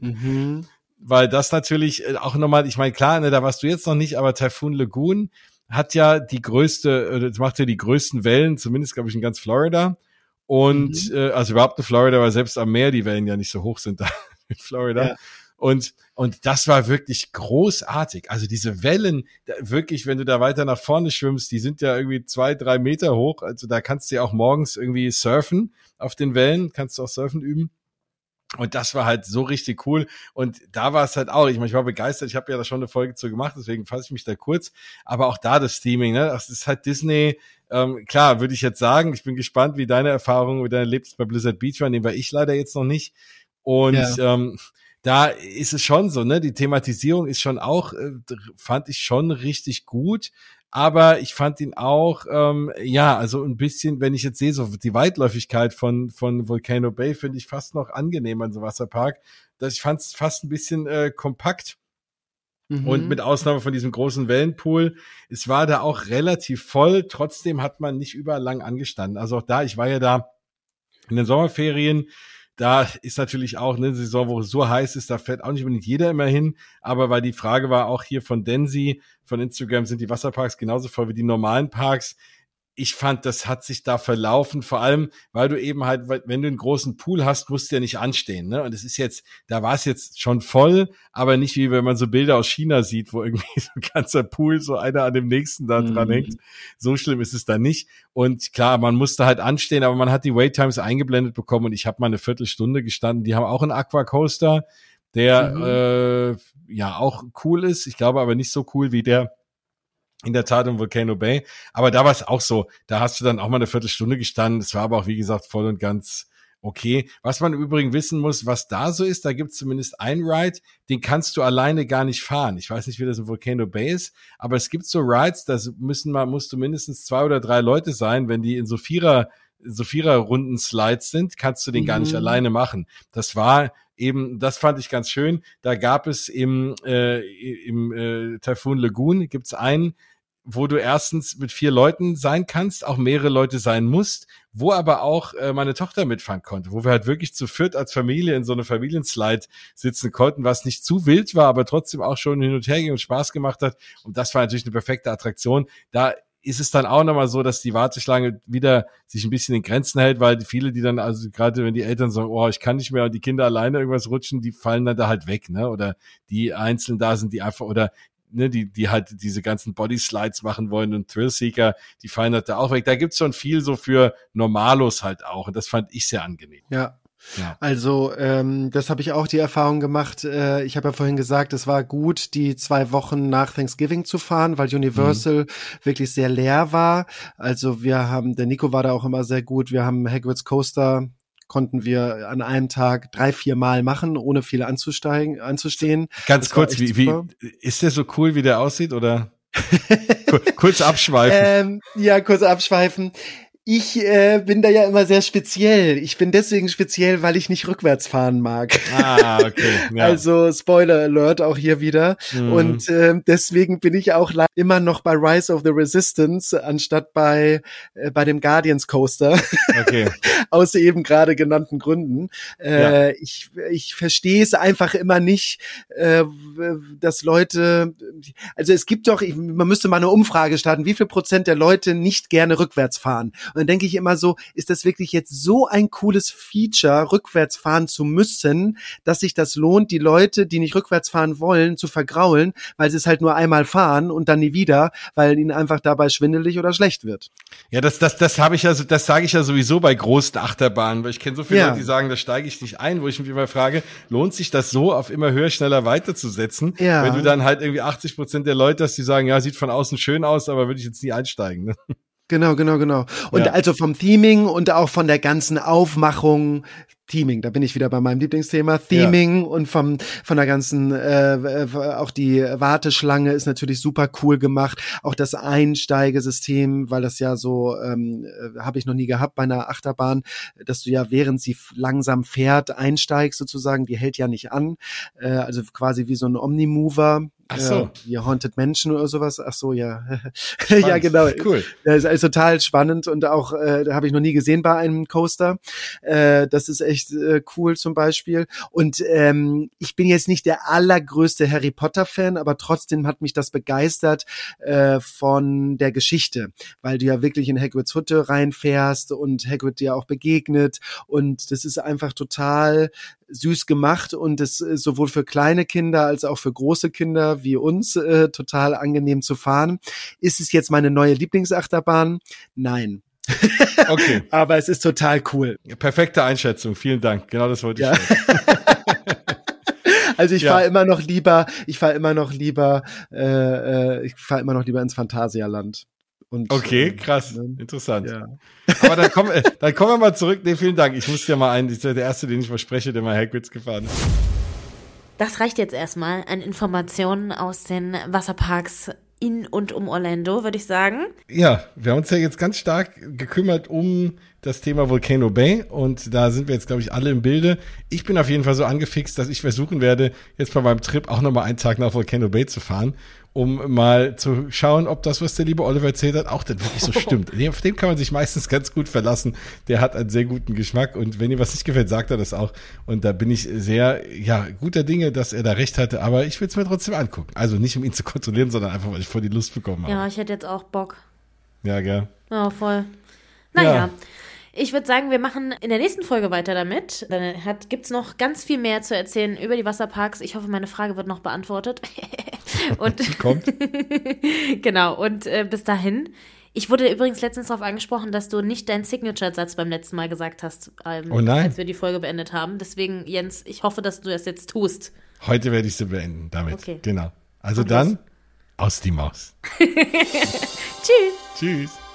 [SPEAKER 1] Mhm. Weil das natürlich äh, auch nochmal, ich meine, klar, ne, da warst du jetzt noch nicht, aber Typhoon Lagoon hat ja die größte, äh, das macht ja die größten Wellen, zumindest glaube ich in ganz Florida. Und mhm. äh, also überhaupt in Florida, weil selbst am Meer die Wellen ja nicht so hoch sind da in Florida. Ja. Und, und das war wirklich großartig. Also diese Wellen, wirklich, wenn du da weiter nach vorne schwimmst, die sind ja irgendwie zwei, drei Meter hoch. Also da kannst du ja auch morgens irgendwie surfen auf den Wellen, kannst du auch surfen üben. Und das war halt so richtig cool. Und da war es halt auch, ich meine, ich war begeistert, ich habe ja da schon eine Folge zu gemacht, deswegen fasse ich mich da kurz. Aber auch da das Streaming, ne? Das ist halt Disney. Ähm, klar, würde ich jetzt sagen, ich bin gespannt, wie deine Erfahrung, wie deine Erlebnis bei Blizzard Beach war, den war ich leider jetzt noch nicht. Und ja. ähm, da ist es schon so, ne? Die Thematisierung ist schon auch, äh, fand ich schon richtig gut. Aber ich fand ihn auch, ähm, ja, also ein bisschen, wenn ich jetzt sehe, so die Weitläufigkeit von, von Volcano Bay finde ich fast noch angenehm an so Wasserpark. Das, ich fand es fast ein bisschen äh, kompakt. Mhm. Und mit Ausnahme von diesem großen Wellenpool, es war da auch relativ voll. Trotzdem hat man nicht überall lang angestanden. Also auch da, ich war ja da in den Sommerferien, da ist natürlich auch eine Saison, wo es so heiß ist, da fährt auch nicht unbedingt jeder immer hin. Aber weil die Frage war auch hier von Densi, von Instagram, sind die Wasserparks genauso voll wie die normalen Parks? Ich fand, das hat sich da verlaufen, vor allem, weil du eben halt, wenn du einen großen Pool hast, musst du ja nicht anstehen. Ne? Und es ist jetzt, da war es jetzt schon voll, aber nicht wie wenn man so Bilder aus China sieht, wo irgendwie so ein ganzer Pool, so einer an dem nächsten da dran mhm. hängt. So schlimm ist es da nicht. Und klar, man musste halt anstehen, aber man hat die Wait-Times eingeblendet bekommen und ich habe mal eine Viertelstunde gestanden. Die haben auch einen Aquacoaster, der mhm. äh, ja auch cool ist. Ich glaube aber nicht so cool wie der in der Tat im Volcano Bay. Aber da war es auch so. Da hast du dann auch mal eine Viertelstunde gestanden. Es war aber auch, wie gesagt, voll und ganz okay. Was man im Übrigen wissen muss, was da so ist, da gibt es zumindest ein Ride, den kannst du alleine gar nicht fahren. Ich weiß nicht, wie das in Volcano Bay ist, aber es gibt so Rides, das müssen mal, musst du mindestens zwei oder drei Leute sein, wenn die in so Vierer so Vierer-Runden Slides sind, kannst du den mhm. gar nicht mhm. alleine machen. Das war eben, das fand ich ganz schön. Da gab es im, äh, im äh, Typhoon Lagoon gibt's einen, wo du erstens mit vier Leuten sein kannst, auch mehrere Leute sein musst, wo aber auch äh, meine Tochter mitfahren konnte, wo wir halt wirklich zu viert als Familie in so eine Familienslide sitzen konnten, was nicht zu wild war, aber trotzdem auch schon hin und her ging und Spaß gemacht hat. Und das war natürlich eine perfekte Attraktion. Da ist es dann auch nochmal so, dass die Warteschlange wieder sich ein bisschen in Grenzen hält, weil viele, die dann, also gerade wenn die Eltern sagen, oh, ich kann nicht mehr und die Kinder alleine irgendwas rutschen, die fallen dann da halt weg, ne? Oder die einzeln da sind, die einfach, oder ne, die, die halt diese ganzen Body-Slides machen wollen und Thrillseeker, die fallen halt da auch weg. Da gibt's schon viel so für Normalos halt auch. Und das fand ich sehr angenehm.
[SPEAKER 3] Ja, ja. Also ähm, das habe ich auch die Erfahrung gemacht. Äh, ich habe ja vorhin gesagt, es war gut, die zwei Wochen nach Thanksgiving zu fahren, weil Universal mhm. wirklich sehr leer war. Also wir haben, der Nico war da auch immer sehr gut. Wir haben Hagrid's Coaster konnten wir an einem Tag drei, vier Mal machen, ohne viel anzusteigen, anzustehen.
[SPEAKER 1] Ganz das kurz, wie, wie ist der so cool, wie der aussieht, oder? kurz abschweifen.
[SPEAKER 3] Ähm, ja, kurz abschweifen. Ich äh, bin da ja immer sehr speziell. Ich bin deswegen speziell, weil ich nicht rückwärts fahren mag. Ah, okay. Ja. Also Spoiler Alert auch hier wieder. Mhm. Und äh, deswegen bin ich auch immer noch bei Rise of the Resistance anstatt bei äh, bei dem Guardians Coaster. Okay. Aus eben gerade genannten Gründen. Äh, ja. Ich ich verstehe es einfach immer nicht, äh, dass Leute. Also es gibt doch, ich, man müsste mal eine Umfrage starten, wie viel Prozent der Leute nicht gerne rückwärts fahren. Und dann denke ich immer so, ist das wirklich jetzt so ein cooles Feature, rückwärts fahren zu müssen, dass sich das lohnt, die Leute, die nicht rückwärts fahren wollen, zu vergraulen, weil sie es halt nur einmal fahren und dann nie wieder, weil ihnen einfach dabei schwindelig oder schlecht wird.
[SPEAKER 1] Ja, das, das, das habe ich ja, das sage ich ja sowieso bei großen Achterbahnen, weil ich kenne so viele ja. Leute, die sagen, da steige ich nicht ein, wo ich mich immer frage, lohnt sich das so auf immer höher, schneller weiterzusetzen, ja. wenn du dann halt irgendwie 80 Prozent der Leute hast, die sagen, ja, sieht von außen schön aus, aber würde ich jetzt nie einsteigen. Ne?
[SPEAKER 3] Genau, genau, genau. Und ja. also vom Theming und auch von der ganzen Aufmachung, Theming, da bin ich wieder bei meinem Lieblingsthema, Theming ja. und vom von der ganzen äh, auch die Warteschlange ist natürlich super cool gemacht, auch das Einsteigesystem, weil das ja so ähm, äh, habe ich noch nie gehabt bei einer Achterbahn, dass du ja während sie langsam fährt einsteigst sozusagen, die hält ja nicht an, äh, also quasi wie so ein Omnimover, Ach so. Ja, wie Haunted Mansion oder sowas. Ach so, ja. ja, genau. Cool. Das ist, ist total spannend und auch, äh, da habe ich noch nie gesehen bei einem Coaster. Äh, das ist echt äh, cool zum Beispiel. Und ähm, ich bin jetzt nicht der allergrößte Harry Potter-Fan, aber trotzdem hat mich das begeistert äh, von der Geschichte, weil du ja wirklich in Hagrids Hütte reinfährst und Hagrid dir auch begegnet und das ist einfach total süß gemacht und es ist sowohl für kleine Kinder als auch für große Kinder wie uns äh, total angenehm zu fahren. Ist es jetzt meine neue Lieblingsachterbahn? Nein. Okay. Aber es ist total cool.
[SPEAKER 1] Perfekte Einschätzung. Vielen Dank. Genau das wollte ich. Ja.
[SPEAKER 3] also ich ja. fahre immer noch lieber, ich fahre immer noch lieber, äh, äh, ich fahre immer noch lieber ins Phantasialand.
[SPEAKER 1] Und, okay, ähm, krass, ne? interessant. Ja. Aber dann kommen, dann kommen wir mal zurück. Nee, vielen Dank. Ich muss ja mal ein, das ist der erste, den ich verspreche, der mal Hagrids gefahren ist.
[SPEAKER 2] Das reicht jetzt erstmal an Informationen aus den Wasserparks in und um Orlando, würde ich sagen.
[SPEAKER 1] Ja, wir haben uns ja jetzt ganz stark gekümmert um das Thema Volcano Bay und da sind wir jetzt, glaube ich, alle im Bilde. Ich bin auf jeden Fall so angefixt, dass ich versuchen werde, jetzt bei meinem Trip auch nochmal einen Tag nach Volcano Bay zu fahren um mal zu schauen, ob das, was der liebe Oliver erzählt hat, auch dann wirklich so stimmt. Auf den kann man sich meistens ganz gut verlassen. Der hat einen sehr guten Geschmack und wenn ihm was nicht gefällt, sagt er das auch. Und da bin ich sehr, ja, guter Dinge, dass er da recht hatte, aber ich will es mir trotzdem angucken. Also nicht, um ihn zu kontrollieren, sondern einfach, weil ich vor die Lust bekommen habe.
[SPEAKER 2] Ja, ich hätte jetzt auch Bock.
[SPEAKER 1] Ja, gell.
[SPEAKER 2] Ja, voll. Naja. Ja. Ich würde sagen, wir machen in der nächsten Folge weiter damit. Dann gibt es noch ganz viel mehr zu erzählen über die Wasserparks. Ich hoffe, meine Frage wird noch beantwortet. und Kommt. genau, und äh, bis dahin. Ich wurde übrigens letztens darauf angesprochen, dass du nicht deinen Signature-Satz beim letzten Mal gesagt hast, ähm, oh als wir die Folge beendet haben. Deswegen, Jens, ich hoffe, dass du das jetzt tust.
[SPEAKER 1] Heute werde ich sie beenden damit. Okay. Genau. Also und dann, was? aus die Maus.
[SPEAKER 2] Tschüss.
[SPEAKER 1] Tschüss.